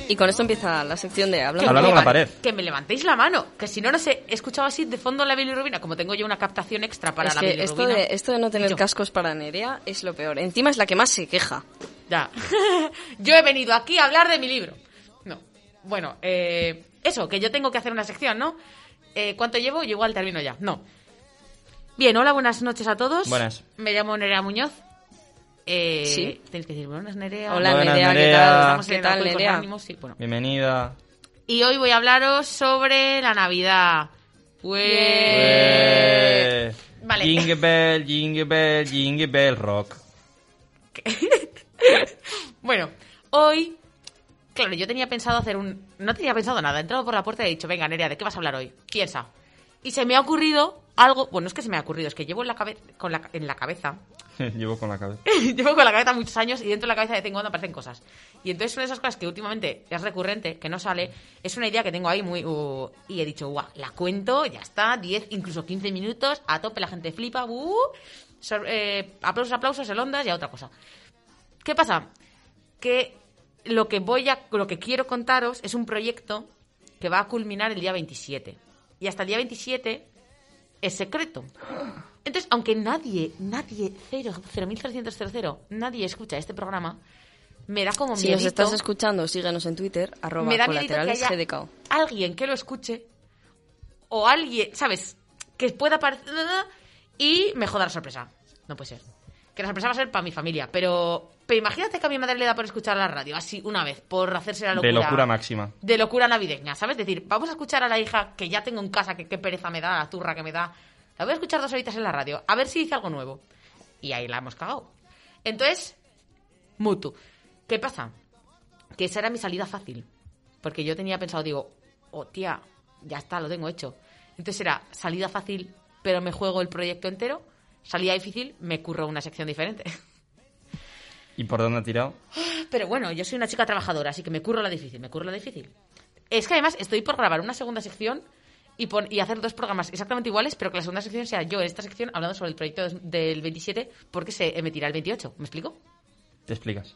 Y con esto empieza la sección de hablando. Hablando con la pared. Que me levantéis la mano. Que si no, no sé, he escuchado así de fondo la bilirrubina. Como tengo yo una captación extra para es la que bilirrubina. esto de, esto de no tener Yo. cascos para Nerea es lo peor. Encima es la que más se queja. Ya. [laughs] yo he venido aquí a hablar de mi libro. No. Bueno, eh, eso, que yo tengo que hacer una sección, ¿no? Eh, ¿Cuánto llevo? Yo igual termino ya. No. Bien, hola, buenas noches a todos. Buenas. Me llamo Nerea Muñoz. Eh, Sí. Tenéis que decir, buenas Nerea. Hola Buenas, Nerea, ¿qué tal? Estamos ¿Qué en tal Alcohólicos Nerea? Anónimos, sí, bueno. Bienvenida. Y hoy voy a hablaros sobre la Navidad. Pues... Eh, Vale. Jingle bell, jingle bell, jingle bell rock. [laughs] Bueno, hoy, claro, yo tenía pensado hacer un... No tenía pensado nada, he entrado por la puerta y he dicho, venga, Nerea, ¿de qué vas a hablar hoy? Piensa. Y se me ha ocurrido algo, bueno, es que se me ha ocurrido, es que llevo en la, cabe- con la, en la cabeza, [laughs] Llevo con la cabeza. [laughs] llevo con la cabeza muchos años y dentro de la cabeza de vez en cuando aparecen cosas. Y entonces una de esas cosas que últimamente es recurrente, que no sale, es una idea que tengo ahí muy... uh, y he dicho, guau, la cuento, ya está, 10, incluso 15 minutos, a tope, la gente flipa, uh, eh, aplausos, aplausos, el ondas y a otra cosa. ¿Qué pasa? Que lo que voy a, lo que quiero contaros es un proyecto que va a culminar el día 27. Y hasta el día 27 es secreto. Entonces, aunque nadie, nadie, cero, cero mil trescientos cero, cero, nadie escucha este programa, me da como Si miedito, nos estás escuchando, síguenos en Twitter, arroba me da que colaterales haya GDK. alguien que lo escuche o alguien, ¿sabes? Que pueda aparecer y me joda la sorpresa. No puede ser. Que la sorpresa va a ser para mi familia, pero, pero imagínate que a mi madre le da por escuchar la radio así una vez, por hacerse la locura. De locura máxima. De locura navideña, ¿sabes? Es decir, vamos a escuchar a la hija que ya tengo en casa, que qué pereza me da, la turra que me da. La voy a escuchar dos horitas en la radio, a ver si dice algo nuevo. Y ahí la hemos cagado. Entonces, mutu. ¿Qué pasa? Que esa era mi salida fácil. Porque yo tenía pensado, digo, oh tía, ya está, lo tengo hecho. Entonces era salida fácil, pero me juego el proyecto entero. Salida difícil, me curro una sección diferente. [laughs] ¿Y por dónde ha tirado? Pero bueno, yo soy una chica trabajadora, así que me curro la difícil, me curro la difícil. Es que además estoy por grabar una segunda sección y, pon- y hacer dos programas exactamente iguales, pero que la segunda sección sea yo en esta sección hablando sobre el proyecto del 27 porque se emitirá el 28. ¿Me explico? Te explicas.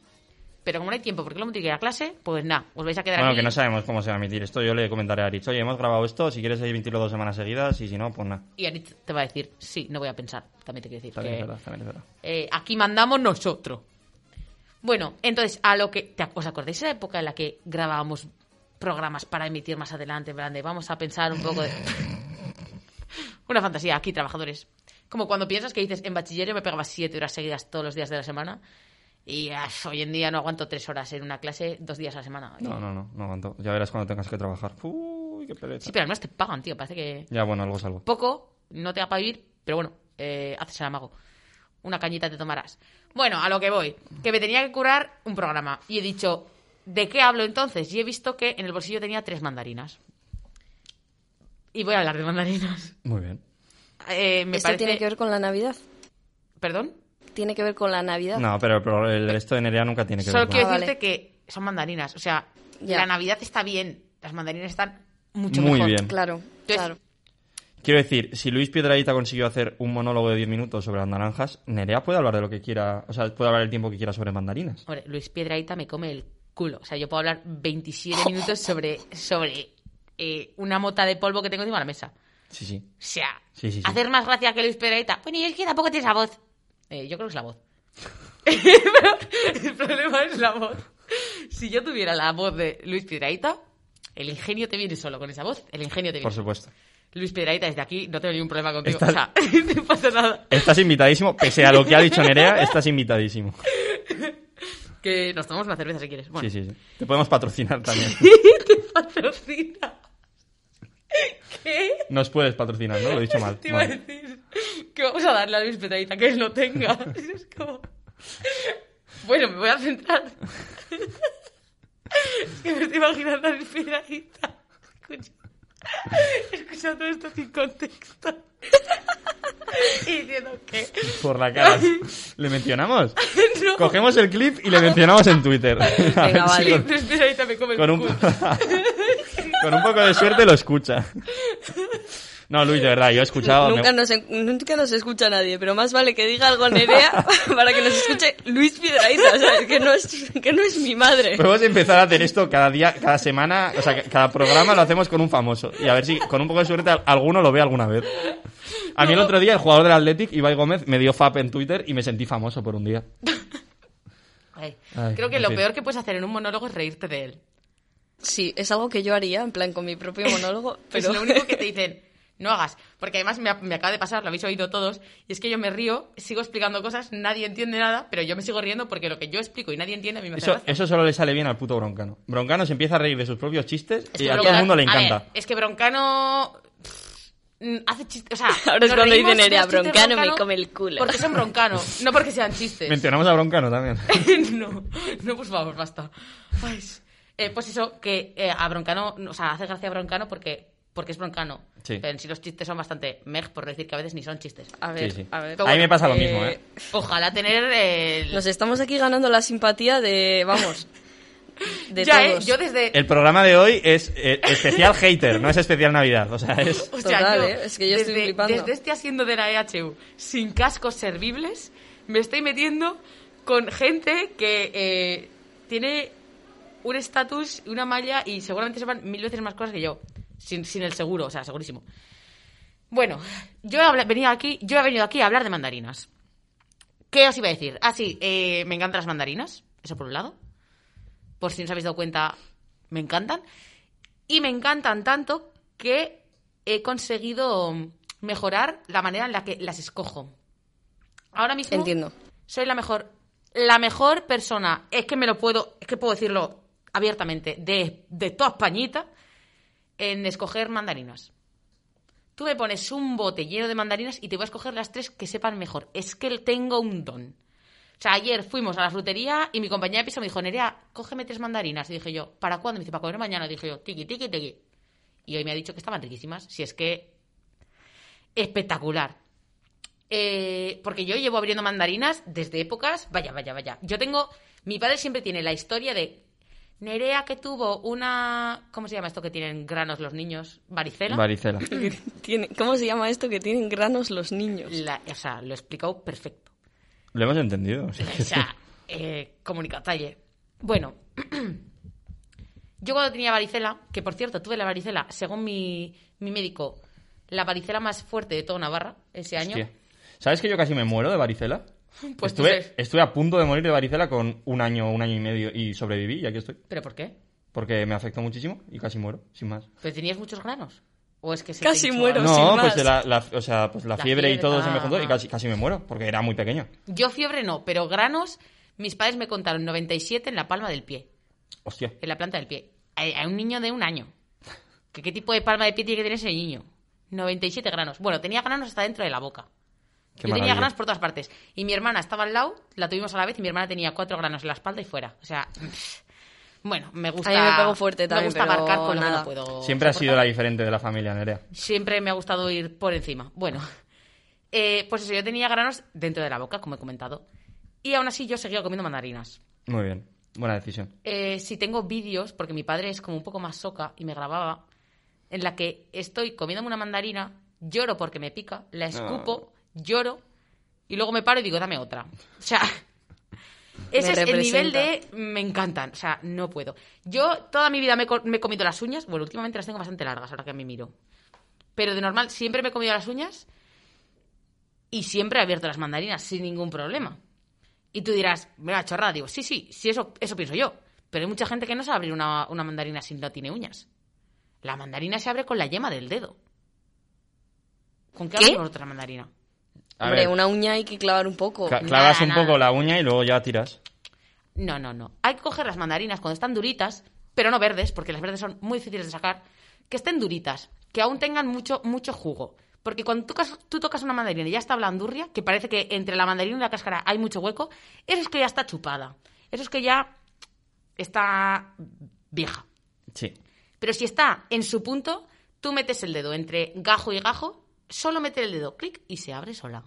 Pero como no hay tiempo porque lo ir a clase, pues nada, os vais a quedar Bueno, aquí. que no sabemos cómo se va a emitir esto. Yo le comentaré a Aritz. Oye, hemos grabado esto. Si quieres emitirlo dos semanas seguidas y si no, pues nada. Y Aritz te va a decir, sí, no voy a pensar. También te quiero decir También que es verdad, también es verdad. eh, aquí mandamos nosotros. Bueno, entonces, a lo que... ¿te ac- ¿Os acordáis de la época en la que grabábamos programas para emitir más adelante, en plan de vamos a pensar un poco de... [laughs] Una fantasía, aquí, trabajadores. Como cuando piensas que dices, en bachiller yo me pegaba siete horas seguidas todos los días de la semana y ah, hoy en día no aguanto tres horas en una clase dos días a la semana. No, no, no, no aguanto. Ya verás cuando tengas que trabajar. Uy, qué pereza. Sí, pero al menos te pagan, tío. Parece que Ya, bueno, algo es algo. poco, no te da para vivir, pero bueno, eh, haces el amago. Una cañita te tomarás. Bueno, a lo que voy. Que me tenía que curar un programa. Y he dicho, ¿de qué hablo entonces? Y he visto que en el bolsillo tenía tres mandarinas. Y voy a hablar de mandarinas. Muy bien. Eh, me ¿Esto parece... tiene que ver con la Navidad? ¿Perdón? Tiene que ver con la Navidad. No, pero el, resto de Nerea nunca tiene que Solo ver con quiero Ah, decirte vale. que son mandarinas. O sea, Ya. la Navidad está bien. Las mandarinas están mucho Muy mejor. bien. Claro, Entonces, claro. Quiero decir, si Luis Piedrahita consiguió hacer un monólogo de 10 minutos sobre las naranjas, Nerea puede hablar de lo que quiera, o sea, puede hablar el tiempo que quiera sobre mandarinas. Hombre, Luis Piedraíta me come el culo. O sea, yo puedo hablar 27 minutos sobre, sobre eh, una mota de polvo que tengo encima de la mesa. Sí, sí. O sea, Sí, sí, sí. hacer más gracia que Luis Piedraíta. Bueno, y es que tampoco tiene esa voz. Eh, yo creo que es la voz. Pero [laughs] el problema es la voz. Si yo tuviera la voz de Luis Piedraíta, el ingenio te viene solo con esa voz. El ingenio te viene. Por supuesto. Luis Piedraíta, desde aquí no tengo ningún problema contigo. Estás- O sea, [laughs] no pasa nada. Estás invitadísimo, pese a lo que ha dicho Nerea, estás invitadísimo. [laughs] Que nos tomamos una cerveza si quieres. Bueno, Sí, sí, sí. Te podemos patrocinar también. [laughs] te patrocina. ¿Qué? Nos puedes patrocinar, ¿no? Lo he dicho mal. Te iba a decir que vamos a darle a Luis Petradita que él lo tenga. Es como... Bueno, me voy a centrar. Es que me estoy imaginando a Luis Petradita. Escucha, escucha todo esto sin contexto. [laughs] Y diciendo que... Por la cara. ¿Le mencionamos? [laughs] No. Cogemos el clip y le mencionamos en Twitter. [laughs] Ver Venga, vale. con- Luis Petradita me come el con, un... culo. con un poco de suerte lo escucha. No, Luis, de verdad, yo he escuchado... me- Nunca nos, nunca nos escucha nadie, pero más vale que diga algo Nerea [laughs] para que nos escuche Luis Piedraíta, o sea, que no es, que no es mi madre. Podemos empezar a hacer esto cada día, cada semana, o sea, cada programa lo hacemos con un famoso. Y a ver si con un poco de suerte al- alguno lo ve alguna vez. A mí el otro día el jugador del Athletic, Ibai Gómez, me dio FAP en Twitter y me sentí famoso por un día. Ay, Ay, Creo que lo fin. peor que puedes hacer en un monólogo es reírte de él. Sí, es algo que yo haría, en plan, con mi propio monólogo, pero... Es lo único que te dicen, no hagas. Porque además me, me acaba de pasar, lo habéis oído todos, y es que yo me río, sigo explicando cosas, nadie entiende nada, pero yo me sigo riendo porque lo que yo explico y nadie entiende a mí me hace Eso, gracia. eso solo le sale bien al puto Broncano. Broncano se empieza a reír de sus propios chistes Es y a todo Broncano- el mundo le a encanta. ver, es que Broncano hace chistes, o sea, [laughs] Ahora es cuando reímos dice de Nerea, los chistes de Broncano me come el culo. Porque son Broncano, no porque sean chistes. [laughs] Mencionamos a Broncano también. [laughs] no, no, por favor, basta. Eh, pues eso, que eh, a Broncano, o sea, hace gracia a Broncano porque, porque es Broncano. Sí. Pero en sí los chistes son bastante mej, por decir que a veces ni son chistes. A ver, Sí, sí. a ver. Pero a mí me pasa lo eh, mismo, ¿eh? Ojalá tener el... Nos estamos aquí ganando la simpatía de, vamos, [laughs] de ya, todos. eh, yo desde... El programa de hoy es eh, especial hater, no es especial Navidad. O sea, es... [laughs] O sea, Total, yo, ¿eh? Es que yo estoy desde, flipando. Desde este asiento de la EHU, sin cascos servibles, me estoy metiendo con gente que eh, tiene un estatus, una malla y seguramente sepan mil veces más cosas que yo. Sin, sin el seguro, o sea, segurísimo. Bueno, yo he venido aquí, yo he venido aquí a hablar de mandarinas. ¿Qué os iba a decir? Ah, sí, eh, me encantan las mandarinas, eso por un lado. Por si no os habéis dado cuenta, me encantan. Y me encantan tanto que he conseguido mejorar la manera en la que las escojo. Ahora mismo Entiendo. soy la mejor, la mejor persona, es que me lo puedo, es que puedo decirlo abiertamente, de, de toda Españita, en escoger mandarinas. Tú me pones un bote lleno de mandarinas y te voy a escoger las tres que sepan mejor. Es que tengo un don. O sea, ayer fuimos a la frutería y mi compañera de piso me dijo, Nerea, cógeme tres mandarinas. Y dije yo, ¿para cuándo? Me dice, para comer mañana. Y dije yo, tiqui, tiqui, tiqui. Y hoy me ha dicho que estaban riquísimas. Si es que... Espectacular. Eh, porque yo llevo abriendo mandarinas desde épocas... Vaya, vaya, vaya. Yo tengo... Mi padre siempre tiene la historia de... Nerea que tuvo una... ¿Cómo se llama esto que tienen granos los niños? ¿Varicela? Varicela. [laughs] ¿Cómo se llama esto que tienen granos los niños? La- o sea, lo he explicado perfecto. Lo hemos entendido. sí. O sea, eh, comunicatalle. Bueno, [clears throat] yo cuando tenía varicela, que por cierto tuve la varicela, según mi, mi médico, la varicela más fuerte de toda Navarra ese año. Hostia. ¿Sabes que yo casi me muero de varicela? Pues estuve, estuve a punto de morir de varicela con un año, un año y medio y sobreviví y aquí estoy. ¿Pero por qué? porque me afectó muchísimo y casi muero, sin más. ¿Pero tenías muchos granos? ¿O es que se Casi muero. sin No, más. pues la, la- o sea, pues la, La fiebre, y todo se me ah, juntó y ah. casi, casi me muero, porque era muy pequeño. Yo fiebre no, pero granos, mis padres me contaron 97 en la palma del pie, Hostia. en la planta del pie. A, a un niño de un año. ¿Qué, ¿Qué tipo de palma de pie tiene que tener ese niño? 97 granos. Bueno, tenía granos hasta dentro de la boca. Qué Yo tenía granos por todas partes. Y mi hermana estaba al lado, la tuvimos a la vez, y mi hermana tenía cuatro granos en la espalda y fuera. O sea, bueno, me gusta. A mí me pegó fuerte también, Me gusta pero abarcar con lo que nada. no puedo. Siempre ha sido la diferente de la familia, Nerea. Siempre me ha gustado ir por encima. Bueno, [laughs] eh, pues eso, yo tenía granos dentro de la boca, como he comentado. Y aún así yo seguía comiendo mandarinas. Muy bien. Buena decisión. Eh, si tengo vídeos, porque mi padre es como un poco más soca y me grababa, en la que estoy comiéndome una mandarina, lloro porque me pica, la escupo, lloro y luego me paro y digo, dame otra. O sea, [laughs] ese es el nivel de me encantan. O sea, no puedo. Yo toda mi vida me, he co- me he comido las uñas. Bueno, últimamente las tengo bastante largas ahora que me miro. Pero de normal siempre me he comido las uñas y siempre he abierto las mandarinas sin ningún problema. Y tú dirás, mira, chorrada. Digo, sí, sí, sí, eso, eso pienso yo. Pero hay mucha gente que no sabe abrir una, una mandarina si no tiene uñas. La mandarina se abre con la yema del dedo. ¿Con qué, abrimos otra mandarina? A Hombre, ver, una uña hay que clavar un poco. cla- clavas Nada, un nada. poco la uña y luego ya tiras. No, no, no. Hay que coger las mandarinas cuando están duritas, pero no verdes, porque las verdes son muy difíciles de sacar, que estén duritas, que aún tengan mucho, mucho jugo. Porque cuando tú, tocas- tú tocas una mandarina y ya está blandurria, que parece que entre la mandarina y la cáscara hay mucho hueco, eso es que ya está chupada. Eso es que ya está vieja. Sí. Pero si está en su punto, tú metes el dedo entre gajo y gajo, solo mete el dedo, clic, y se abre sola.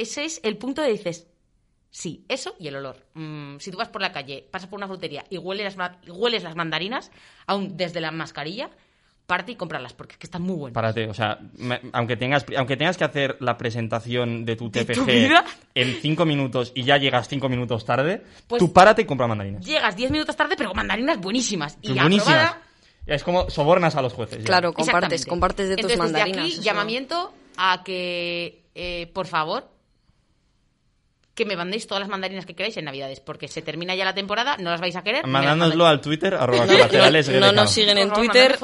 Ese es el punto de dices, sí, eso y el olor. Mm, si tú vas por la calle, pasas por una frutería y hueles las, hueles las mandarinas, aún desde la mascarilla, parte y cómpralas, porque es que están muy buenas. Párate, o sea, me- aunque tengas, aunque tengas que hacer la presentación de tu ¿De TFG tu vida? en cinco minutos y ya llegas cinco minutos tarde, Pues- tú párate y compra mandarinas. Llegas 10 minutos tarde, pero con mandarinas buenísimas. Y buenísimas. aprobada, Es como sobornas a los jueces. ya. Claro, compartes, compartes de tus Entonces, desde mandarinas. aquí, eso- llamamiento a que, eh, por favor, que me mandéis todas las mandarinas que queráis en Navidades, porque se termina ya la temporada, no las vais a querer. mandáis. al Twitter, [laughs] arroba No, colaterales, no, nos siguen en Twitter.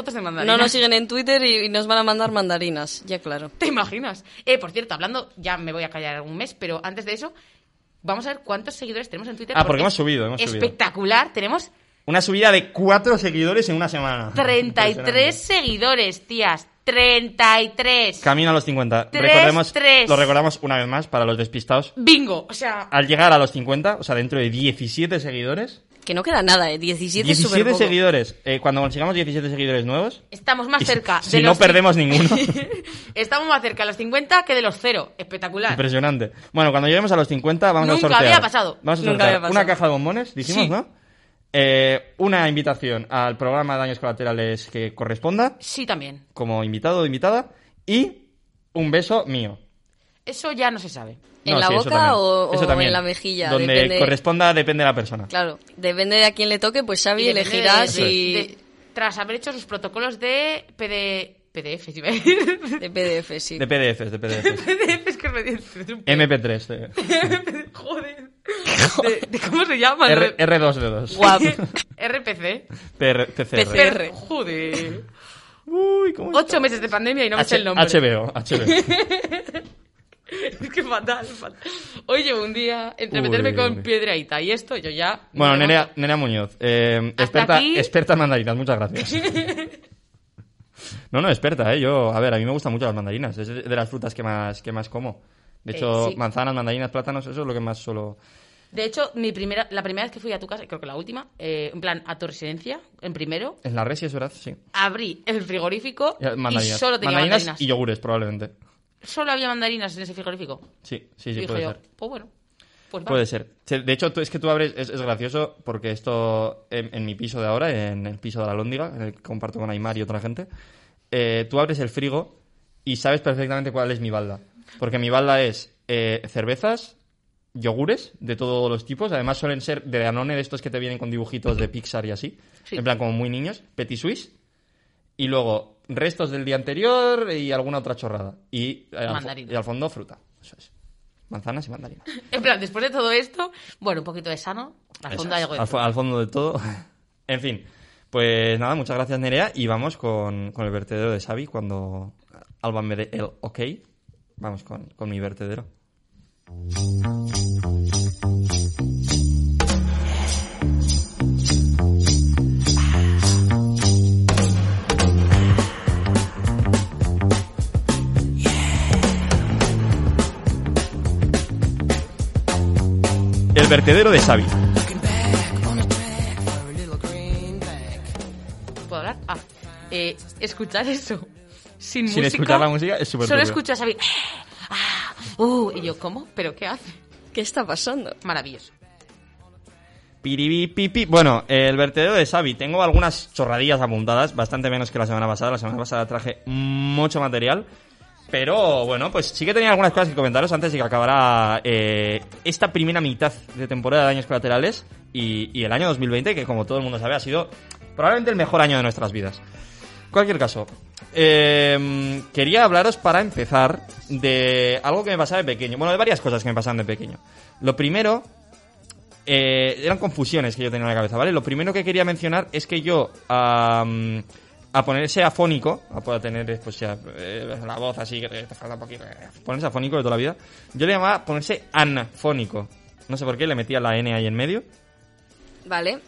No nos siguen en Twitter y, y nos van a mandar mandarinas. Ya claro. ¿Te imaginas? Eh, por cierto, hablando, ya me voy a callar un mes, pero antes de eso, vamos a ver cuántos seguidores tenemos en Twitter. Ah, porque hemos subido, hemos subido. Espectacular, tenemos Una subida de cuatro seguidores en una semana. 33 Impresionante. seguidores, tías. 33. Camino a los 50. Tres, recordemos, tres. Lo recordamos una vez más para los despistados. Bingo. O sea, Al llegar a los 50, o sea, dentro de 17 seguidores. Que no queda nada, ¿eh? 17, es 17 superpoco. seguidores. Eh, cuando consigamos 17 seguidores nuevos. estamos más y si- cerca de Si no los perdemos ninguno. [laughs] Estamos más cerca de los 50 que de los cero. Espectacular. Impresionante. Bueno, cuando lleguemos a los 50 vamos Nunca a sortear. había pasado. Vamos a Nunca sortear había pasado. una caja de bombones, dijimos, Sí. ¿no? Eh, una invitación al programa de daños colaterales que corresponda, Sí, también. como invitado o invitada, y un beso mío. Eso ya no se sabe. ¿En No, la sí, boca o- Eso o también. en la mejilla? Donde Depende- corresponda depende de la persona. Claro, depende de a quién le toque, pues Xavi elegirá de- si... de- tras haber hecho sus protocolos de PD, PDF, si iba a decir. [laughs] De PDF, sí. De PDFs, de PDFs. [laughs] PDF es que me dice un MP3. de- [laughs] Joder. De, de ¿Cómo se llama? R, R2D2. Guap. RPC. PR, PCR. PCR. Joder. Uy, ¿cómo Ocho meses de pandemia y no me sé el nombre. HBO, HBO. Es que fatal, fatal. Oye, un día, entre Uy, meterme con uy. piedraíta y esto, yo ya... Bueno, Nerea. Nerea Muñoz, eh, experta, aquí. experta en mandarinas, muchas gracias. No, no, experta, ¿eh? Yo, a ver, a mí me gustan mucho las mandarinas, es de las frutas que más, que más como. De Eh, hecho, sí. manzanas, mandarinas, plátanos, eso es lo que más solo... De hecho, mi primera, la primera vez que fui a tu casa, creo que la última, eh, en plan, a tu residencia, en primero, En la res, sí, es verdad, sí. abrí el frigorífico y Mandarinas. solo tenía mandarinas, mandarinas. y yogures, probablemente. Solo había mandarinas en ese frigorífico. Sí, sí, sí, Dije puede yo, ser. pues bueno, pues va. Puede ser. Se- De hecho, tú, es que tú abres, es, es gracioso porque esto en, en mi piso de ahora, en el piso de la Lóndiga, en el que comparto con Aymar y otra gente, eh, tú abres el frigo y sabes perfectamente cuál es mi balda. Porque mi balda es eh, cervezas, yogures de todos los tipos, además suelen ser de Danone, de estos que te vienen con dibujitos de Pixar y así, Sí. en plan como muy niños, Petit Suisse, y luego restos del día anterior y alguna otra chorrada. Y, eh, al, y al fondo fruta. Eso es. Manzanas y mandarinas. [laughs] En plan, después de todo esto, bueno, un poquito de sano, al Eso fondo hay es. algo de al, fo- al fondo de todo. [laughs] En fin, pues nada, muchas gracias Nerea y vamos con, con el vertedero de Xavi cuando Alba me dé el ok. Vamos con, con mi vertedero. El vertedero de Xavi. Eh, escuchar eso sin, Sin música. escuchar la música es súper Solo escuchas a Xavi. Ah, uh, y yo, ¿cómo? ¿Pero qué hace? ¿Qué está pasando? Maravilloso. Piribi, pipi. Bueno, el vertedero de Xavi. Tengo algunas chorradillas apuntadas, bastante menos que la semana pasada. La semana pasada traje mucho material. Pero bueno, pues sí que tenía algunas cosas que comentaros antes de que acabara eh, esta primera mitad de temporada de Daños Colaterales y, y el año 2020, que como todo el mundo sabe ha sido probablemente el mejor año de nuestras vidas. Cualquier caso, eh, quería hablaros para empezar de algo que me pasaba de pequeño. Bueno, de varias cosas que me pasaban de pequeño. Lo primero eh, eran confusiones que yo tenía en la cabeza, ¿vale? Lo primero que quería mencionar es que yo, am, a ponerse afónico, a poder tener pues, ya, eh, la voz así, que te falta un poquito, eh, ponerse afónico de toda la vida, yo le llamaba ponerse anfónico. No sé por qué, le metía la N ahí en medio. Vale.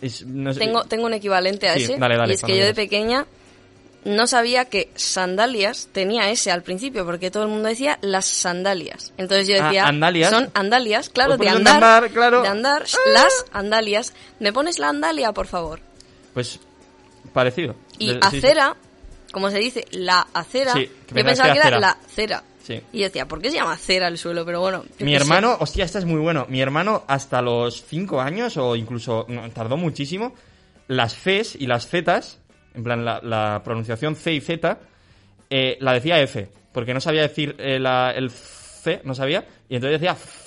Es- no sé- Tengo, tengo un equivalente a Sí, ese. dale, dale, y es que yo de pequeña no sabía que sandalias tenía ese al principio, porque todo el mundo decía las sandalias. Entonces yo Ah, decía, ¿andalias? son andalias, claro, Pues de andar, andar, claro. de andar, Ah. las andalias. ¿Me pones la andalia, por favor? Pues parecido. Y De- sí, sí. acera, como se dice, la acera, Sí, que yo pensaba que que era la cera. Sí. Y yo decía, ¿por qué se llama cera el suelo? Pero bueno. Mi qué sé. hermano, hostia, esta es muy bueno. Mi hermano, hasta los 5 años, o incluso no, tardó muchísimo, las Cs y las Zs, en plan la, la pronunciación C y Z, eh, la decía F, porque no sabía decir eh, la- el C, no sabía, y entonces decía F.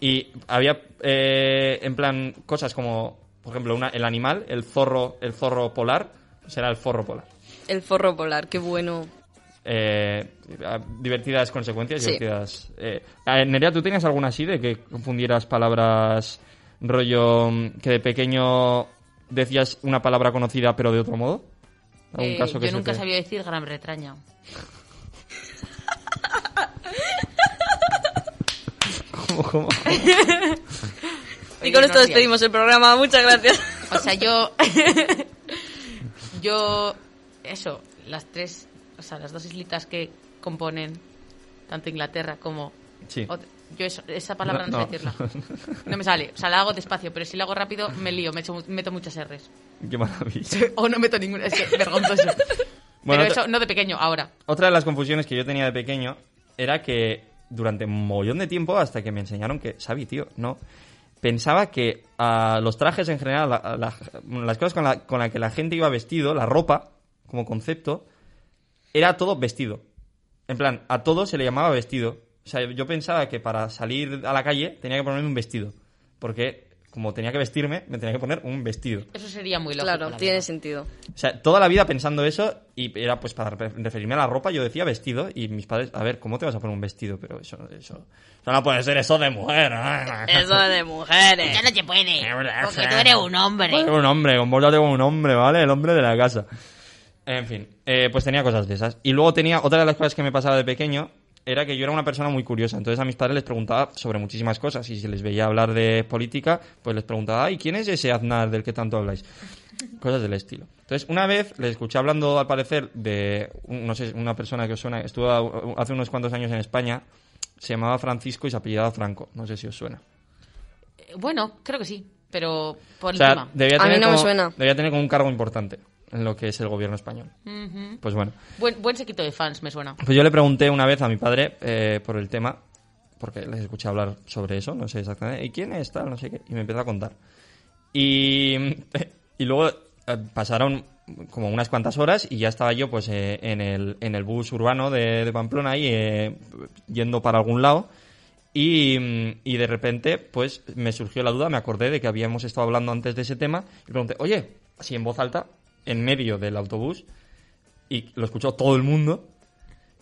Y había, eh, en plan, cosas como, por ejemplo, una, el animal, el zorro, el zorro polar, será el zorro polar. El forro polar, qué bueno. Eh, divertidas consecuencias, Sí. divertidas. Nerea, ¿tú tenías alguna así de que confundieras palabras rollo mm, que de pequeño decías una palabra conocida pero de otro modo? ¿Algún Eh, caso que yo nunca te- sabía decir Gran Bretaña. [laughs] ¿Cómo, cómo? Y Oye, con esto no, despedimos el programa. Muchas gracias. O sea, yo. [laughs] yo. Eso, las tres. O sea, las dos islitas que componen tanto Inglaterra como. Sí. Yo eso- esa palabra no, No, sé decirla. No me sale. O sea, la hago despacio, pero si la hago rápido me lío, me echo- meto muchas R's. Qué maravilla. O no meto ninguna, es que vergonzoso. [laughs] Bueno, pero eso no de pequeño, ahora. Otra de las confusiones que yo tenía de pequeño era que durante un mogollón de tiempo, hasta que me enseñaron que, Xavi, tío, no. Pensaba que a los trajes en general, la- la- las cosas con las con la que la gente iba vestido, la ropa, como concepto, era todo vestido. En plan, a todo se le llamaba vestido. O sea, yo pensaba que para salir a la calle tenía que ponerme un vestido. Porque como tenía que vestirme, me tenía que poner un vestido. Eso sería muy lógico. Claro, la tiene verdad. sentido. O sea, toda la vida pensando eso y era pues para re- referirme a la ropa, yo decía vestido y mis padres, a ver, ¿cómo te vas a poner un vestido? Pero eso, eso, eso no puede ser eso de mujer. Eso de mujeres. Ya no te puede. verdad, Porque tú eres un hombre. Eres un hombre, compórtate como un hombre, ¿vale? El hombre de la casa. En fin, eh, pues tenía cosas de esas. Y luego tenía, otra de las cosas que me pasaba de pequeño era que yo era una persona muy curiosa. Entonces a mis padres les preguntaba sobre muchísimas cosas. Y si les veía hablar de política, pues les preguntaba, ay, ¿quién es ese Aznar del que tanto habláis? [laughs] Cosas del estilo. Entonces, una vez les escuché hablando, al parecer, de, un- no sé, una persona que os suena, estuvo hace unos cuantos años en España, se llamaba Francisco y se apellidaba Franco. No sé si os suena. Eh, Bueno, creo que sí, pero por O sea, debía A mí tener, no me suena. debía tener como un cargo importante en lo que es el gobierno español. Ujú. Pues bueno. Buen, buen sequito de fans, me suena. Pues yo le pregunté una vez a mi padre eh, por el tema, porque les escuché hablar sobre eso, no sé exactamente, ¿y quién es tal? No sé qué, y me empezó a contar. Y, [laughs] y luego eh, pasaron como unas cuantas horas y ya estaba yo pues eh, en, el, en el bus urbano de, de Pamplona ahí eh, yendo para algún lado y, y de repente pues me surgió la duda, me acordé de que habíamos estado hablando antes de ese tema y pregunté, oye, así en voz alta, en medio del autobús y lo escuchó todo el mundo,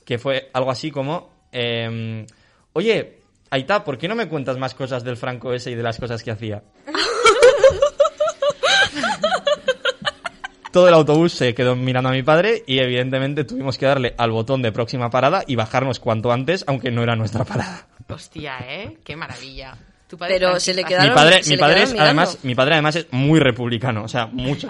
que fue algo así como, em, oye, Aita, ¿por qué no me cuentas más cosas del Franco ese y de las cosas que hacía? [laughs] todo el autobús se quedó mirando a mi padre y evidentemente tuvimos que darle al botón de próxima parada y bajarnos cuanto antes, aunque no era nuestra parada. Hostia, ¿eh? Qué maravilla. Tu padre Pero se le quedaron- mi padre, se mi le padre quedaron es, además, mi padre además es muy republicano, o sea, mucho.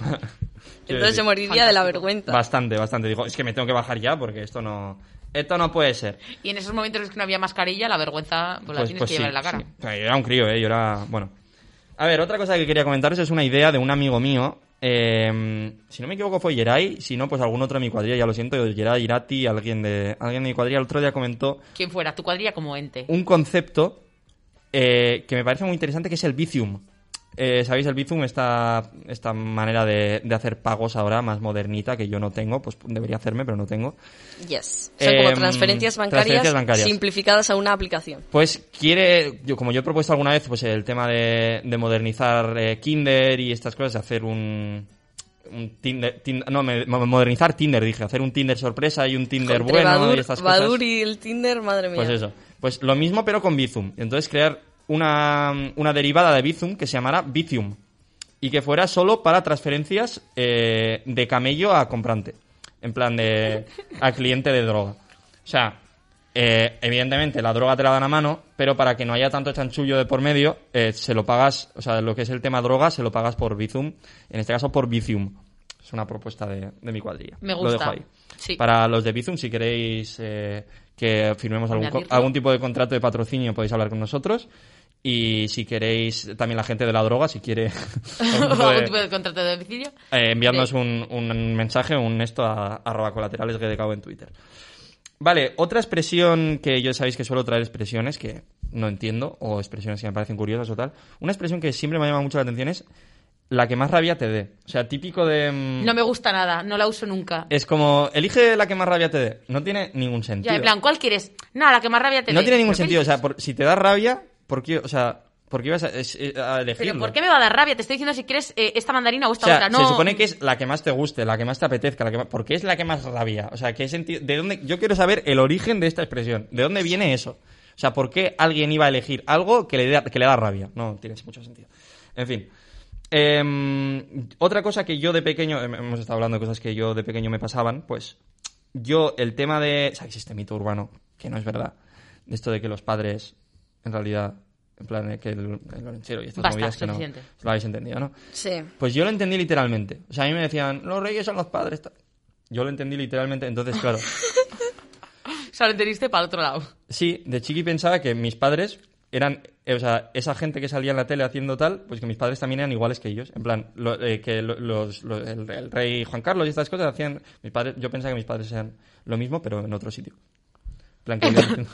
[laughs] Entonces se moriría de la fantástico. vergüenza. Bastante, bastante. Digo, es que me tengo que bajar ya porque esto no, esto no puede ser. Y en esos momentos en los que no había mascarilla, la vergüenza pues, la tienes que llevar en la cara. sí. Yo era un crío, ¿eh? Yo era... Bueno. A ver, otra cosa que quería comentaros es una idea de un amigo mío. eh, si no me equivoco fue Yeray, si no, pues algún otro de mi cuadrilla, ya lo siento, Yeray, Irati, alguien de, alguien de mi cuadrilla el otro día comentó Quien fuera, tu cuadrilla como ente. un concepto eh, que me parece muy interesante, que es el Bizum. Eh, ¿Sabéis el Bizum? Esta, esta manera de, de hacer pagos ahora más modernita, que yo no tengo, pues debería hacerme, pero no tengo. Yes. O sea, como Em, transferencias bancarias, transferencias bancarias. simplificadas a una aplicación. Pues quiere, yo como yo he propuesto alguna vez, pues el tema de, de modernizar eh, Kinder y estas cosas, de hacer un, un Tinder, Tin- no, modernizar Tinder, dije, hacer un Tinder sorpresa y un Tinder Entre bueno Badur, y estas cosas. Badur y el Tinder, madre mía. Pues eso. Pues lo mismo, pero con Bizum. Entonces crear una, una derivada de Bizum que se llamará Bizium. Y que fuera solo para transferencias eh, de camello a comprante. En plan de. a cliente de droga. O sea, eh, evidentemente la droga te la dan a mano, pero para que no haya tanto chanchullo de por medio, eh, se lo pagas. O sea, lo que es el tema droga, se lo pagas por Bizum. En este caso, por Bizium. Es una propuesta de, de mi cuadrilla. Me Lo gusta. dejo ahí. Sí. Para los de Bizum, si queréis eh, que firmemos algún, algún tipo de contrato de patrocinio, podéis hablar con nosotros. Y si queréis, también la gente de la droga, si quiere [laughs] algún tipo de- [laughs] ¿Algún tipo de contrato de domicilio? eh, enviadnos De- un, un mensaje, un esto a arroba colaterales GDK en Twitter. Vale, otra expresión que yo sabéis que suelo traer expresiones que no entiendo, o expresiones que me parecen curiosas o tal. Una expresión que siempre me ha llamado mucho la atención es la que más rabia te dé. O sea, típico de... mm, No me gusta nada, no la uso nunca. Es como, elige la que más rabia te dé. No tiene ningún sentido. Ya, en plan, ¿cuál quieres? Nada, la que más rabia te no dé. tiene ningún ¿Pero qué sentido. O sea, por- si te da rabia, ¿por qué, o sea, ¿por qué ibas a, eh, a elegirlo? ¿Pero por qué me va a dar rabia? Te estoy diciendo si quieres eh, esta mandarina o O esta sea, otra. No. se supone que es la que más te guste, la que más te apetezca, la que más... ¿por qué es la que más rabia? O sea, ¿qué sentido? ¿De dónde? Yo quiero saber el origen de esta expresión. ¿De dónde viene eso? O sea, ¿por qué alguien iba a elegir algo que le, da, que le da rabia? No tiene mucho sentido. En fin. Em, otra cosa que yo de pequeño, em, hemos estado hablando de cosas que yo de pequeño me pasaban, pues yo el tema de... O sea, existe mito urbano, que no es verdad, de esto de que los padres, en realidad, en plan, de que el, el orenchero y estas Basta, movidas que no... Lo habéis entendido, ¿no? Sí. Pues yo lo entendí literalmente. O sea, a mí me decían, los reyes son los padres. tal. Yo lo entendí literalmente, entonces, claro. [laughs] O sea, lo entendiste para el otro lado. Sí, de chiqui pensaba que mis padres eran, eh, o sea, esa gente que salía en la tele haciendo tal, pues que mis padres también eran iguales que ellos. En plan, lo- eh, que lo- los, lo- el, el rey Juan Carlos y estas cosas hacían, mis padres, yo pensaba que mis padres eran lo mismo, pero en otro sitio. [laughs]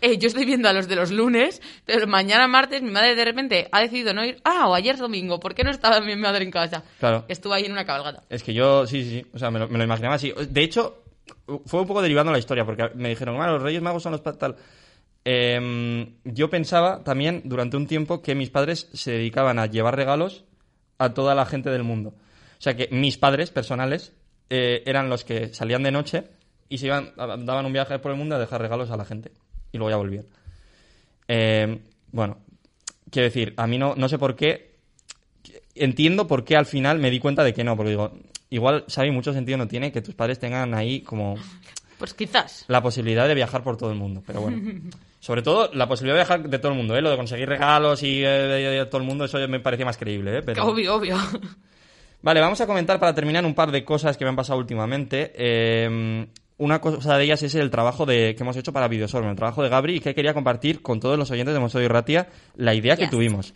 Eh, yo estoy viendo a los de los lunes, pero mañana martes mi madre de repente ha decidido no ir. Ah, o ayer domingo, ¿por qué no estaba mi madre en casa? Claro. Estuvo ahí en una cabalgata. Es que yo, sí, sí, sí. O sea, me lo, me lo imaginaba así. De hecho, fue un poco derivando la historia, porque me dijeron, bueno, los Reyes Magos son los tal. Em, yo pensaba también durante un tiempo que mis padres se dedicaban a llevar regalos a toda la gente del mundo. O sea, que mis padres personales eh, eran los que salían de noche y se iban, daban un viaje por el mundo a dejar regalos a la gente. Y luego ya volvían. Em, bueno, quiero decir, a mí no, no sé por qué entiendo por qué al final me di cuenta de que no, porque digo, igual, ¿sabes? Mucho sentido no tiene que tus padres tengan ahí como Pues quizás. la posibilidad de viajar por todo el mundo, pero bueno. [laughs] Sobre todo la posibilidad de viajar de todo el mundo, ¿eh? Lo de conseguir regalos y eh, de, de todo el mundo, eso me parecía más creíble, ¿eh? Pero... Obvio, obvio. Vale, vamos a comentar para terminar un par de cosas que me han pasado últimamente. Eh, una cosa de ellas es el trabajo de, que hemos hecho para Videosorm, el trabajo de Gabri, y que quería compartir con todos los oyentes de Mosoy Ratia la idea que tuvimos.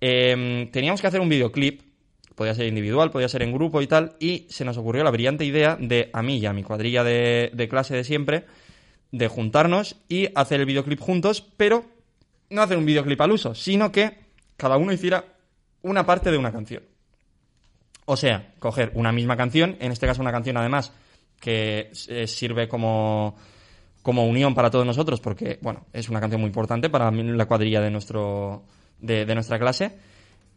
Eh, teníamos que hacer un videoclip, podía ser individual, podía ser en grupo y tal, y se nos ocurrió la brillante idea de a mí y a mi cuadrilla de, de clase de siempre, de juntarnos y hacer el videoclip juntos, pero no hacer un videoclip al uso, sino que cada uno hiciera una parte de una canción. O sea, coger una misma canción, en este caso una canción además que eh, sirve como, como unión para todos nosotros, porque, bueno, es una canción muy importante para la cuadrilla de, nuestro, de, de nuestra clase,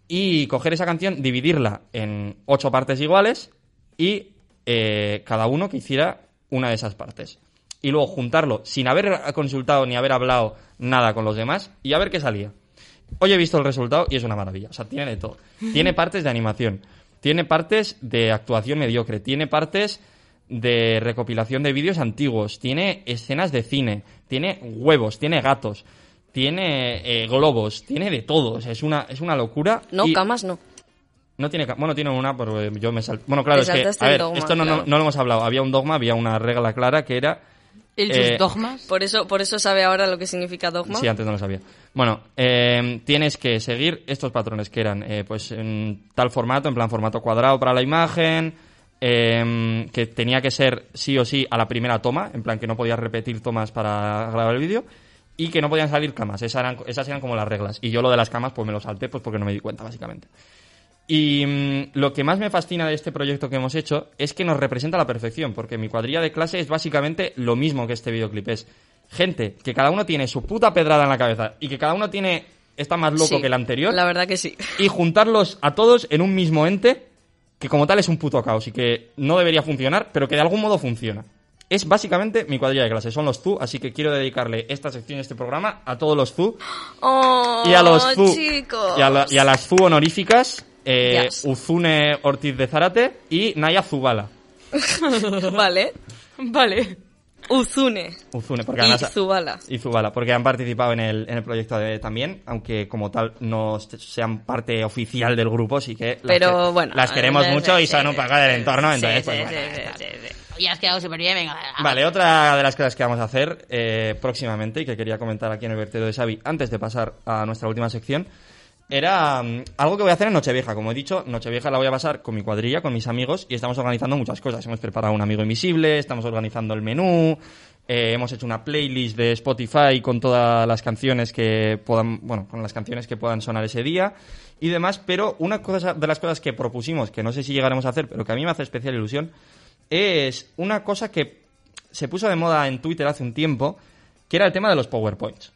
y coger esa canción, dividirla en ocho partes iguales y eh, cada uno que hiciera una de esas partes. Y luego juntarlo sin haber consultado ni haber hablado nada con los demás y a ver qué salía. Hoy he visto el resultado y es una maravilla. O sea, tiene de todo. Tiene [laughs] partes de animación. tiene partes de actuación mediocre, tiene partes de recopilación de vídeos antiguos, tiene escenas de cine, tiene huevos, tiene gatos, tiene eh, globos, tiene de todo. O sea, es una, es una locura. No, y- camas no. no tiene, bueno, tiene una, pero eh, yo me sal... Bueno, claro, es que, saltaste a el ver, dogma, esto no, no- claro. no lo hemos hablado. Había un dogma, había una regla clara que era... ¿El eh, sus dogmas? Por eso, por eso sabe ahora lo que significa dogma. Sí, antes no lo sabía. Bueno, eh, tienes que seguir estos patrones que eran, eh, pues, en tal formato, en plan formato cuadrado para la imagen, eh, que tenía que ser sí o sí a la primera toma, en plan que no podías repetir tomas para grabar el vídeo, y que no podían salir camas. Esas eran, esas eran como las reglas. Y yo lo de las camas, pues me lo salté, pues porque no me di cuenta, básicamente. Y mm, lo que más me fascina de este proyecto que hemos hecho es que nos representa a la perfección, porque mi cuadrilla de clase es básicamente lo mismo que este videoclip. Es gente que cada uno tiene su puta pedrada en la cabeza y que cada uno tiene está más loco Sí, que el anterior La verdad que sí. y juntarlos a todos en un mismo ente que como tal es un puto caos y que no debería funcionar, pero que de algún modo funciona. Es básicamente mi cuadrilla de clase, son los ZU, así que quiero dedicarle esta sección, este programa, a todos los ZU Oh, y a los chicos. y a, la- y a las honoríficas, eh, Yes. Uzune Ortiz de Zárate y Naya Zubala. [laughs] vale. Vale. Uzune. Uzune, porque Y además... Zubala. y Zubala, porque han participado en el, en el proyecto de- también, aunque como tal no sean parte oficial del grupo, sí que las, Pero que- bueno. las queremos eh, mucho y sí, son un poco del entorno, entonces sí, pues, sí, bueno, sí, ya está. sí, sí. Ya has quedado súper bien, venga. Vale, otra de las cosas que vamos a hacer eh, próximamente y que quería comentar aquí en el vertedero de Xavi antes de pasar a nuestra última sección era mm, algo que voy a hacer en Nochevieja. Como he dicho, Nochevieja la voy a pasar con mi cuadrilla, con mis amigos y estamos organizando muchas cosas. Hemos preparado un amigo invisible, estamos organizando el menú, eh, hemos hecho una playlist de Spotify con todas las canciones que puedan, bueno, con las canciones que puedan sonar ese día y demás. Pero una cosa de las cosas que propusimos, que no sé si llegaremos a hacer, pero que a mí me hace especial ilusión, es una cosa que se puso de moda en Twitter hace un tiempo, que era el tema de los PowerPoints.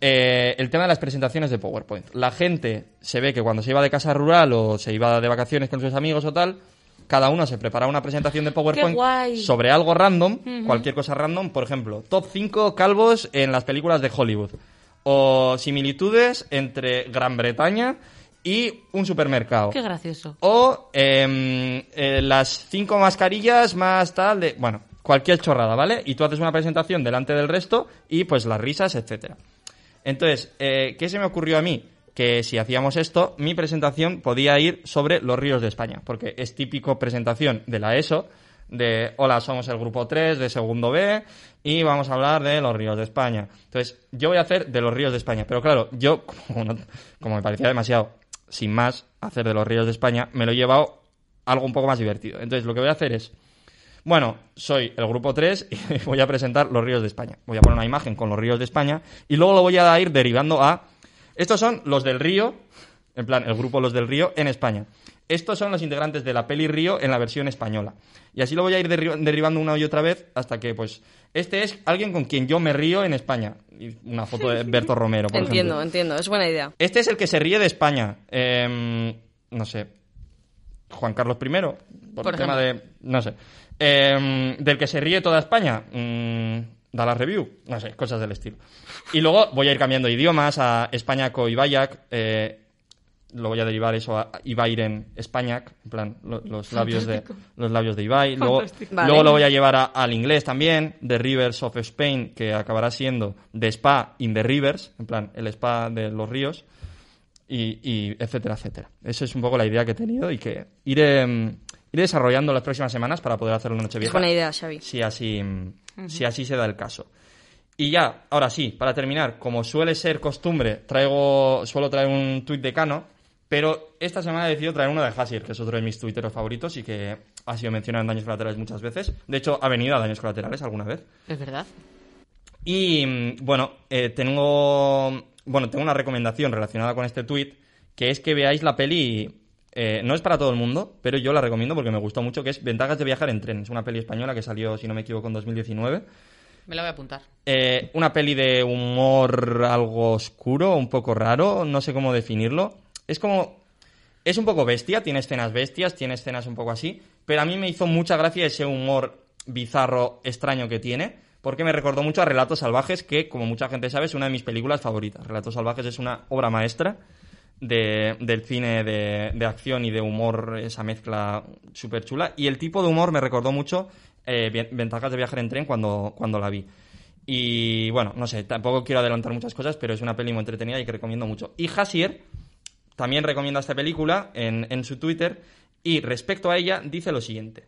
Eh, el tema de las presentaciones de PowerPoint. La gente se ve que cuando se iba de casa rural o se iba de vacaciones con sus amigos o tal, cada uno se preparaba una presentación de PowerPoint sobre algo random, cualquier cosa random, por ejemplo, top 5 calvos en las películas de Hollywood. O similitudes entre Gran Bretaña y un supermercado. Qué gracioso. O em, eh, las cinco mascarillas más tal de... Bueno, cualquier chorrada, ¿vale? Y tú haces una presentación delante del resto y pues las risas, etcétera. Entonces, eh, ¿qué se me ocurrió a mí? Que si hacíamos esto, mi presentación podía ir sobre los ríos de España, porque es típico presentación de la ESO, de hola, somos el grupo 3 de segundo B y vamos a hablar de los ríos de España. Entonces, yo voy a hacer de los ríos de España, pero claro, yo, [laughs] como, me parecía demasiado, sin más, hacer de los ríos de España, me lo he llevado algo un poco más divertido. Entonces, lo que voy a hacer es, bueno, soy el grupo 3 y [laughs] voy a presentar los ríos de España. Voy a poner una imagen con los ríos de España y luego lo voy a ir derivando a... Estos son los del río, en plan, el grupo Los del Río en España. Estos son los integrantes de la peli Río en la versión española. Y así lo voy a ir derri- derivando una y otra vez hasta que, pues, este es alguien con quien yo me río en España. Y una foto de [laughs] Berto Romero, por Entiendo, ejemplo. entiendo. Es buena idea. Este es el que se ríe de España. Em, no sé. Juan Carlos I, por, Por el tema de. No sé. Em, del que se ríe toda España. mm, da la review. No sé, cosas del estilo. Y luego voy a ir cambiando idiomas a Españaco y Bayak. eh, lo voy a derivar eso a Ibairen Españac, en plan, lo- los [laughs] labios de los labios de Ibai. Luego. Vale. luego lo voy a llevar a- al inglés también, The Rivers of Spain, que acabará siendo The Spa in the Rivers, en plan, el spa de los ríos y, y etcétera, etcétera. Esa es un poco la idea que he tenido y que iré, iré desarrollando las próximas semanas para poder hacerlo en Es Nochevieja. buena idea, Xavi. Si así, si así se da el caso. Y ya, ahora sí, para terminar, como suele ser costumbre, traigo, suelo traer un tuit de Cano, pero esta semana he decidido traer uno de Hasir, que es otro de mis tuiteros favoritos y que ha sido mencionado en Daños Colaterales muchas veces. De hecho, ha venido a Daños Colaterales alguna vez. Es verdad. Y mm, bueno, eh, tengo bueno, tengo una recomendación relacionada con este tweet, que es que veáis la peli. Eh, no es para todo el mundo, pero yo la recomiendo porque me gustó mucho, que es Ventajas de viajar en tren. Es una peli española que salió, si no me equivoco, en 2019. Me la voy a apuntar. Eh, una peli de humor algo oscuro, un poco raro, no sé cómo definirlo. Es como... Es un poco bestia, tiene escenas bestias, tiene escenas un poco así, pero a mí me hizo mucha gracia ese humor bizarro, extraño que tiene, porque me recordó mucho a Relatos Salvajes, que como mucha gente sabe es una de mis películas favoritas. Relatos Salvajes es una obra maestra de- del cine de, de acción y de humor, esa mezcla súper chula. Y el tipo de humor me recordó mucho eh, Ventajas de viajar en tren cuando, cuando la vi. Y bueno, no sé, tampoco quiero adelantar muchas cosas, pero es una peli muy entretenida y que recomiendo mucho. Y Hasier también recomienda esta película en, en su Twitter y respecto a ella dice lo siguiente.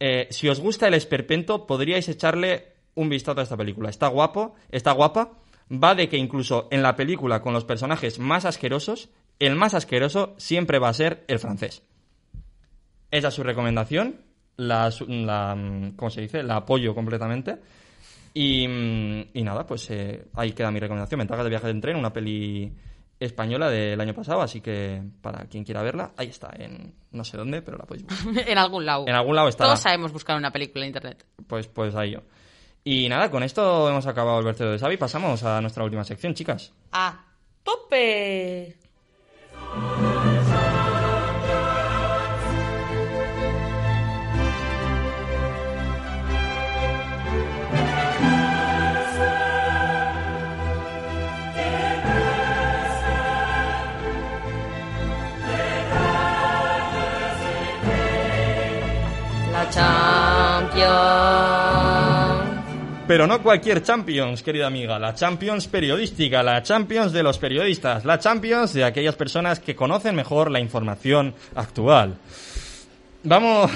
Eh, si os gusta el esperpento, podríais echarle un vistazo a esta película. Está guapo, está guapa. Va de que incluso en la película con los personajes más asquerosos, el más asqueroso siempre va a ser el francés. Esa es su recomendación. La, la, mm, ¿cómo se dice? La apoyo completamente. Y, mm, y nada, pues eh, ahí queda mi recomendación. Ventajas de viaje en tren, una peli española del año pasado, así que para quien quiera verla, ahí está, en no sé dónde, pero la podéis buscar. [laughs] en algún lado. En algún lado está. Todos sabemos buscar una película en internet. Pues, pues ahí yo. Y nada, con esto hemos acabado el vertedero de Xavi. Pasamos a nuestra última sección, chicas. ¡A tope! Pero no cualquier Champions, querida amiga. La Champions periodística, la Champions de los periodistas, la Champions de aquellas personas que conocen mejor la información actual. Vamos,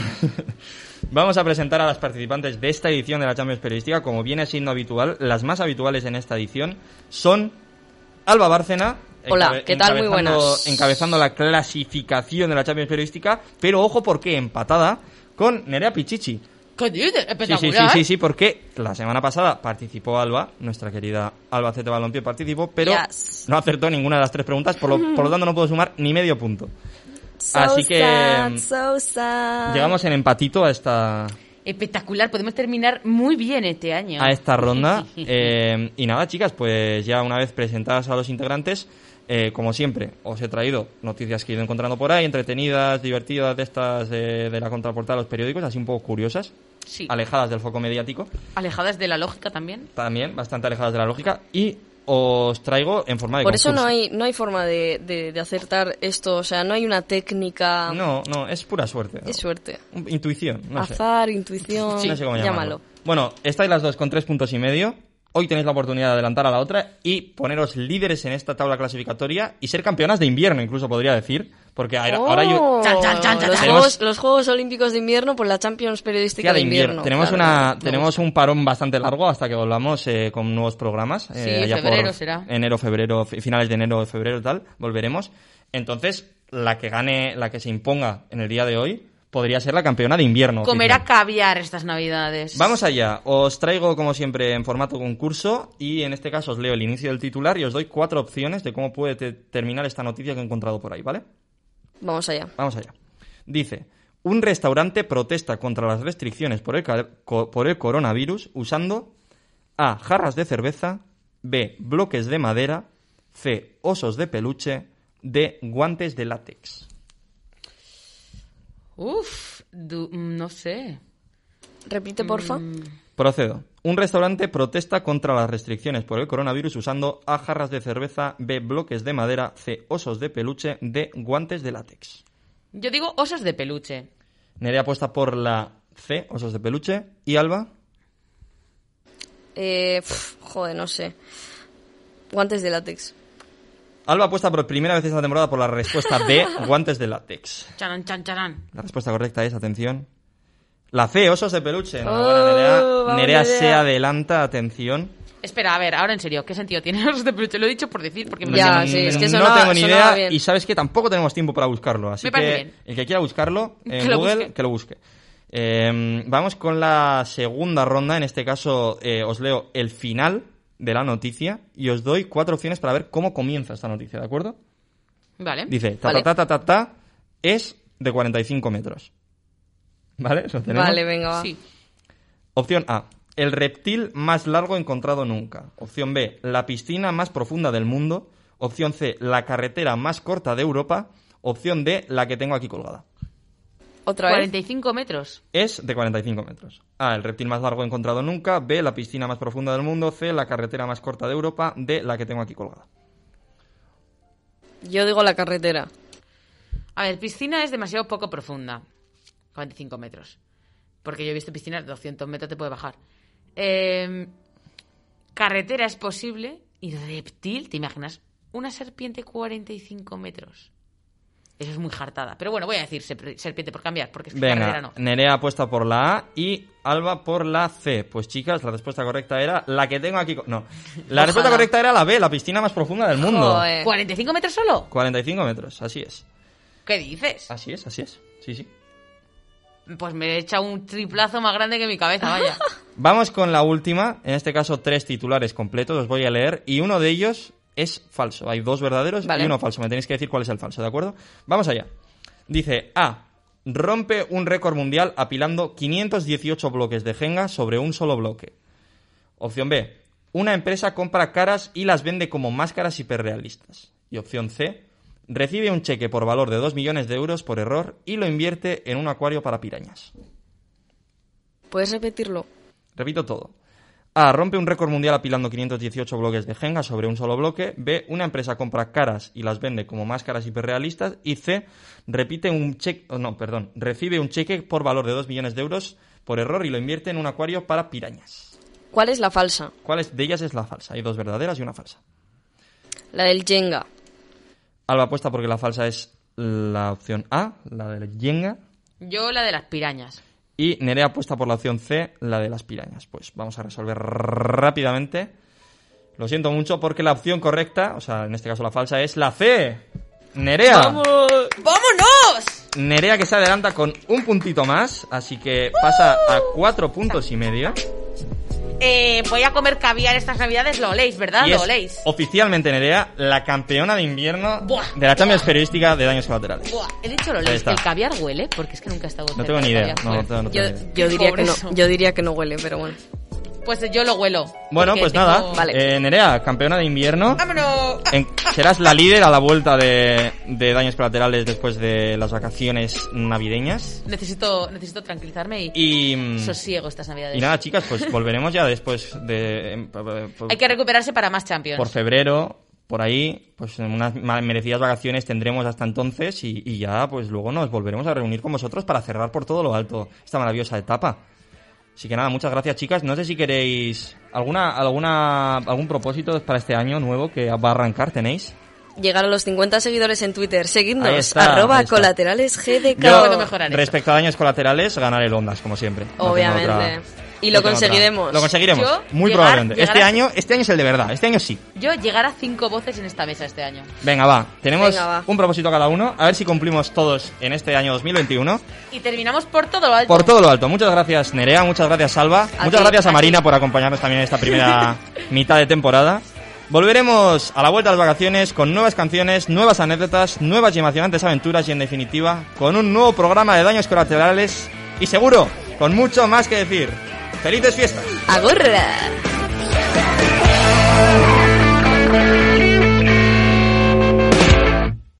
[laughs] vamos a presentar a las participantes de esta edición de la Champions periodística. Como viene siendo habitual, las más habituales en esta edición son Alba Bárcena. Hola, ¿qué tal? Muy buenas. Encabezando la clasificación de la Champions periodística, pero ojo porque empatada con Nerea Pichichi. ¿Qué dices? Sí, sí, sí, sí, sí, porque la semana pasada participó Alba, nuestra querida Alba Cete Balompié participó, pero Yes. no acertó ninguna de las tres preguntas, por lo, [laughs] por lo tanto no puedo sumar ni medio punto. So Así que, sad, mm, so sad. Llegamos en empatito a esta, Espectacular. Podemos terminar muy bien este año. a esta ronda. [laughs] Eh, y nada, chicas, pues ya una vez presentadas a los integrantes, eh, como siempre, os he traído noticias que he ido encontrando por ahí, entretenidas, divertidas, de estas de, de la contraportada de los periódicos, así un poco curiosas, Sí. alejadas del foco mediático. Alejadas de la lógica también. también bastante alejadas de la lógica y os traigo en forma de Por eso no concurso. hay, no hay forma de, de- de acertar esto, o sea, no hay una técnica. no no es pura suerte Es suerte. intuición no sé Azar, intuición, no sé cómo llamarlo. llámalo. bueno estáis las dos con tres puntos y medio hoy tenéis la oportunidad de adelantar a la otra y poneros líderes en esta tabla clasificatoria y ser campeonas de invierno incluso podría decir porque ahora, ahora yo Oh, Chan, chan, chan, chan, los, juegos, los Juegos Olímpicos de Invierno por la Champions Periodística de Invierno. tenemos claro. una tenemos un parón bastante largo hasta que volvamos eh, con nuevos programas eh, Sí, allá febrero por será. enero febrero fi- finales de enero febrero tal volveremos entonces la que gane la que se imponga en el día de hoy podría ser la campeona de invierno Comerá oficial. caviar estas navidades. Vamos allá, os traigo como siempre en formato concurso y en este caso os leo el inicio del titular y os doy cuatro opciones de cómo puede te- terminar esta noticia que he encontrado por ahí, ¿vale? Vamos allá. Vamos allá. Dice, un restaurante protesta contra las restricciones por el, por el coronavirus usando A. Jarras de cerveza, B. Bloques de madera, C. Osos de peluche, D. Guantes de látex. Uf, du- mm, no sé. Repite, porfa. Mm. Procedo. Un restaurante protesta contra las restricciones por el coronavirus usando A. Jarras de cerveza, B. Bloques de madera, C. Osos de peluche, D. Guantes de látex. Yo digo osos de peluche. Nerea apuesta por la C. Osos de peluche. ¿Y Alba? Eh, pf, joder, no sé. Guantes de látex. Alba apuesta por primera vez esta temporada por la respuesta B. [laughs] Guantes de látex. Charan, chan, charan. La respuesta correcta es, atención, la C, osos de peluche. Oh, Nerea. se adelanta, atención. Espera, a ver, ahora en serio, ¿qué sentido tiene [laughs] osos de peluche? Lo he dicho por decir, porque me Ya, sí, es que no sonaba- tengo ni idea y sabes que tampoco tenemos tiempo para buscarlo. Así Me que bien. el que quiera buscarlo [laughs] en Que Google, busque. que lo busque. Eh, vamos con la segunda ronda. En este caso eh, os leo el final de la noticia y os doy cuatro opciones para ver cómo comienza esta noticia, ¿de acuerdo? Vale. Dice, ta Vale. ta ta ta ta ta, es de 45 metros. ¿Vale? ¿Eso tenemos? Vale, venga, va. Sí. Opción A. El reptil más largo encontrado nunca. Opción B. La piscina más profunda del mundo. Opción C. La carretera más corta de Europa. Opción D. La que tengo aquí colgada. Otra vez. 45 metros. Es de 45 metros. A. El reptil más largo encontrado nunca. B. La piscina más profunda del mundo. C. La carretera más corta de Europa. D. La que tengo aquí colgada. Yo digo la carretera. A ver, piscina es demasiado poco profunda. 45 metros. Porque yo he visto piscinas de 200 metros, te puede bajar. Eh, carretera es posible. Y reptil, ¿te imaginas? Una serpiente 45 metros. Eso es muy jartada. Pero bueno, voy a decir serp- serpiente por cambiar, porque es que Venga, no. Nerea apuesta por la A y Alba por la C. Pues chicas, la respuesta correcta era la que tengo aquí. No, la respuesta correcta era la B, la piscina más profunda del mundo. Joder. ¿45 metros solo? 45 metros, así es. ¿Qué dices? Así es, así es. Sí, sí. Pues me he echado un triplazo más grande que mi cabeza, vaya. [laughs] Vamos con la última, en este caso tres titulares completos, os voy a leer, y uno de ellos es falso. Hay dos verdaderos Vale. y uno falso. Me tenéis que decir cuál es el falso, ¿de acuerdo? Vamos allá. Dice A. Rompe un récord mundial apilando 518 bloques de Jenga sobre un solo bloque. Opción B. Una empresa compra caras y las vende como máscaras hiperrealistas. Y opción C. Recibe un cheque por valor de 2 millones de euros por error y lo invierte en un acuario para pirañas. ¿Puedes repetirlo? Repito todo. A. Rompe un récord mundial apilando 518 bloques de Jenga sobre un solo bloque. B. Una empresa compra caras y las vende como máscaras hiperrealistas. Y C. Repite un cheque. No, perdón. Recibe un cheque por valor de 2 millones de euros por error y lo invierte en un acuario para pirañas. ¿Cuál es la falsa? ¿Cuál es- de ellas es la falsa? Hay dos verdaderas y una falsa. La del Jenga. Alba apuesta porque la falsa es la opción A, la de Jenga. Yo la de las pirañas. Y Nerea apuesta por la opción C, la de las pirañas. Pues vamos a resolver rápidamente. Lo siento mucho porque la opción correcta, o sea, en este caso la falsa, es la C. Nerea. ¡Vámonos! Nerea que se adelanta con un puntito más, así que pasa a cuatro puntos y medio. Eh, voy a comer caviar estas navidades, lo oléis, ¿verdad? Y Lo es oléis. oficialmente Nerea la campeona de invierno Buah. de la Champions Periodística de Daños Colaterales. Buah, he dicho lo oléis. ¿El caviar huele? Porque es que nunca he estado No tengo ni idea. No, no no Yo, yo diría que no, yo diría que no huele, pero bueno. Pues yo lo huelo. Bueno, pues tengo- nada. Vale. Eh, Nerea, campeona de invierno. ¡Vámonos! En- serás la líder a la vuelta de, de daños colaterales después de las vacaciones navideñas. Necesito, necesito tranquilizarme y, Y, sosiego estas navidades. y nada, chicas, pues volveremos ya después de... em, p- p- Hay que recuperarse para más Champions. por febrero, por ahí, pues en unas merecidas vacaciones tendremos hasta entonces y, y ya pues luego nos volveremos a reunir con vosotros para cerrar por todo lo alto esta maravillosa etapa. Así que nada, muchas gracias chicas. No sé si queréis alguna alguna algún propósito para este año nuevo que va a arrancar, ¿tenéis? Llegar a los 50 seguidores en Twitter. Seguidnos. está, arroba colaterales GDK. Yo, respecto a daños colaterales, ganar el Ondas, como siempre. Obviamente. Y lo conseguiremos. Lo conseguiremos, Yo, muy llegar- probablemente. llegar Este a- año, este año es el de verdad, este año sí. Yo llegar a cinco voces en esta mesa este año. Venga, va. Tenemos Venga, va. un propósito cada uno. A ver si cumplimos todos en este año 2021. Y terminamos por todo lo alto. Por todo lo alto. Muchas gracias, Nerea. Muchas gracias, Salva. A muchas ti, gracias a a Marina ti. por acompañarnos también en esta primera [laughs] mitad de temporada. Volveremos a la vuelta de las vacaciones con nuevas canciones, nuevas anécdotas, nuevas y emocionantes aventuras y, en definitiva, con un nuevo programa de daños colaterales y seguro, con mucho más que decir. ¡Felices fiestas! Agurra.